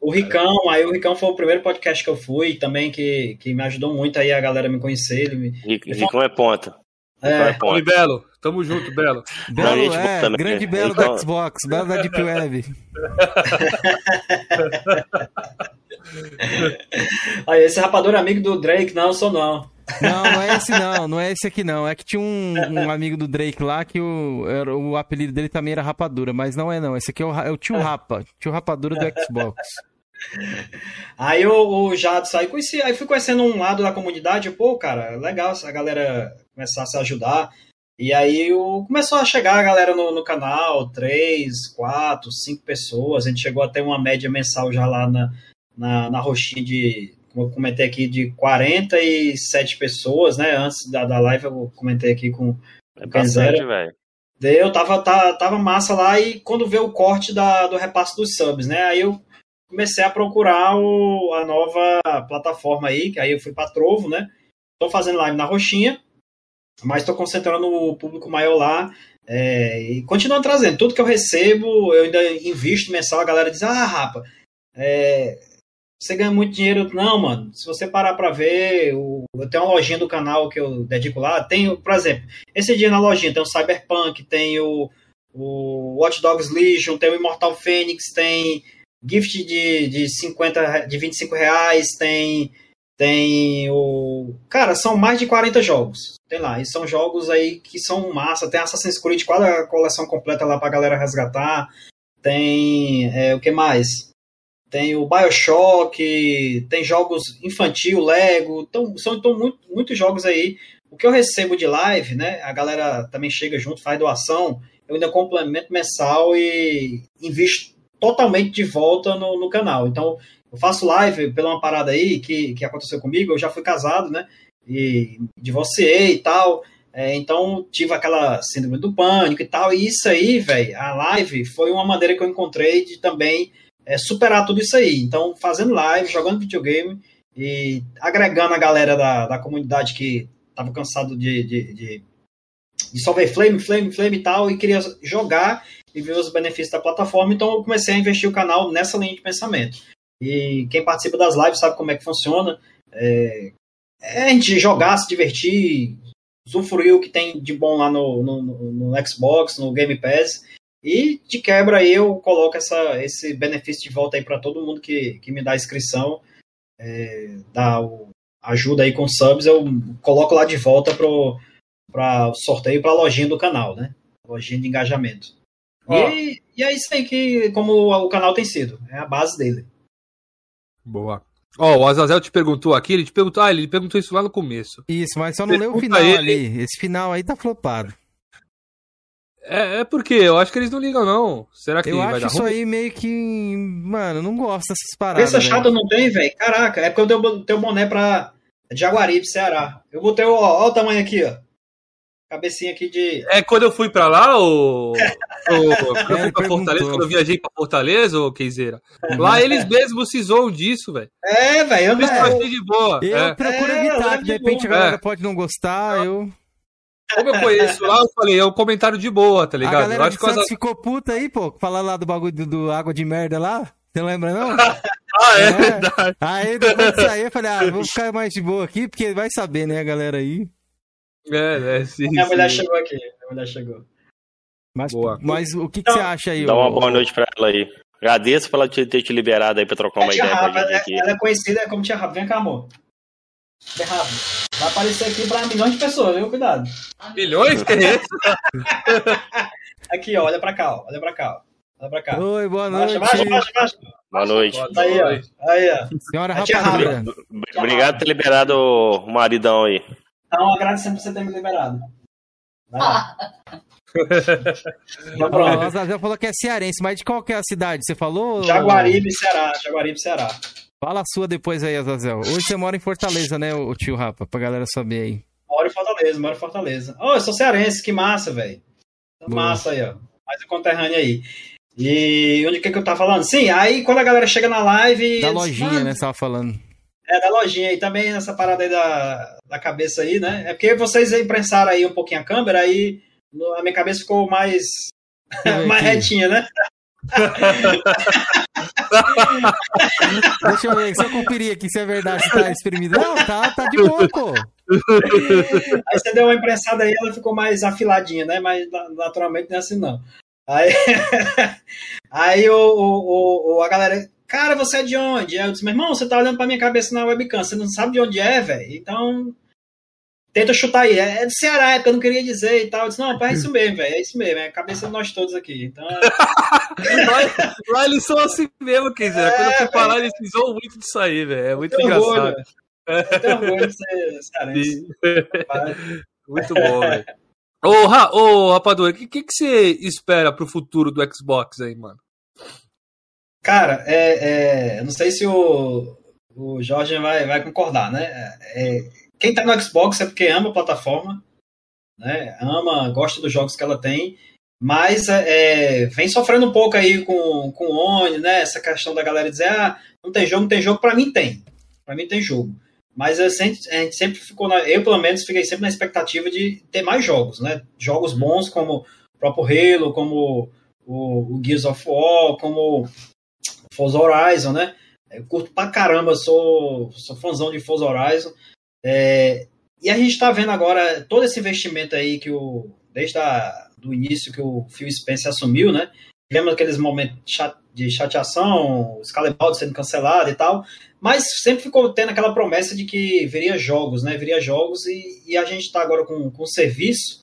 C: O Ricão, aí o Ricão foi o primeiro podcast que eu fui, também que, que me ajudou muito aí a galera me conhecer. Ele me,
D: Ricão é ponta.
B: É. Oi, Belo. Tamo junto, Belo.
A: Belo, é, também. grande Belo Ricão... da Xbox, Belo da Deep Web.
C: aí, esse rapador é amigo do Drake, não, sou não.
A: Não, não é esse não, não é esse aqui não. É que tinha um, um amigo do Drake lá que o, era, o apelido dele também era Rapadura, mas não é não. Esse aqui é o, é o tio Rapa, tio Rapadura do Xbox.
C: Aí o, o Jadson, aí, conheci, aí fui conhecendo um lado da comunidade, pô, cara, legal a galera começar a se ajudar. E aí o, começou a chegar a galera no, no canal, três, quatro, cinco pessoas. A gente chegou até uma média mensal já lá na, na, na roxinha de como eu comentei aqui, de 47 pessoas, né? Antes da, da live eu comentei aqui com
D: é bastante, velho.
C: Deu, tava, tava, tava massa lá e quando veio o corte da, do repasse dos subs, né? Aí eu comecei a procurar o, a nova plataforma aí, que aí eu fui para Trovo, né? Tô fazendo live na Roxinha, mas tô concentrando o público maior lá é, e continuando trazendo. Tudo que eu recebo, eu ainda invisto mensal, a galera diz, ah, rapa, é, você ganha muito dinheiro. Não, mano. Se você parar para ver, o, eu tenho uma lojinha do canal que eu dedico lá. Tem, por exemplo, esse dia na lojinha tem o Cyberpunk, tem o, o Watch Dogs Legion, tem o Immortal Phoenix, tem gift de, de, 50, de 25 reais, tem, tem o. Cara, são mais de 40 jogos. Tem lá. E são jogos aí que são massa. Tem Assassin's Creed, quase a coleção completa lá pra galera resgatar. Tem. É, o que mais? Tem o Bioshock, tem jogos infantil, Lego, então, são então, muito, muitos jogos aí. O que eu recebo de live, né? A galera também chega junto, faz doação. eu ainda complemento mensal e invisto totalmente de volta no, no canal. Então, eu faço live pela uma parada aí que, que aconteceu comigo, eu já fui casado, né? E divorciei e tal. É, então, tive aquela síndrome do pânico e tal. E isso aí, velho, a live foi uma maneira que eu encontrei de também é, superar tudo isso aí. Então, fazendo live, jogando videogame e agregando a galera da, da comunidade que tava cansado de, de, de, de só ver flame, flame, flame e tal, e queria jogar e ver os benefícios da plataforma. Então, eu comecei a investir o canal nessa linha de pensamento. E quem participa das lives sabe como é que funciona. É, é a gente jogar, se divertir, usufruir o que tem de bom lá no, no, no, Xbox, no Game Pass. E de quebra aí eu coloco essa, esse benefício de volta aí para todo mundo que, que me dá inscrição, é, dá o, ajuda aí com subs, eu coloco lá de volta para o sorteio para a lojinha do canal, né? Lojinha de engajamento. E, e, é isso aí que como o canal tem sido, é a base dele.
B: Boa. Ó, oh, o Azazel te perguntou aqui, ele te perguntou, ah, ele perguntou isso lá no começo.
A: Isso, mas só não leu o final ele... ali. Esse final aí tá flopado.
B: É, é porque eu acho que eles não ligam, não. Será que
A: eu
B: vai
A: acho isso
B: ruim?
A: aí meio que. Mano, não gosto dessas paradas.
C: Essa chata não tem, velho? Caraca, é porque eu dei o teu boné pra Jaguaribe, Ceará. Eu botei, ó, ó o tamanho aqui, ó. Cabecinha aqui de.
B: É quando eu fui pra lá, o. eu fui pra Fortaleza, quando eu viajei pra Fortaleza, ô Keizeira. Lá eles mesmos se zoam disso, velho.
C: É, velho. Eu,
B: eu de boa.
A: Eu é. procuro é, evitar, de repente a galera é. pode não gostar, eu.
B: Como eu conheço lá, eu falei, é um comentário de boa, tá ligado? A
A: galera eu acho que Santos as... ficou puta aí, pô, falar lá do bagulho do, do água de merda lá. Você não lembra, não?
B: ah, é, é verdade.
A: Aí depois de sair, eu falei, ah, vou ficar mais de boa aqui, porque vai saber, né, a galera aí.
B: É, é, sim.
C: Minha mulher chegou aqui. Minha mulher chegou.
A: Mas, boa. mas o que, que você acha aí?
D: Dá uma boa noite pra ela aí. Agradeço por ela ter te liberado aí pra trocar uma é ideia
C: Rafa, com a gente aqui. Ela é conhecida como Tia Rafa. Vem cá, amor. Tia Rafa. Vai aparecer aqui pra milhões de pessoas, viu? Cuidado.
B: Milhões? Que é isso?
C: aqui, ó. Olha pra cá, ó. Olha pra cá, ó. Olha pra cá.
A: Oi, boa noite.
C: Baixa, baixa, baixa, baixa.
D: Boa noite.
C: Aí, ó. Aí, ó.
A: Senhora Rapadura.
D: Obrigado por ter liberado o maridão aí.
C: Então, agradecendo por você ter me liberado. Vai lá.
A: Então, pronto. Já falou que é cearense, mas de qual que é a cidade? Você falou?
C: Jaguaribe, Ceará. Jaguaribe, Ceará.
A: Fala a sua depois aí, Azazel. Hoje você mora em Fortaleza, né, o tio Rapa? Pra galera saber aí.
C: Moro em Fortaleza, moro em Fortaleza. Oh, eu sou cearense, que massa, velho. Massa aí, ó. Mais um conterrâneo aí. E onde que, que eu tava falando? Sim, aí quando a galera chega na live.
A: Da lojinha, né? Você tava falando.
C: É, da lojinha aí também, nessa parada aí da, da cabeça aí, né? É porque vocês imprensaram aí um pouquinho a câmera, aí a minha cabeça ficou mais, mais retinha, né?
A: Deixa eu ver, só conferir aqui se é verdade se tá exprimido. Não, tá, tá de pô.
C: Aí você deu uma imprensada aí, ela ficou mais afiladinha, né? Mas naturalmente não é assim, não. Aí, aí o, o, o, a galera, cara, você é de onde? Eu disse, meu irmão, você tá olhando pra minha cabeça na webcam, você não sabe de onde é, velho? Então, tenta chutar aí. É, é do Ceará, é porque eu não queria dizer e tal. Eu disse, não, é isso mesmo, velho. É isso mesmo, é a cabeça de nós todos aqui. Então.
B: lá, lá, eles são assim mesmo, quer dizer. É, Quando eu fui falar, eles precisam muito disso aí, velho. É muito engraçado.
C: Eu tenho orgulho de ser cearense.
B: muito bom, velho. Ô, Ra, ô Rapadura, o que, que, que você espera pro futuro do Xbox aí, mano?
C: Cara, é, é, não sei se o, o Jorge vai, vai concordar, né? É, quem tá no Xbox é porque ama a plataforma, né? Ama, gosta dos jogos que ela tem, mas é, é vem sofrendo um pouco aí com, com o Oni, né? Essa questão da galera dizer, ah, não tem jogo, não tem jogo. Para mim tem. Para mim tem jogo. Mas a gente sempre ficou, na, eu pelo menos fiquei sempre na expectativa de ter mais jogos, né? Jogos bons como o próprio Halo, como o, o Gears of War, como Forza Horizon, né? Eu curto pra caramba, sou, sou fãzão de Forza Horizon. É, e a gente está vendo agora todo esse investimento aí que o. Desde a, do início que o Phil Spencer assumiu, né? Lembra aqueles momentos de chateação, o Scalebound sendo cancelado e tal, mas sempre ficou tendo aquela promessa de que viria jogos, né? Viria jogos e, e a gente está agora com, com um serviço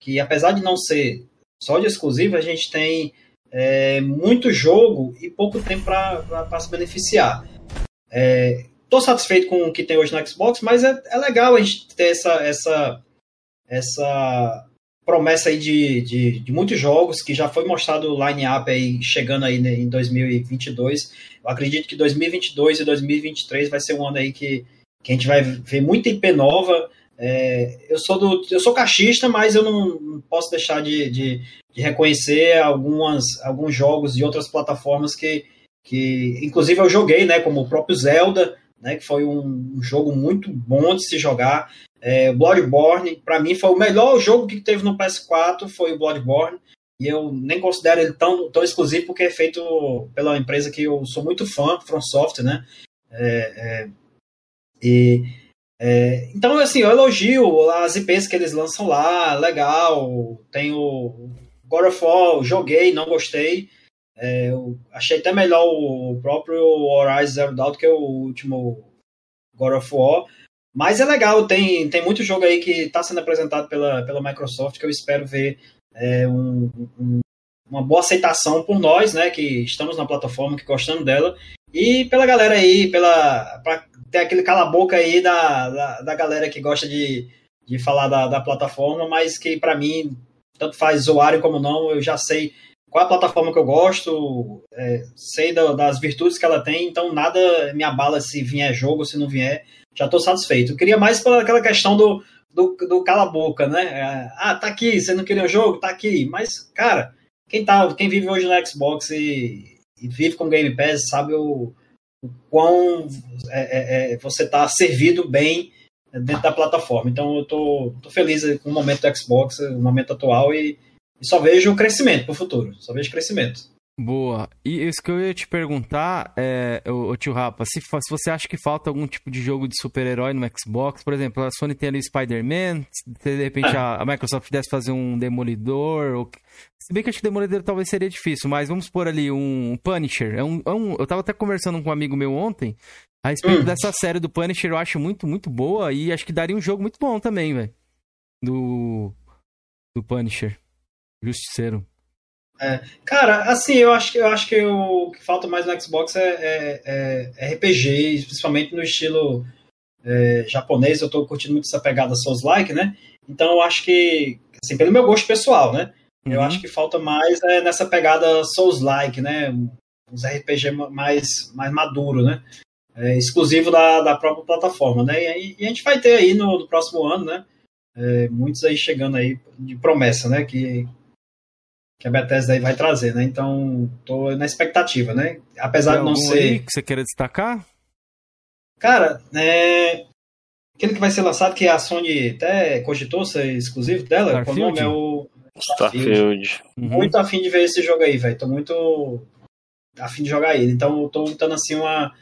C: que, apesar de não ser só de exclusivo, a gente tem é, muito jogo e pouco tempo para se beneficiar. É, tô satisfeito com o que tem hoje no Xbox, mas é, é legal a gente ter essa, essa, essa promessa aí de, de, de, muitos jogos, que já foi mostrado o line-up aí, chegando aí em 2022. Eu acredito que 2022 e 2023 vai ser um ano aí que, que a gente vai ver muita IP nova. É, eu sou do eu sou caixista, mas eu não, não posso deixar de, de, de, reconhecer algumas, alguns jogos de outras plataformas que, que inclusive eu joguei, né, como o próprio Zelda, né, que foi um, jogo muito bom de se jogar. É, Bloodborne, para mim, foi o melhor jogo que teve no PS4, foi o Bloodborne. E eu nem considero ele tão, tão exclusivo porque é feito pela empresa que eu sou muito fã, From Software, né? É, é, e, é, então, assim, eu elogio as IPs que eles lançam lá, legal. Tem o God of War, joguei, não gostei. É, achei até melhor o próprio Horizon Zero Dawn que é o último God of War. Mas é legal, tem, tem muito jogo aí que está sendo apresentado pela, pela Microsoft que eu espero ver é, um, um, uma boa aceitação por nós, né, que estamos na plataforma, que gostamos dela, e pela galera aí, pela pra ter aquele cala-boca aí da, da, da, galera que gosta de, de falar da, da plataforma, mas que para mim, tanto faz usuário como não, eu já sei qual a plataforma que eu gosto, é, sei da, das virtudes que ela tem, então nada me abala se vier jogo, se não vier, já estou satisfeito. Eu queria mais pela aquela questão do, do, do cala-boca, né? É, ah, tá aqui, você não queria um jogo? Tá aqui. Mas, cara, quem, tá, quem vive hoje no Xbox e, e vive com Game Pass sabe o, o quão é, é, é você tá servido bem dentro da plataforma. Então eu tô, tô feliz com o momento do Xbox, o momento atual, e e só vejo crescimento para o futuro. Só vejo crescimento.
A: Boa. E isso que eu ia te perguntar, é, o, tio Rapa, se, se, você acha que falta algum tipo de jogo de super-herói no Xbox, por exemplo, a Sony tem ali Spider-Man, se de repente é. a, a, Microsoft pudesse fazer um Demolidor, ou... se bem que acho que Demolidor talvez seria difícil, mas vamos pôr ali um Punisher. É um, é um, eu tava até conversando com um amigo meu ontem a respeito hum. dessa série do Punisher, eu acho muito, muito boa e acho que daria um jogo muito bom também, velho. Do, do Punisher. Justiceiro.
C: É, cara, assim, eu acho que eu acho que o que falta mais no Xbox é, é, é RPG, principalmente no estilo é, japonês. Eu tô curtindo muito essa pegada Souls-like, né? Então eu acho que, assim, pelo meu gosto pessoal, né? Uhum. Eu acho que falta mais é, nessa pegada Souls-like, né? Uns RPG mais, mais maduro, né? É, exclusivo da, da própria plataforma, né? E, e, a gente vai ter aí no, no próximo ano, né? Muitos aí chegando aí de promessa, né? Que, que a Bethesda aí vai trazer, né? Então, tô na expectativa, né? Apesar Tem de não ser. Aí
A: que você queira destacar?
C: Cara, é... aquele que vai ser lançado, que a Sony até cogitou ser exclusivo dela, Starfield? o nome é o.
D: Starfield.
C: Uhum. Muito afim de ver esse jogo aí, velho. Tô muito afim de jogar ele. Então, eu tô botando assim uma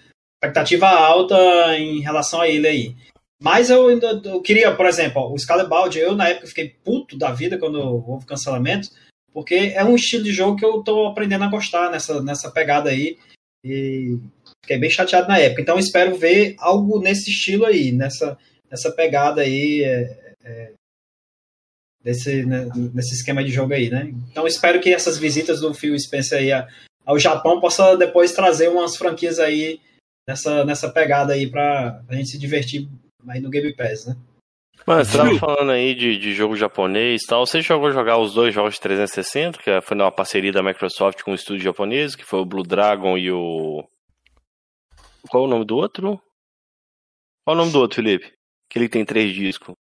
C: expectativa alta em relação a ele aí. Mas eu ainda eu queria, por exemplo, ó, o Scalebound, eu na época fiquei puto da vida quando houve cancelamento porque é um estilo de jogo que eu estou aprendendo a gostar nessa, nessa pegada aí. E fiquei bem chateado na época. Então espero ver algo nesse estilo aí, nessa, nessa pegada aí. É, é, desse, né, nesse esquema de jogo aí, né? Então espero que essas visitas do Phil Spencer aí ao Japão possa depois trazer umas franquias aí nessa, nessa pegada aí para a gente se divertir aí no Game Pass, né?
D: Mas você tava falando aí de, de jogo japonês e tal. Você jogou jogar os dois jogos de 360, que foi uma parceria da Microsoft com o um estúdio japonês, que foi o Blue Dragon e o. Qual é o nome do outro? Qual é o nome do outro, Felipe? Que ele tem três discos.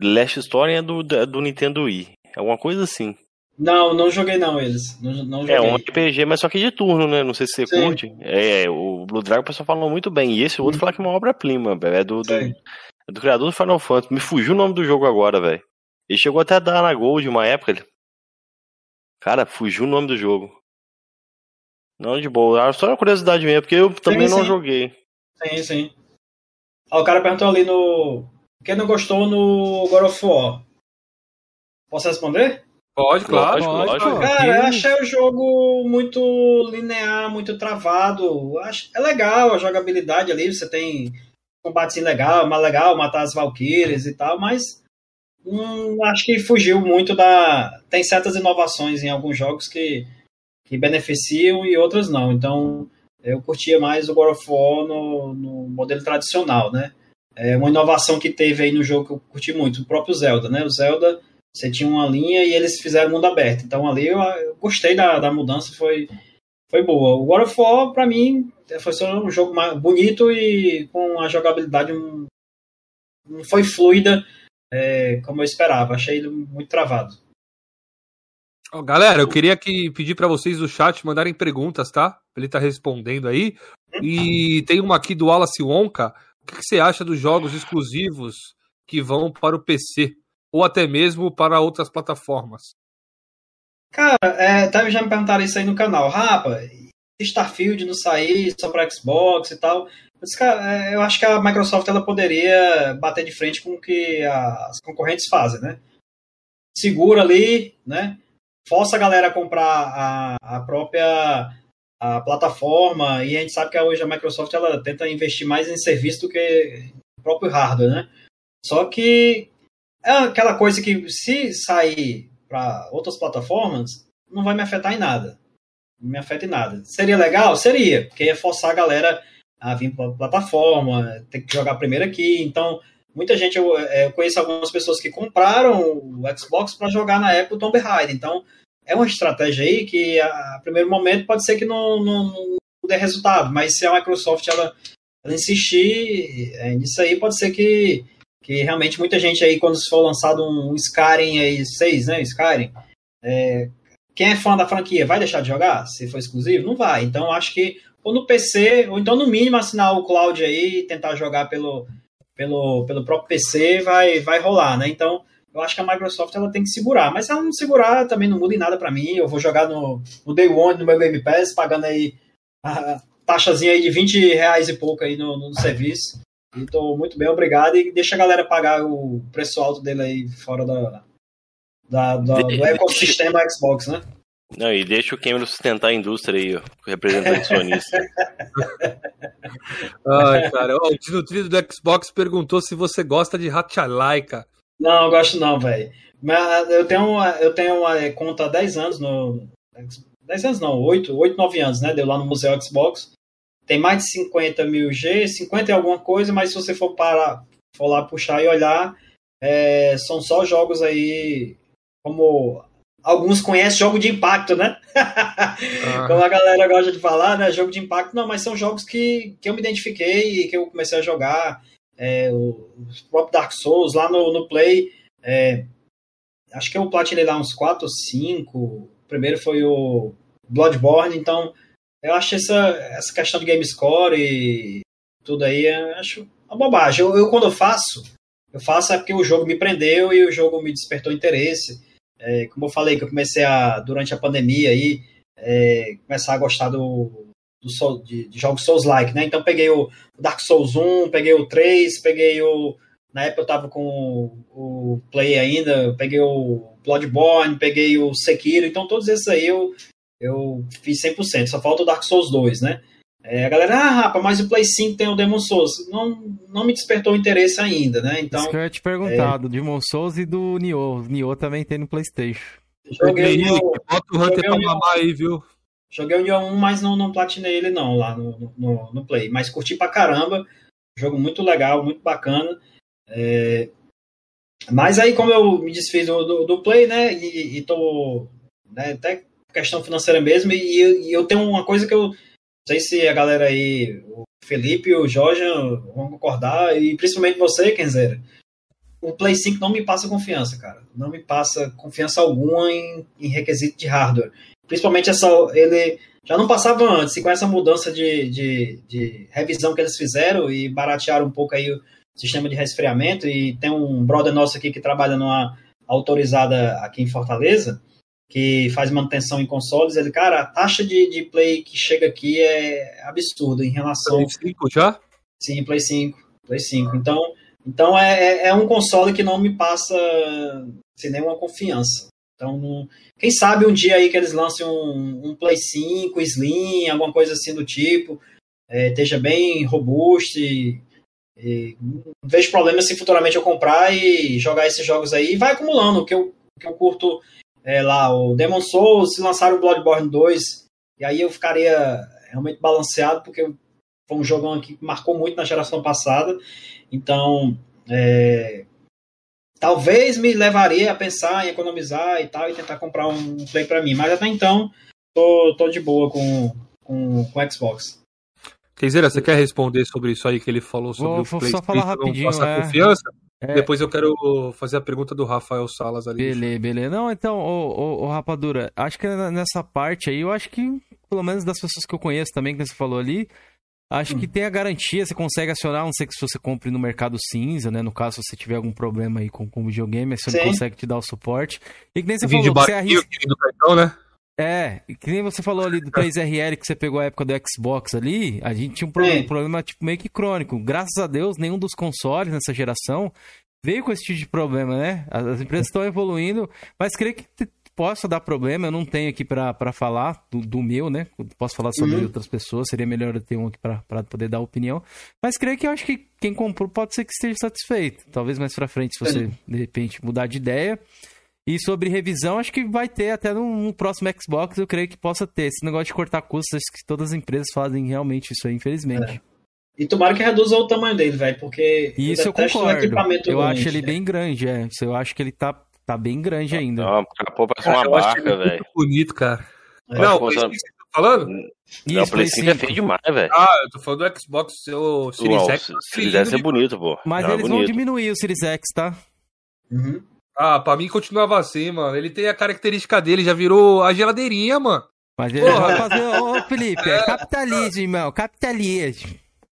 D: Last Story é do, do Nintendo Wii. É alguma coisa assim.
C: Não, não joguei não eles. Não, não
D: joguei. É um RPG, mas só que de turno, né? Não sei se você Sim. curte. É, o Blue Dragon o pessoal falou muito bem. E esse outro hum. fala que é uma obra-prima, é do, do, do criador do Final Fantasy. Me fugiu o nome do jogo agora, velho. Ele chegou até a dar na Gold uma época. Ele... Cara, fugiu o nome do jogo. Não, de boa. Só uma curiosidade mesmo, porque eu também sim, não sim. joguei.
C: Sim, sim. Ah, o cara perguntou ali no. Quem não gostou no God of War? Posso responder?
B: Pode, claro.
C: Pode, pode, Cara, eu achei o jogo muito linear, muito travado. É legal a jogabilidade ali. Você tem combate legal, mais legal, matar as Valkyries e tal, mas hum, acho que fugiu muito da. Tem certas inovações em alguns jogos que, que beneficiam e outras não. Então eu curtia mais o God of War no, no modelo tradicional, né? É uma inovação que teve aí no jogo que eu curti muito, o próprio Zelda, né? O Zelda você tinha uma linha e eles fizeram mundo aberto. Então ali eu, eu gostei da, da mudança, foi, foi boa. O God of War, pra mim, foi um jogo bonito e com a jogabilidade um, não foi fluida é, como eu esperava. Achei muito travado.
B: Oh, galera, eu queria que pedir para vocês do chat mandarem perguntas, tá? Ele tá respondendo aí. E tem uma aqui do Wallace Wonka. O que, que você acha dos jogos exclusivos que vão para o PC? Ou até mesmo para outras plataformas?
C: Cara, é, tá, já me perguntaram isso aí no canal. Rapa, Starfield não sair só para Xbox e tal. Mas, cara, é, eu acho que a Microsoft ela poderia bater de frente com o que as concorrentes fazem, né? Segura ali, né? Força a galera a comprar a, a própria a plataforma e a gente sabe que hoje a Microsoft ela tenta investir mais em serviço do que no próprio hardware, né? Só que é aquela coisa que se sair para outras plataformas não vai me afetar em nada, não me afeta em nada. Seria legal, seria, porque ia forçar a galera a vir para a plataforma, ter que jogar primeiro aqui. Então muita gente eu, é, eu conheço algumas pessoas que compraram o Xbox para jogar na época o Tomb Raider. Então é uma estratégia aí que a primeiro momento pode ser que não, não, não dê resultado, mas se a Microsoft ela, ela insistir é, nisso aí, pode ser que, que realmente muita gente aí, quando for lançado um Skyrim aí, 6, né, Skyrim, é, quem é fã da franquia vai deixar de jogar se for exclusivo? Não vai. Então acho que ou no PC, ou então no mínimo assinar o cloud aí e tentar jogar pelo, pelo, pelo próprio PC vai, vai rolar, né? Então eu acho que a Microsoft ela tem que segurar. Mas se ela não segurar, também não muda em nada para mim. Eu vou jogar no, no Day One, no meu Game Pass, pagando aí a taxazinha aí de 20 reais e pouco aí no, no serviço. E tô muito bem, obrigado. E deixa a galera pagar o preço alto dele aí fora da, da, da do ecossistema Xbox, né?
D: Não, e deixa o Cameron sustentar a indústria aí, ó, o representante sonista.
B: Ai, cara, o Desnutrido do Xbox perguntou se você gosta de Hatchalaika.
C: Não, eu gosto não, velho. Mas eu tenho, uma, eu tenho uma conta há 10 anos no. 10 anos não, 8, 8, 9 anos, né? Deu lá no Museu Xbox. Tem mais de 50 mil G, 50 e alguma coisa, mas se você for parar, for lá puxar e olhar, é, são só jogos aí como alguns conhecem jogo de impacto, né? Ah. Como a galera gosta de falar, né? Jogo de impacto, não, mas são jogos que, que eu me identifiquei e que eu comecei a jogar é, o, próprio Dark Souls lá no, no Play. É, acho que eu platinei lá uns 4 ou 5. O primeiro foi o Bloodborne, então eu acho essa, essa questão de game score e tudo aí, acho uma bobagem. Eu, eu, quando eu faço, eu faço é porque o jogo me prendeu e o jogo me despertou interesse. É, como eu falei, que eu comecei a, durante a pandemia aí, é, começar a gostar do, do de, de, jogos Souls-like, né? Então peguei o Dark Souls 1, peguei o 3, peguei o. Na época eu tava com o, o Play ainda, peguei o Bloodborne, peguei o Sekiro, então todos esses aí eu, eu fiz 100%, só falta o Dark Souls 2, né? É, a galera, ah, rapaz, mas o Play 5 tem o Demon Souls. Não, não me despertou interesse ainda, né? Então,
A: Isso que eu ia te perguntar, é... do Demon Souls e do Nioh. O Nioh também tem no Playstation.
B: Joguei, o... Bota o Hunter pra mamar aí, viu?
C: Joguei o Nioh 1, mas não, não platinei ele não, lá no, no, no, Play. Mas curti pra caramba. Jogo muito legal, muito bacana. É... Mas aí, como eu me desfiz do, do, do Play, né, e, e tô... Né, até questão financeira mesmo, e, e, eu tenho uma coisa que eu... Não sei se a galera aí, o Felipe o Jorge vão concordar, e principalmente você, Kenzeira. O Play 5 não me passa confiança, cara. Não me passa confiança alguma em, em requisito de hardware. Principalmente essa. Ele já não passava antes, e com essa mudança de, de, de revisão que eles fizeram e baratearam um pouco aí o sistema de resfriamento. E tem um brother nosso aqui que trabalha numa autorizada aqui em Fortaleza, que faz manutenção em consoles. Ele, cara, a taxa de, de play que chega aqui é absurda em relação.
B: Play 5 já?
C: Sim, Play 5. Play 5. Então, então é, é, é um console que não me passa sem nenhuma confiança. Então, quem sabe um dia aí que eles lancem um, um Play 5, Slim, alguma coisa assim do tipo, é, esteja bem robusto e, e, não vejo problema se futuramente eu comprar e jogar esses jogos aí e vai acumulando, que eu, que eu curto é, lá, o Demon Souls, se lançar o Bloodborne 2, e aí eu ficaria realmente balanceado, porque foi um jogão que marcou muito na geração passada, então é, talvez me levaria a pensar em economizar e tal, e tentar comprar um Play para mim. Mas até então, tô, tô de boa com, com, com o Xbox.
B: Kenzeira, você quer responder sobre isso aí que ele falou sobre
A: Vou-
B: o
A: vou
B: Play
A: só falar rapidinho,
B: passar
A: é.
B: confiança?
A: É.
B: Depois eu quero fazer a pergunta do Rafael Salas ali.
A: Beleza, beleza. Não, então, ô, ô, ô, Rapadura, acho que nessa parte aí, eu acho que, pelo menos das pessoas que eu conheço também, que você falou ali, acho
B: Hum.
A: que tem a garantia, você consegue acionar, não sei que se você compre no mercado cinza, né? No caso, se você tiver algum problema aí com, o videogame, você
C: Sim.
A: consegue te dar o suporte. E que nem você
B: Vim de
A: falou, você
B: barquinho,
A: arrisca.
B: que do cartão, né?
A: É, que nem você falou ali do 3RL que você pegou a época do Xbox ali, a gente tinha um problema, um problema tipo meio que crônico. Graças a Deus, nenhum dos consoles nessa geração veio com esse tipo de problema, né? As, as empresas estão evoluindo, mas creio que possa dar problema. Eu não tenho aqui pra pra falar do, do meu, né? Posso falar sobre
C: Uhum.
A: outras pessoas, seria melhor eu ter um aqui pra poder dar opinião. Mas creio que eu acho que quem comprou pode ser que esteja satisfeito. Talvez mais pra frente, se você de repente mudar de ideia. E sobre revisão, acho que vai ter até no, próximo Xbox, eu creio que possa ter. Esse negócio de cortar custos, acho que todas as empresas fazem realmente isso aí, infelizmente.
C: E tomara que reduza o tamanho dele, velho, porque
A: isso eu
C: o
A: concordo. Eu acho ele
C: né?
A: bem grande, é. Eu acho que ele tá, tá bem grande ainda.
D: Não, pô, parece uma
B: eu acho
D: barca, velho.
B: bonito, cara.
C: É.
B: Não, o tá falando?
D: Não, o
A: Isso,
D: Play
A: Play
D: 5 é
A: 5.
D: feio demais, velho.
B: Ah, eu tô falando do Xbox, o Series
D: Uau,
B: X.
D: se
B: tá
D: se quisesse ser
B: lindo
D: bonito, pô.
A: Mas
D: Não, é
A: eles vão
D: bonito.
A: diminuir o Series X, tá?
C: Uhum.
B: Ah, pra mim continuava assim, mano. Ele tem a característica dele, já virou a geladeirinha, mano.
A: Mas ele
B: Porra.
A: vai fazer, ô Felipe, é capitalismo, irmão, capitalismo.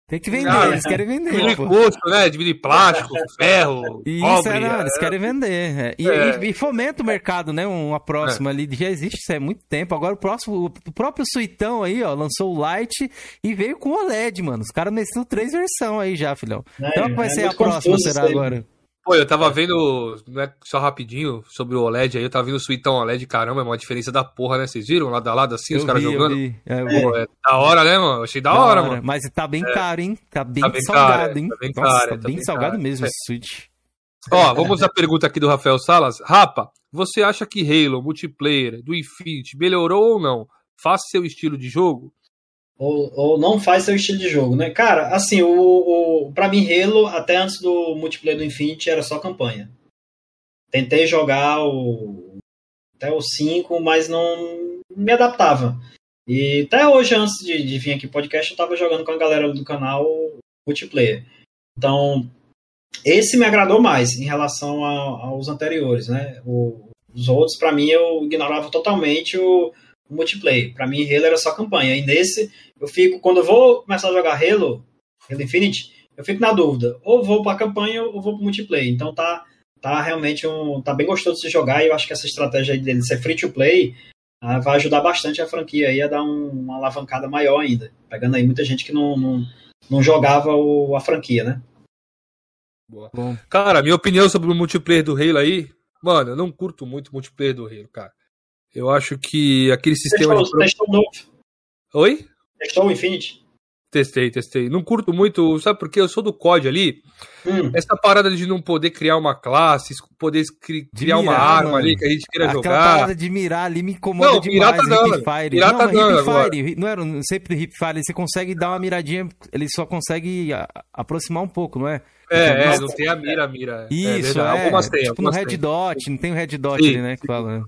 A: Tem que vender,
B: Ah,
A: eles querem vender.
B: Diminuir custo, né? Diminuir plástico, ferro,
A: Isso,
B: cobre.
A: é, não,
B: é.
A: eles querem vender. é. E,
B: É.
A: e- e fomenta o mercado, né? Uma próxima ali. Já existe isso há muito tempo. Agora o próximo, o próprio Suitão aí, ó, lançou o Light e veio com o OLED, mano. Os caras meteu três versões aí já, filhão.
C: É,
A: Então vai
C: é
A: ser a próxima, será agora?
B: Pô, eu tava vendo, não é só rapidinho, sobre o OLED aí, eu tava vendo o Suitão OLED, caramba, é uma diferença da porra, né? Vocês viram lado a lado assim, os
A: Eu
B: caras
A: vi, eu
B: jogando?
A: É.
B: Pô, é da hora, né, mano? Achei da,
A: Da
B: hora,
A: hora.
B: mano.
A: Mas tá bem caro, hein? Tá bem,
B: Tá bem
A: salgado,
B: caro,
A: hein?
B: tá bem
A: Nossa,
B: caro,
A: tá
B: tá
A: bem
B: bem
A: salgado
B: caro.
A: mesmo
B: É.
A: esse Switch.
B: Ó, vamos à pergunta aqui do Rafael Salas. Rapa, você acha que Halo multiplayer do Infinity melhorou ou não? Faz seu estilo de jogo?
C: Ou, ou não faz seu estilo de jogo, né? Cara, assim, o, o, pra mim, Halo, até antes do multiplayer do Infinity, era só campanha. Tentei jogar o, até o 5, mas não me adaptava. E até hoje, antes de, de vir aqui podcast, eu tava jogando com a galera do canal multiplayer. Então, esse me agradou mais em relação a- aos anteriores, né? O- os outros, pra mim, eu ignorava totalmente o multiplayer. Pra mim, Halo era só campanha. E nesse, eu fico, quando eu vou começar a jogar Halo, Halo Infinite, eu fico na dúvida. Ou vou pra campanha ou vou pro multiplayer. Então tá, tá realmente um. tá bem gostoso de se jogar e eu acho que essa estratégia aí dele ser free to play ah, vai ajudar bastante a franquia aí a dar um- uma alavancada maior ainda. Pegando aí muita gente que não, não, não jogava o- a franquia, né?
A: Bom,
B: Cara, minha opinião sobre o multiplayer do Halo aí, mano, eu não curto muito o multiplayer do Halo, cara. Eu acho que aquele sistema
C: Testou,
B: de.
C: testou novo.
B: Oi?
C: Testou o Infinity.
B: Testei, testei. Não curto muito, sabe por quê? Eu sou do COD ali.
C: Hum,
B: Essa parada de não poder criar uma classe, poder cri-
A: De
B: criar uma
A: mirar,
B: arma
A: mano.
B: ali que a gente queira
A: Aquela
B: jogar.
A: parada de mirar ali me incomoda
B: Não, mirar
A: demais.
B: tá dando,
A: Hip Fire.
B: mirar
A: não,
B: tá dando.
A: Fire, não era sempre Hip Fire, você consegue dar uma miradinha, ele só consegue a- aproximar um pouco, não é?
B: É, é,
A: Nossa.
B: não tem a mira, a mira.
A: Isso, é.
B: verdade. Algumas tem,
A: tipo no Red
B: tem.
A: Dot, não tem o Red Dot
B: Sim,
A: ali, né? Que fala.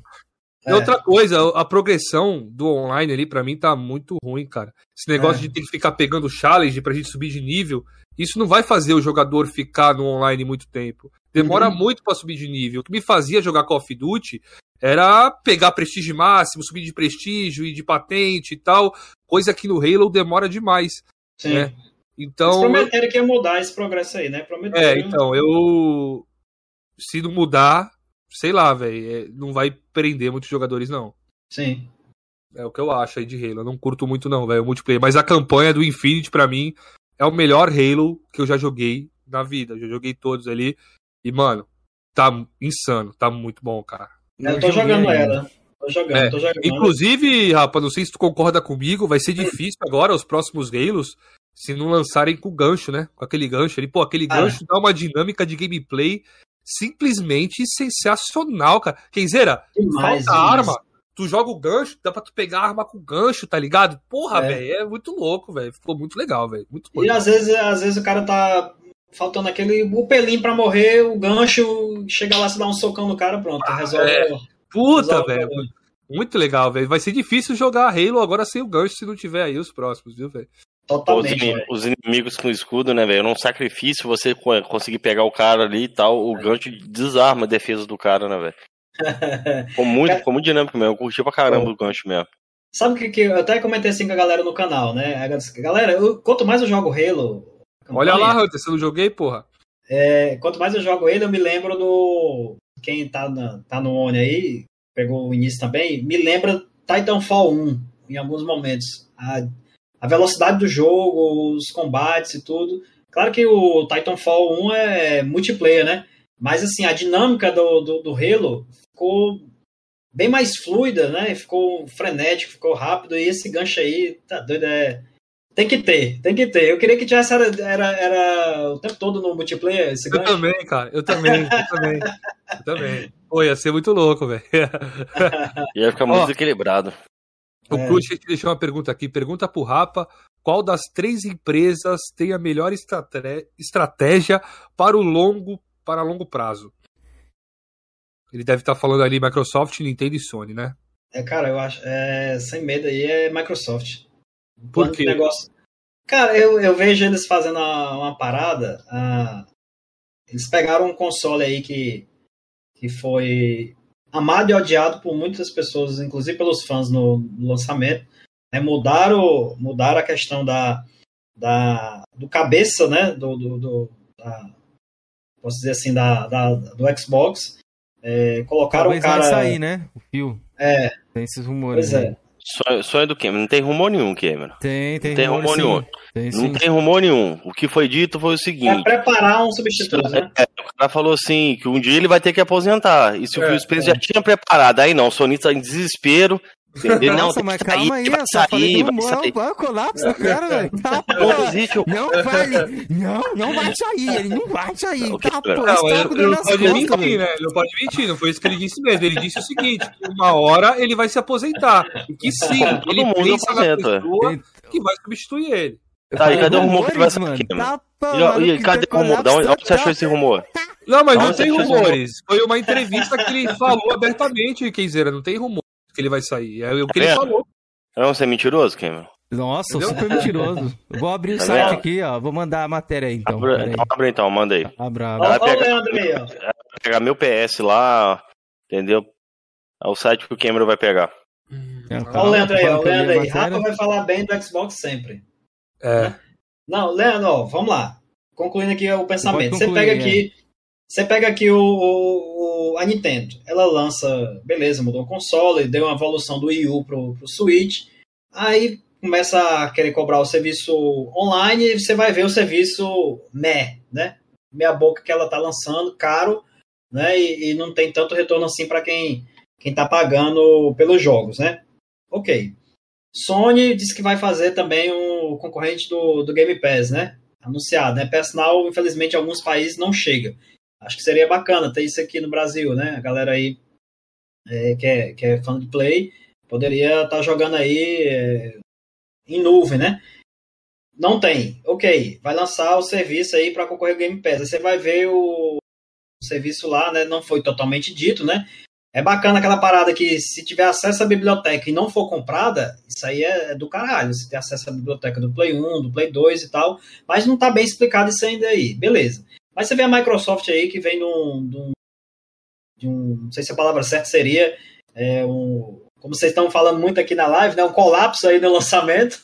B: E outra coisa, a progressão do online ali pra mim tá muito ruim, cara. Esse negócio
C: É.
B: de ter que ficar pegando challenge pra gente subir de nível, isso não vai fazer o jogador ficar no online muito tempo. Demora
C: Uhum.
B: muito pra subir de nível. O que me fazia jogar Call of Duty era pegar prestígio máximo, subir de prestígio e de patente e tal, coisa que no Halo demora demais.
C: sim.
B: É.
C: Eles
B: Então,
C: prometeram que ia mudar esse progresso aí, né? Prometeram.
B: é, então, eu se não mudar, sei lá, velho, não vai prender muitos jogadores não.
C: Sim.
B: É o que eu acho aí de Halo. Eu não curto muito, não, velho, o multiplayer. Mas a campanha do Infinity, pra mim, é o melhor Halo que eu já joguei na vida. Eu já joguei todos ali. E, mano, tá insano. Tá muito bom, cara.
C: Eu tô
A: joguei
C: jogando
A: ainda.
C: ela. Tô jogando,
B: É,
C: tô jogando.
B: Inclusive, rapaz, não sei se tu concorda comigo, vai ser difícil agora, os próximos Halos, se não lançarem com gancho, né? Com aquele gancho ali. Pô, aquele
C: Ah.
B: gancho dá uma dinâmica de gameplay simplesmente sensacional, cara. Kenzeira,
C: Demais,
B: falta arma. Tu joga o gancho, dá pra tu pegar a arma com gancho, tá ligado? Porra,
C: É.
B: velho, é muito louco, velho. Ficou muito legal, velho. Muito
C: E às vezes, às vezes o cara tá faltando aquele o pelinho pra morrer, o gancho, chega lá, se dá um socão no cara, pronto, resolve.
B: é. Puta, velho. Muito legal, velho. Vai ser difícil jogar Halo agora sem o gancho se não tiver aí os próximos, viu, velho?
D: Os,
C: Totalmente.
D: ini-
C: velho.
D: os inimigos com escudo, né, velho? Num sacrifício, você co- conseguir pegar o cara ali e tal, o gancho desarma a defesa do cara, né, velho? Ficou muito, ficou muito dinâmico mesmo. Eu curti pra caramba o gancho mesmo.
C: Sabe o que, que eu até comentei assim com a galera no canal, né? Galera eu- quanto mais eu jogo Halo.
B: Olha lá, Hunter, você não joguei, porra.
C: é, quanto mais eu jogo ele, eu me lembro do. Quem tá, na, tá no Oni aí, pegou o início também, me lembra Titanfall 1 em alguns momentos. A, a velocidade do jogo, os combates e tudo. Claro que o Titanfall 1 é multiplayer, né? Mas assim, a dinâmica do, do, do Halo ficou bem mais fluida, né? Ficou frenético, ficou rápido. E esse gancho aí, tá doido, é. Tem que ter, tem que ter. Eu queria que tivesse era, era, era o tempo todo no multiplayer esse
B: Eu
C: gancho.
B: também, cara. Eu também, eu também. Eu também. Pô, ia ser muito louco, velho.
D: Ia ficar muito desequilibrado.
B: O
C: É.
B: Te deixou uma pergunta aqui. Pergunta pro Rapa qual das três empresas tem a melhor estratégia para o longo, para longo prazo? Ele deve estar falando ali Microsoft, Nintendo e Sony, né?
C: É, cara, eu acho. É, sem medo aí é Microsoft.
B: Por quê?
C: Negócio. Cara, eu, eu vejo eles fazendo uma, uma parada. ah, eles pegaram um console aí que, que foi amado e odiado por muitas pessoas, inclusive pelos fãs no, no lançamento. né, mudaram, mudaram a questão da, da, do cabeça, né? Do, do, do- da- posso dizer assim, da, da- do Xbox. É, colocaram
A: Talvez
C: o cara.
A: vai sair, né? O fio.
C: É,
A: Tem esses rumores.
C: pois
A: aí.
C: É.
D: Sonho, sonho do Cameron. Não tem rumor nenhum, Cameron.
A: Tem, tem,
D: Não tem
A: rumor, sim.
D: nenhum.
A: Tem
D: Não
A: sim.
D: tem rumor nenhum. O que foi dito foi o
C: Pra
D: seguinte:
C: preparar um substituto, né?
D: o cara falou assim que um dia ele vai ter que aposentar. E se o
C: É,
D: Phil Spencer
C: é.
D: já tinha preparado, aí não, o Sony tá em desespero. Entendeu? não,
A: Nossa,
D: tem
A: mas
D: que sair,
A: calma aí,
D: vai
A: eu só falei
D: sair,
A: que
D: vai
A: colapso do cara, velho. Tá,
D: Não o
A: Não. Não, não vai sair. Ele não vai sair. Tá, pô,
B: Não, ele, não pode mentir, né? Ele não pode mentir, não foi isso que ele disse mesmo. Ele disse o seguinte: que uma hora ele vai se aposentar. E que sim,
D: Todo
B: ele
D: mundo
B: pensa na
D: aposenta.
B: pessoa que vai substituir ele.
D: Tá, e cadê o rumor que vai sair
A: mano? Tá,
D: E, e cadê
A: tá
D: o rumor? Da onde, você achou esse rumor?
B: Não, mas não tem rumores. Foi uma entrevista que ele falou abertamente, Kenzeira. Não tem rumor que ele vai sair. É o que ele
D: É.
B: falou.
D: Não, você é mentiroso, Cameron?
A: Nossa,
B: Entendeu?
A: super mentiroso. Vou abrir o
D: Tá
A: site
D: vendo?
A: aqui, ó. Vou mandar a matéria aí, então.
D: Abre,
A: Peraí.
D: então, abre então, manda aí.
A: Abra,
C: Ó,
A: abra.
C: O
D: pegar-
C: Leandro aí, ó.
D: Vai pegar meu PS lá, entendeu? É o site que o Cameron vai pegar.
A: É,
C: Ó o Leandro aí, ó. O Leandro aí. Rafa vai falar bem do Xbox sempre.
B: É.
C: Não, Leandro, ó, vamos lá. Concluindo aqui o pensamento.
A: Pode
C: Você
A: concluir,
C: pega
A: é.
C: aqui. Você pega aqui o, o- o- a Nintendo. Ela lança, beleza, mudou o console, deu uma evolução do Wii U pro, pro Switch. Aí começa a querer cobrar o serviço online e você vai ver o serviço meh, né? Meia boca que ela tá lançando, caro, né? E, e não tem tanto retorno assim para quem, quem tá pagando pelos jogos, né? Ok. Sony disse que vai fazer também um concorrente do, do Game Pass, né? Anunciado, né? Now, infelizmente, em alguns países não chega. Acho que seria bacana ter isso aqui no Brasil, né? A galera aí é, que, é, que é fã de Play poderia estar jogando aí é, em nuvem, né? Não tem. Ok, vai lançar o serviço aí para concorrer ao Game Pass. Aí você vai ver o, serviço lá, né? Não foi totalmente dito, né? É bacana aquela parada que se tiver acesso à biblioteca e não for comprada, isso aí é do caralho. Você tem acesso à biblioteca do Play 1, do Play 2 e tal, mas não tá bem explicado isso ainda aí. Beleza. Mas você vê a Microsoft aí que vem de um. De um, não sei se a palavra certa seria. é, um, como vocês estão falando muito aqui na live, né? Um colapso aí no lançamento.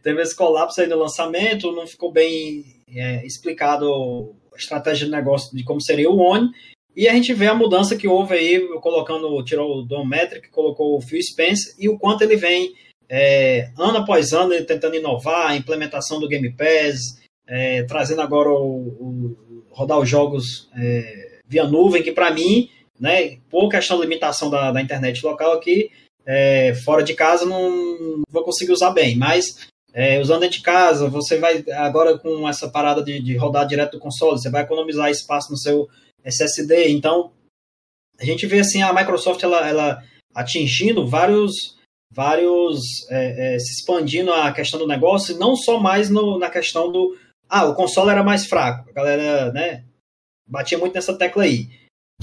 C: Teve esse colapso aí no lançamento, não ficou bem é, explicado a estratégia de negócio de como seria o One. E a gente vê a mudança que houve aí, colocando, tirou o Don Metric, colocou o Phil Spencer, e o quanto ele vem, é, ano após ano, tentando inovar, a implementação do Game Pass, é, trazendo agora o, o- rodar os jogos é, via nuvem, que para mim, né, por questão da limitação da, da internet local aqui, é, fora de casa não vou conseguir usar bem, mas é, usando dentro de casa, você vai agora com essa parada de, de rodar direto do console, você vai economizar espaço no seu SSD. Então, a gente vê assim a Microsoft ela, ela atingindo vários, vários é, é, se expandindo a questão do negócio, não só mais no, na questão do, ah, o console era mais fraco. A galera, né, batia muito nessa tecla aí.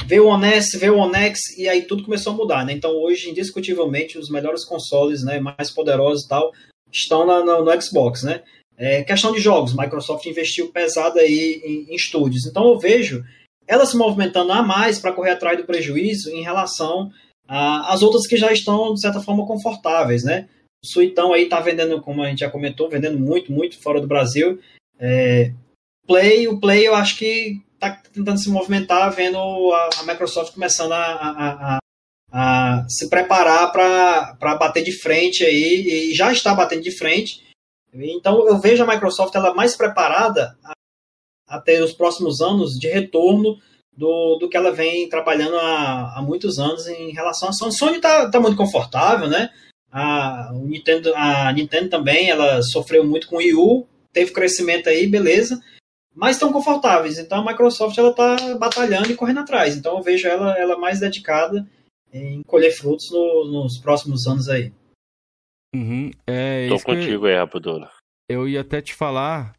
C: Veio o One S, veio o One X e aí tudo começou a mudar, né? Então hoje, indiscutivelmente, os melhores consoles, né, mais poderosos e tal, estão na, no, no Xbox, né? É, questão de jogos, Microsoft investiu pesado aí em, em estúdios. Então eu vejo ela se movimentando a mais para correr atrás do prejuízo em relação às outras que já estão, de certa forma, confortáveis, né? O Suitão aí tá vendendo, como a gente já comentou, vendendo muito, muito fora do Brasil. É, Play, o Play eu acho que tá tentando se movimentar, vendo a, a Microsoft começando a, a, a, a se preparar para bater de frente aí, e já está batendo de frente. Então eu vejo a Microsoft ela mais preparada a, a ter os próximos anos de retorno do, do que ela vem trabalhando há, há muitos anos em relação à Sony. A Sony está tá muito confortável, né? A, Nintendo, a Nintendo também ela sofreu muito com o Wii U, teve crescimento aí, beleza, mas estão confortáveis. Então a Microsoft ela está batalhando e correndo atrás. Então eu vejo ela, ela mais dedicada em colher frutos no, nos próximos anos aí.
A: Uhum. É,
D: Tô contigo aí, Rapadura.
A: Eu ia até te falar,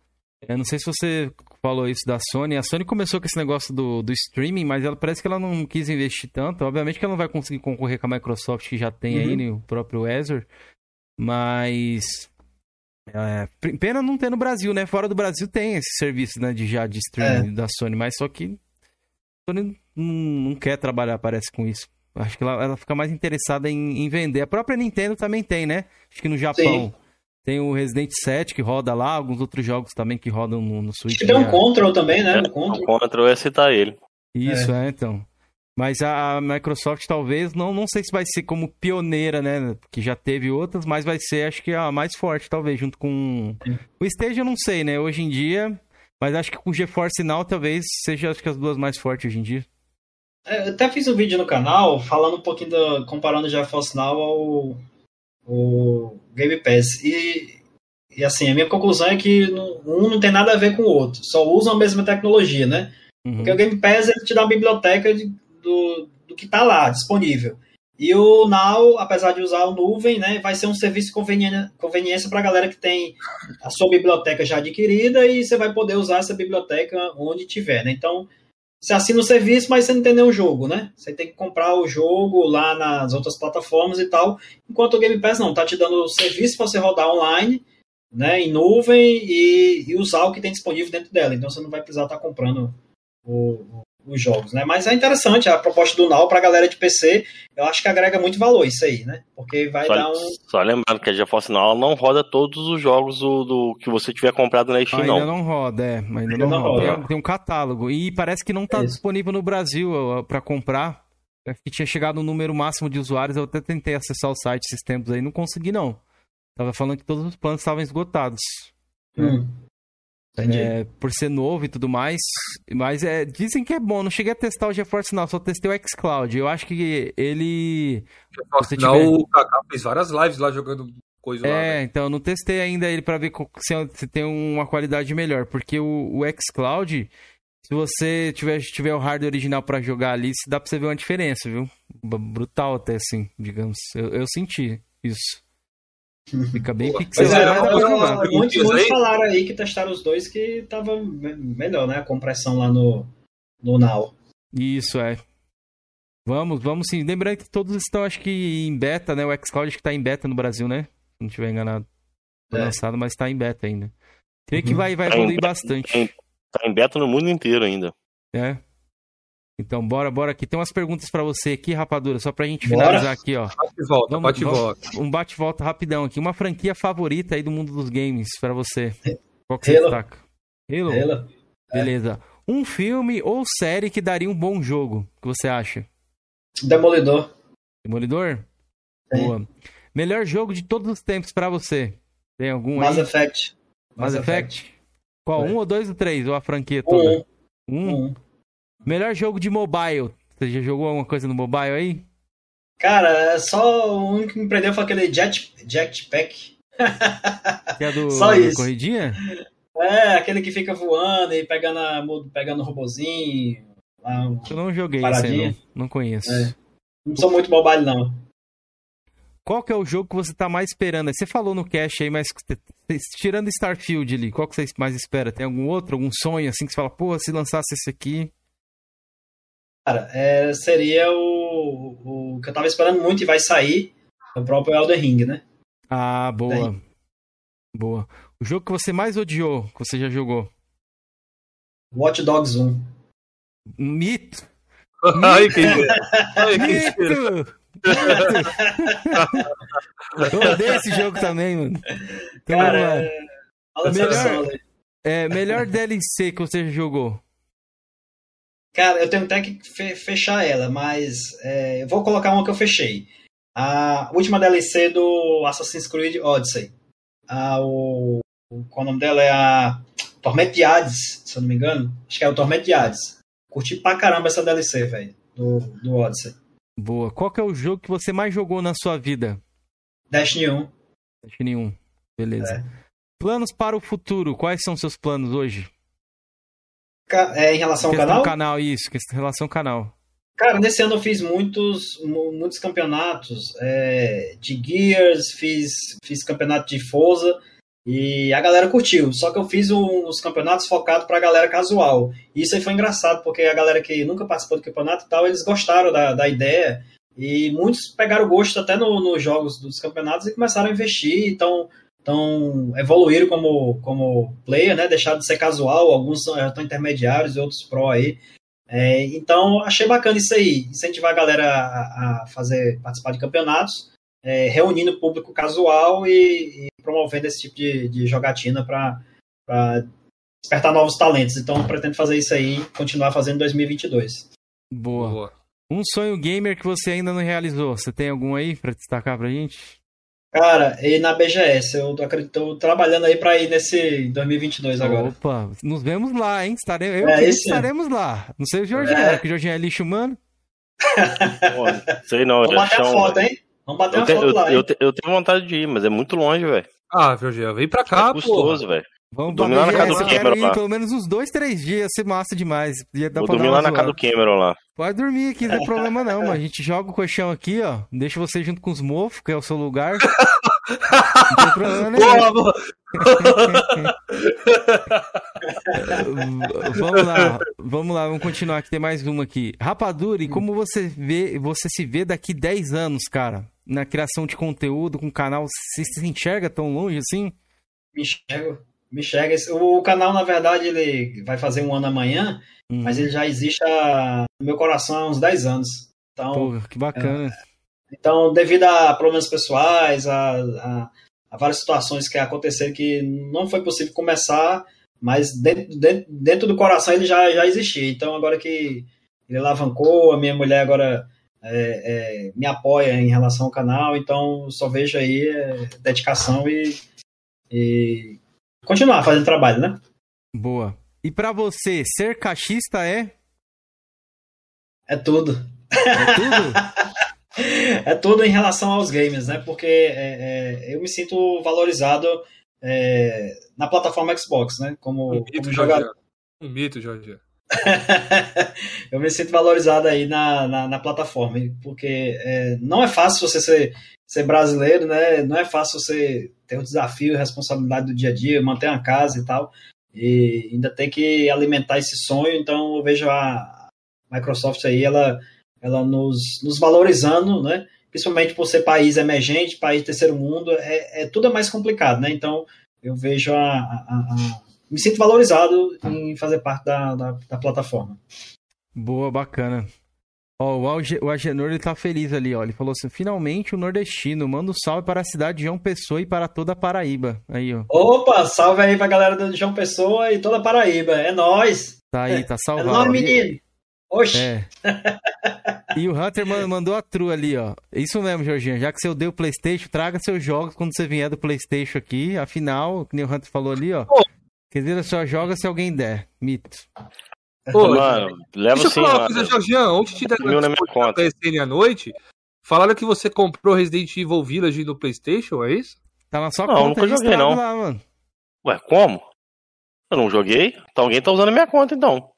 A: eu não sei se você falou isso da Sony. A Sony começou com esse negócio do, do streaming, mas ela parece que ela não quis investir tanto. Obviamente que ela não vai conseguir concorrer com a Microsoft, que já tem uhum. aí né, o próprio Azure. Mas. É, pena não ter no Brasil, né? Fora do Brasil tem esse serviço né, de já de streaming é. da Sony, mas só que a Sony não, não quer trabalhar, parece, com isso. Acho que ela, ela fica mais interessada em, em, vender. A própria Nintendo também tem, né? Acho que no Japão. Sim. Tem o Resident 7 que roda lá, alguns outros jogos também que rodam no, no Switch. Acho que
C: tem um Control também, né?
D: É, Control. O Control é citar ele.
A: Isso, é, é então. Mas a Microsoft talvez, não, não sei se vai ser como pioneira, né? Porque já teve outras, mas vai ser, acho que a mais forte, talvez, junto com. Sim. O Stage eu não sei, né? Hoje em dia. Mas acho que com o GeForce Now talvez seja acho que as duas mais fortes hoje em dia.
C: É, eu até fiz um vídeo no canal falando um pouquinho da. comparando o GeForce Now ao, o Game Pass. E, e assim, a minha conclusão é que um não tem nada a ver com o outro, só usam a mesma tecnologia, né? Uhum. Porque o Game Pass ele te dá uma biblioteca de, do, do que está lá disponível. E o Now, apesar de usar o nuvem, né, vai ser um serviço de conveniência, para a galera que tem a sua biblioteca já adquirida e você vai poder usar essa biblioteca onde tiver, né? Então, você assina o serviço, mas você não tem nenhum jogo, né? Você tem que comprar o jogo lá nas outras plataformas e tal. Enquanto o Game Pass não, tá te dando o serviço para você rodar online, né, em nuvem e, e, usar o que tem disponível dentro dela. Então você não vai precisar estar tá comprando o, os jogos, né? Mas é interessante a proposta do Now para a galera de PC. Eu acho que agrega muito valor isso aí, né? Porque vai
D: só,
C: dar um.
D: Só lembrando que a GeForce Now não roda todos os jogos do, do que você tiver comprado na Steam,
A: ainda
D: não.
A: não roda, é. Ainda, ainda não, não, roda. roda. Tem, tem, um catálogo. E parece que não está é disponível no Brasil para comprar. Que tinha chegado um número máximo de usuários. Eu até tentei acessar o site esses tempos aí, não consegui, não. Tava falando que todos os planos estavam esgotados. Hum. É, por ser novo e tudo mais. Mas é, dizem que é bom. Não cheguei a testar o GeForce não, só testei o xCloud. Eu acho que ele.
B: GeForce tiver... Now, o Kaká fez várias lives lá jogando coisa
A: é,
B: lá.
A: É, então não testei ainda ele para ver se, se, tem uma qualidade melhor. Porque o, o xCloud, se você tiver, tiver o hardware original para jogar ali, dá pra você ver uma diferença, viu? Brutal até assim, digamos. Eu, eu senti isso. Fica bem pixelado.
C: Muitos, muitos falaram aí que testaram os dois que tava melhor, né? A compressão lá no, no Now.
A: Isso, é. Vamos, vamos sim. Lembrando que todos estão, acho que em beta, né? O xCloud acho que tá em beta no Brasil, né? Se não tiver enganado. Foi é. lançado, mas tá em beta ainda. Creio uhum. que vai, vai tá evoluir bastante.
D: Tá em beta no mundo inteiro ainda.
A: É. Então, bora, bora aqui. Tem umas perguntas para você aqui, rapadura, só pra gente finalizar bora. aqui, ó.
B: Bate volta, vamos, bate vamos, volta.
A: Um bate volta rapidão aqui. Uma franquia favorita aí do mundo dos games para você. Qual que você Halo. destaca? Halo? Halo. Beleza. É. Um filme ou série que daria um bom jogo, que você acha?
C: Demolidor.
A: Demolidor? Boa. Melhor jogo de todos os tempos para você? Tem algum
C: Mass
A: aí?
C: Effect.
A: Mass, Mass Effect? Effect? Qual? É. Um ou dois ou três? Ou a franquia toda?
C: Um. Um? um.
A: Melhor jogo de mobile. Você já jogou alguma coisa no mobile aí?
C: Cara, é só o único que me prendeu foi aquele Jet, Jetpack.
A: Que é do, só isso. corridinha?
C: É, aquele que fica voando e pegando, a, pegando o robozinho.
A: Lá, Eu não joguei isso aí, não. Não conheço. É.
C: Não sou muito mobile, não.
A: qual que é o jogo que você tá mais esperando? Você falou no cache aí, mas tirando Starfield ali, qual que você mais espera? Tem algum outro, algum sonho assim que você fala, pô, se lançasse esse aqui?
C: Cara, é, seria o, o que eu tava esperando muito e vai sair, é o próprio Elden Ring, né?
A: Ah, boa. Daí. Boa. O jogo que você mais odiou, que você já jogou?
C: Watch Dogs 1.
A: Mito.
B: Ai, quem Ai,
A: Mito. eu odeio esse jogo também, mano.
C: Então, Cara, é...
A: melhor, é, melhor DLC que você jogou?
C: Cara, eu tenho até que fechar ela, mas é, eu vou colocar uma que eu fechei. A última DLC do Assassin's Creed Odyssey. A, o, qual o nome dela é a Tormento de Hades, se eu não me engano. Acho que é o Tormento de Hades. Curti pra caramba essa DLC, velho, do, do Odyssey.
A: Boa. Qual que é o jogo que você mais jogou na sua vida?
C: Destiny 1.
A: Destiny 1. Beleza. É. Planos para o futuro. Quais são seus planos hoje?
C: É, em relação ao canal?
A: canal, isso. Questão, em relação ao canal.
C: Cara, nesse ano eu fiz muitos, muitos campeonatos é, de Gears, fiz, fiz campeonato de Forza e a galera curtiu. Só que eu fiz uns campeonatos focados pra galera casual. E isso aí foi engraçado, porque a galera que nunca participou do campeonato e tal, eles gostaram da, da ideia. E muitos pegaram gosto até nos no jogos dos campeonatos e começaram a investir. Então, então evoluíram como, como player, né? Deixaram de ser casual. Alguns são, estão intermediários e outros pro aí. É, então, achei bacana isso aí. Incentivar a galera a, a fazer, participar de campeonatos é, reunindo o público casual e, e, promovendo esse tipo de, de jogatina para despertar novos talentos. Então, pretendo fazer isso aí, continuar fazendo em 2022.
A: Boa. Boa. Um sonho gamer que você ainda não realizou, você tem algum aí para destacar pra gente?
C: Cara, e na BGS, eu acredito, trabalhando aí para ir nesse 2022 agora.
A: Opa, nos vemos lá, hein? Estaremos, eu é, estaremos lá. Não sei o Jorginho, é. porque o Jorginho é lixo humano.
D: sei não,
C: Vamos bater a foto, hein? Vamos bater eu uma foto
D: eu,
C: lá.
D: Eu, eu, tenho vontade de ir, mas é muito longe, velho.
B: Ah, Jorginho, vem pra cá, é
D: pô. custoso, velho.
A: Vamos dormir lá na casa do Cameron lá. Pelo menos uns dois, três dias, ser massa demais.
D: Ia dar Vou dormir lá na casa do Cameron lá.
A: Pode dormir aqui, não tem problema não, mas a gente joga o colchão aqui, ó. Deixa você junto com os mofos, que é o seu lugar. não tem problema nenhum. Boa, vamos lá, vamos lá, vamos continuar aqui, tem mais uma aqui. Rapadura, e como você vê, você se vê daqui 10 anos, cara? Na criação de conteúdo com o canal, você se enxerga tão longe assim?
C: Me enxergo me enxerga. O canal, na verdade, ele vai fazer um ano amanhã, uhum. mas ele já existe a, no meu coração há uns 10 anos. Então,
A: Pô, que bacana.
C: É, então, devido a problemas pessoais, a, a, a, várias situações que aconteceram que não foi possível começar, mas dentro, dentro, dentro do coração ele já, já existia. Então, agora que ele alavancou, a minha mulher agora é, é, me apoia em relação ao canal, então só vejo aí é, dedicação e, e continuar fazendo trabalho, né?
A: Boa. E para você, ser caixista é?
C: É tudo.
A: É tudo?
C: é tudo em relação aos games, né? Porque é, é, eu me sinto valorizado é, na plataforma Xbox, né? Como, um mito, como jogador.
B: Um mito, Jorge.
C: eu me sinto valorizado aí na, na, na plataforma, porque é, não é fácil você ser, ser brasileiro, né? Não é fácil você ter o desafio e responsabilidade do dia a dia, manter uma casa e tal, e ainda tem que alimentar esse sonho, então eu vejo a Microsoft aí, ela, ela nos, nos valorizando, né? Principalmente por ser país emergente, país terceiro mundo, é, é tudo é mais complicado, né? Então eu vejo a, a, a me sinto valorizado em fazer parte da, da, da plataforma.
A: Boa, bacana. Ó, o, o Agenor ele tá feliz ali, ó. Ele falou assim: finalmente o nordestino. Manda um salve para a cidade de João Pessoa e para toda a Paraíba. Aí, ó.
C: Opa, salve aí pra galera de João Pessoa e toda a Paraíba. É nós.
A: Tá aí, tá salvado. É
C: nós, menino. Oxi. É.
A: e o Hunter mandou a true ali, ó. Isso mesmo, Jorginho. Já que você odeia o PlayStation, traga seus jogos quando você vier do PlayStation aqui. Afinal, que nem o Hunter falou ali, ó. Quer dizer, só joga se alguém der. Mito.
D: Pô, mano, leva Deixa
B: eu falar uma coisa, Jorgião. Ontem te deram na minha conta. à noite. Falaram que você comprou Resident Evil Village no PlayStation, é isso?
A: Tá na sua
D: não,
A: conta.
D: Não, nunca joguei, não. Lá, mano. Ué, como? Eu não joguei? Então alguém tá usando a minha conta, então.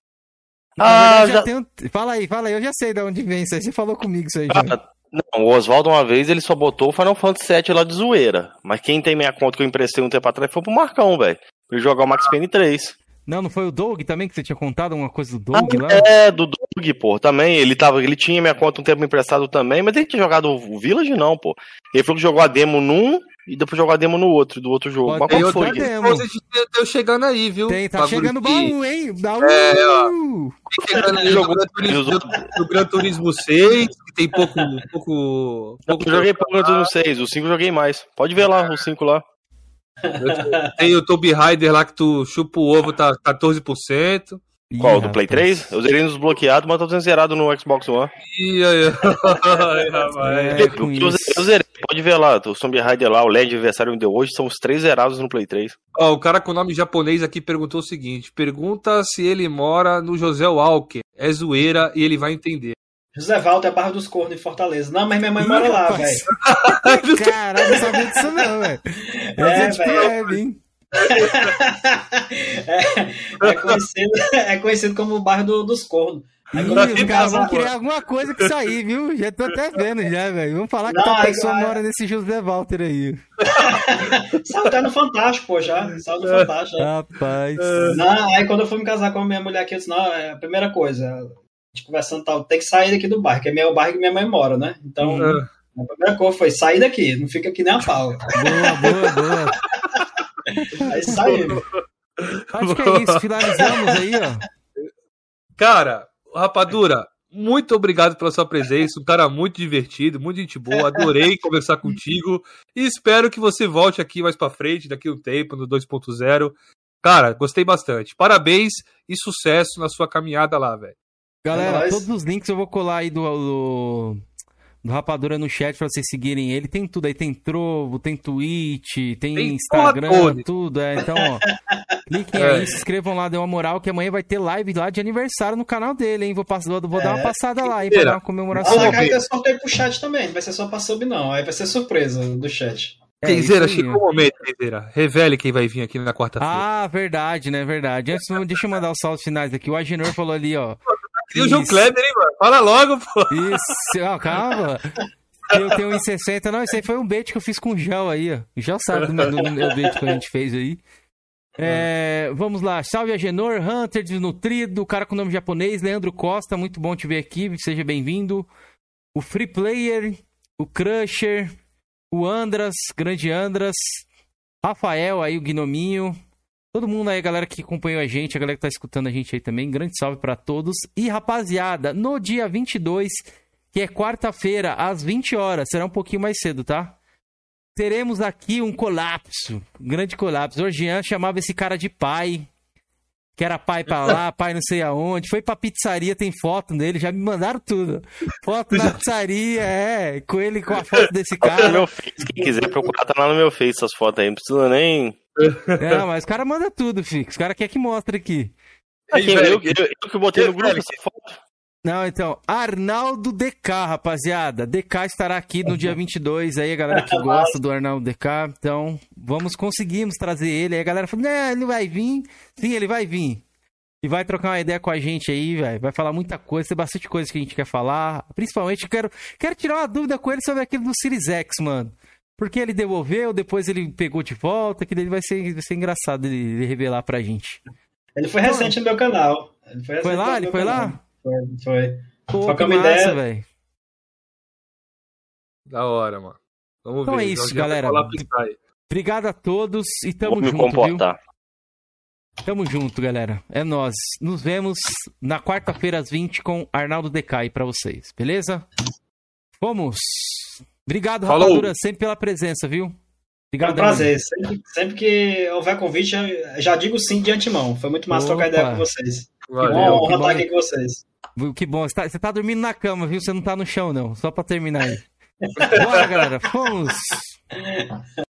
A: Ah, já... já... Tenho... Fala aí, fala aí. Eu já sei de onde vem isso aí. Você falou comigo isso aí, já. Ah,
D: Não, o Oswaldo uma vez ele só botou o Final Fantasy VII lá de zoeira. Mas quem tem minha conta que eu emprestei um tempo atrás foi pro Marcão, velho. Pra ele jogar o Max Payne 3.
A: Não, não foi o Doug também que você tinha contado alguma coisa do Doug lá?
D: É, do Doug, pô, também. Ele, tava, ele tinha minha conta um tempo emprestado também, mas ele tinha jogado o Village, não, pô. Ele falou que jogou a demo num e depois jogou a demo no outro, do outro jogo.
A: Pode
D: Mas qual
A: outra
D: foi?
A: demo.
B: Coisa de eu chegando aí, viu?
A: Tem, tá
B: Bagulho
A: chegando baú, hein? Baú!
B: É, ó. Chegando aí
D: Jogou-
B: do Gran Turismo, do, do Gran Turismo 6, que tem pouco. pouco,
D: Eu
B: pouco
D: joguei pouco no 6, o 5 eu joguei mais. Pode ver lá, o 5 lá.
B: Tem o Tomb Raider lá que tu chupa o ovo, tá 14%.
A: Ih,
D: Qual? Do Play
A: rapaz.
D: 3? Eu zerei nos bloqueados, mas tô sendo zerado no Xbox One.
B: E aí, rapaz.
A: É,
D: eu, eu zerei, pode ver lá, o Tomb Raider lá, o LED Adversário me deu hoje, são os três zerados no Play 3.
B: Ó, o cara com nome japonês aqui perguntou o seguinte: pergunta se ele mora no José Walker. É zoeira e ele vai entender.
C: José Walter é Barra dos Cornos em Fortaleza. Não, mas minha mãe mora lá, velho.
A: Caralho, não sabia disso não, velho.
C: É,
A: é,
C: velho. É, é conhecido, é conhecido como o bairro do- dos cornos. Aí
A: Ih,
C: fui
A: os caras
C: casar-
A: vão criar alguma coisa com isso aí, viu? Já tô até vendo já, velho. Vamos falar que
C: Não,
A: pessoa
C: aí-
A: mora nesse José Walter aí.
C: Saiu até no Fantástico, pô, já. Saiu no Fantástico.
A: Rapaz.
C: Não, aí quando eu fui me casar com a minha mulher aqui, eu disse, não, é a primeira coisa, gente conversando tal, tem que sair daqui do bairro, que é meu bairro que minha mãe mora, né? Então,
B: É.
C: a primeira coisa foi sair daqui, não fica aqui nem a pau.
A: Boa, boa, boa.
C: Aí saímos.
A: Acho que é isso. Finalizamos aí, ó.
B: Cara, Rapadura, muito obrigado pela sua presença. Um cara muito divertido, muito gente boa. Adorei conversar contigo. E espero que você volte aqui mais pra frente, daqui a um tempo, no 2.0. Cara, gostei bastante. Parabéns e sucesso na sua caminhada lá, velho.
A: Galera,
C: É
A: todos os links eu vou colar aí do, do, do Rapadura no chat pra vocês seguirem ele. Tem tudo aí, tem Trovo, tem Twitch, tem,
B: Tem
A: Instagram,
B: toda.
A: tudo. É, então, ó, cliquem
B: É.
A: aí, se inscrevam lá, dê uma moral, que amanhã vai ter live lá de aniversário no canal dele, hein? Vou, pass- vou, vou dar uma
C: É.
A: passada lá, hein? Pra dar uma comemoração.
B: Vamos ver.
C: tem sorteio pro chat também, não vai ser só pra sub não, aí vai ser surpresa do chat.
A: É,
B: Kenzeira, chegou o momento, Kenzeira. Revele quem vai vir aqui na quarta-feira.
A: Ah, verdade, né? Verdade. Antes, deixa eu mandar os saltos finais aqui. O Agenor falou ali, ó.
B: E o João. Kleber, hein, mano? Fala logo, pô.
A: Isso, ó, calma. Eu tenho 1,60. Não, isso aí foi um bait que eu fiz com o Gel aí, ó. O sabe do meu, do meu bait que a gente fez aí. É, vamos lá, salve Agenor, Hunter, Desnutrido, cara com nome japonês, Leandro Costa, muito bom te ver aqui, seja bem-vindo. O Free Player, o Crusher, o Andras, grande Andras, Rafael aí, o Gnominho, todo mundo aí, galera que acompanhou a gente, a galera que tá escutando a gente aí também, grande salve pra todos. E rapaziada, no dia 22, que é quarta-feira, às 20 horas, será um pouquinho mais cedo, tá? Teremos aqui um colapso, um grande colapso. O Jean chamava esse cara de pai, que era pai pra lá, pai não sei aonde. Foi pra pizzaria, tem foto dele, já me mandaram tudo. Foto na pizzaria, é, com ele com a foto desse
D: Tá no
A: cara.
D: meu Face, quem quiser procurar, tá lá no meu Face essas fotos aí, não precisa nem...
A: É, mas o cara manda tudo, Fix. Os cara quer que mostre aqui.
B: Velho,
D: eu, eu- eu que botei no grupo essa foto.
A: Não, então, Arnaldo DK, rapaziada. DK estará aqui no dia 22, aí a galera que gosta do Arnaldo DK. Então, vamos, conseguimos trazer ele. Aí a galera falou, não, ele vai vir. Sim, ele vai vir. E vai trocar uma ideia com a gente aí, velho. Vai falar muita coisa, tem bastante coisa que a gente quer falar. Principalmente, quero, quero tirar uma dúvida com ele sobre aquilo do Series X, mano. Porque ele devolveu, depois ele pegou de volta, que daí vai ser, vai ser engraçado ele, ele revelar pra gente.
C: Ele foi recente no meu canal. Ele foi,
A: Foi
C: recente
A: lá? Ele foi
C: canal.
A: lá?
C: Foi, foi.
A: Pô, que
C: Trocamos
A: massa,
C: ideia.
A: velho.
B: Da hora, mano. Vamos
A: Então
B: ver.
A: é isso, galera. Obrigado a todos e tamo
D: Vou me
A: junto, viu?
D: comportar.
A: Tamo junto, galera. É nós. Nos vemos na quarta-feira às 20 com Arnaldo Decai pra vocês, beleza? Fomos. Obrigado,
B: Falou.
A: Rapadura, sempre pela presença, viu?
C: É um
A: Obrigado.
C: prazer. Sempre, sempre que houver convite, já digo sim de antemão. Foi muito massa trocar
A: Opa.
C: ideia com vocês. Que
B: Valeu.
C: bom
A: que
C: honra
A: bom.
C: estar aqui com vocês.
A: Que bom. Você tá, você tá dormindo na cama, viu? Você não tá no chão, não. Só pra terminar aí. Bora, galera. Fomos.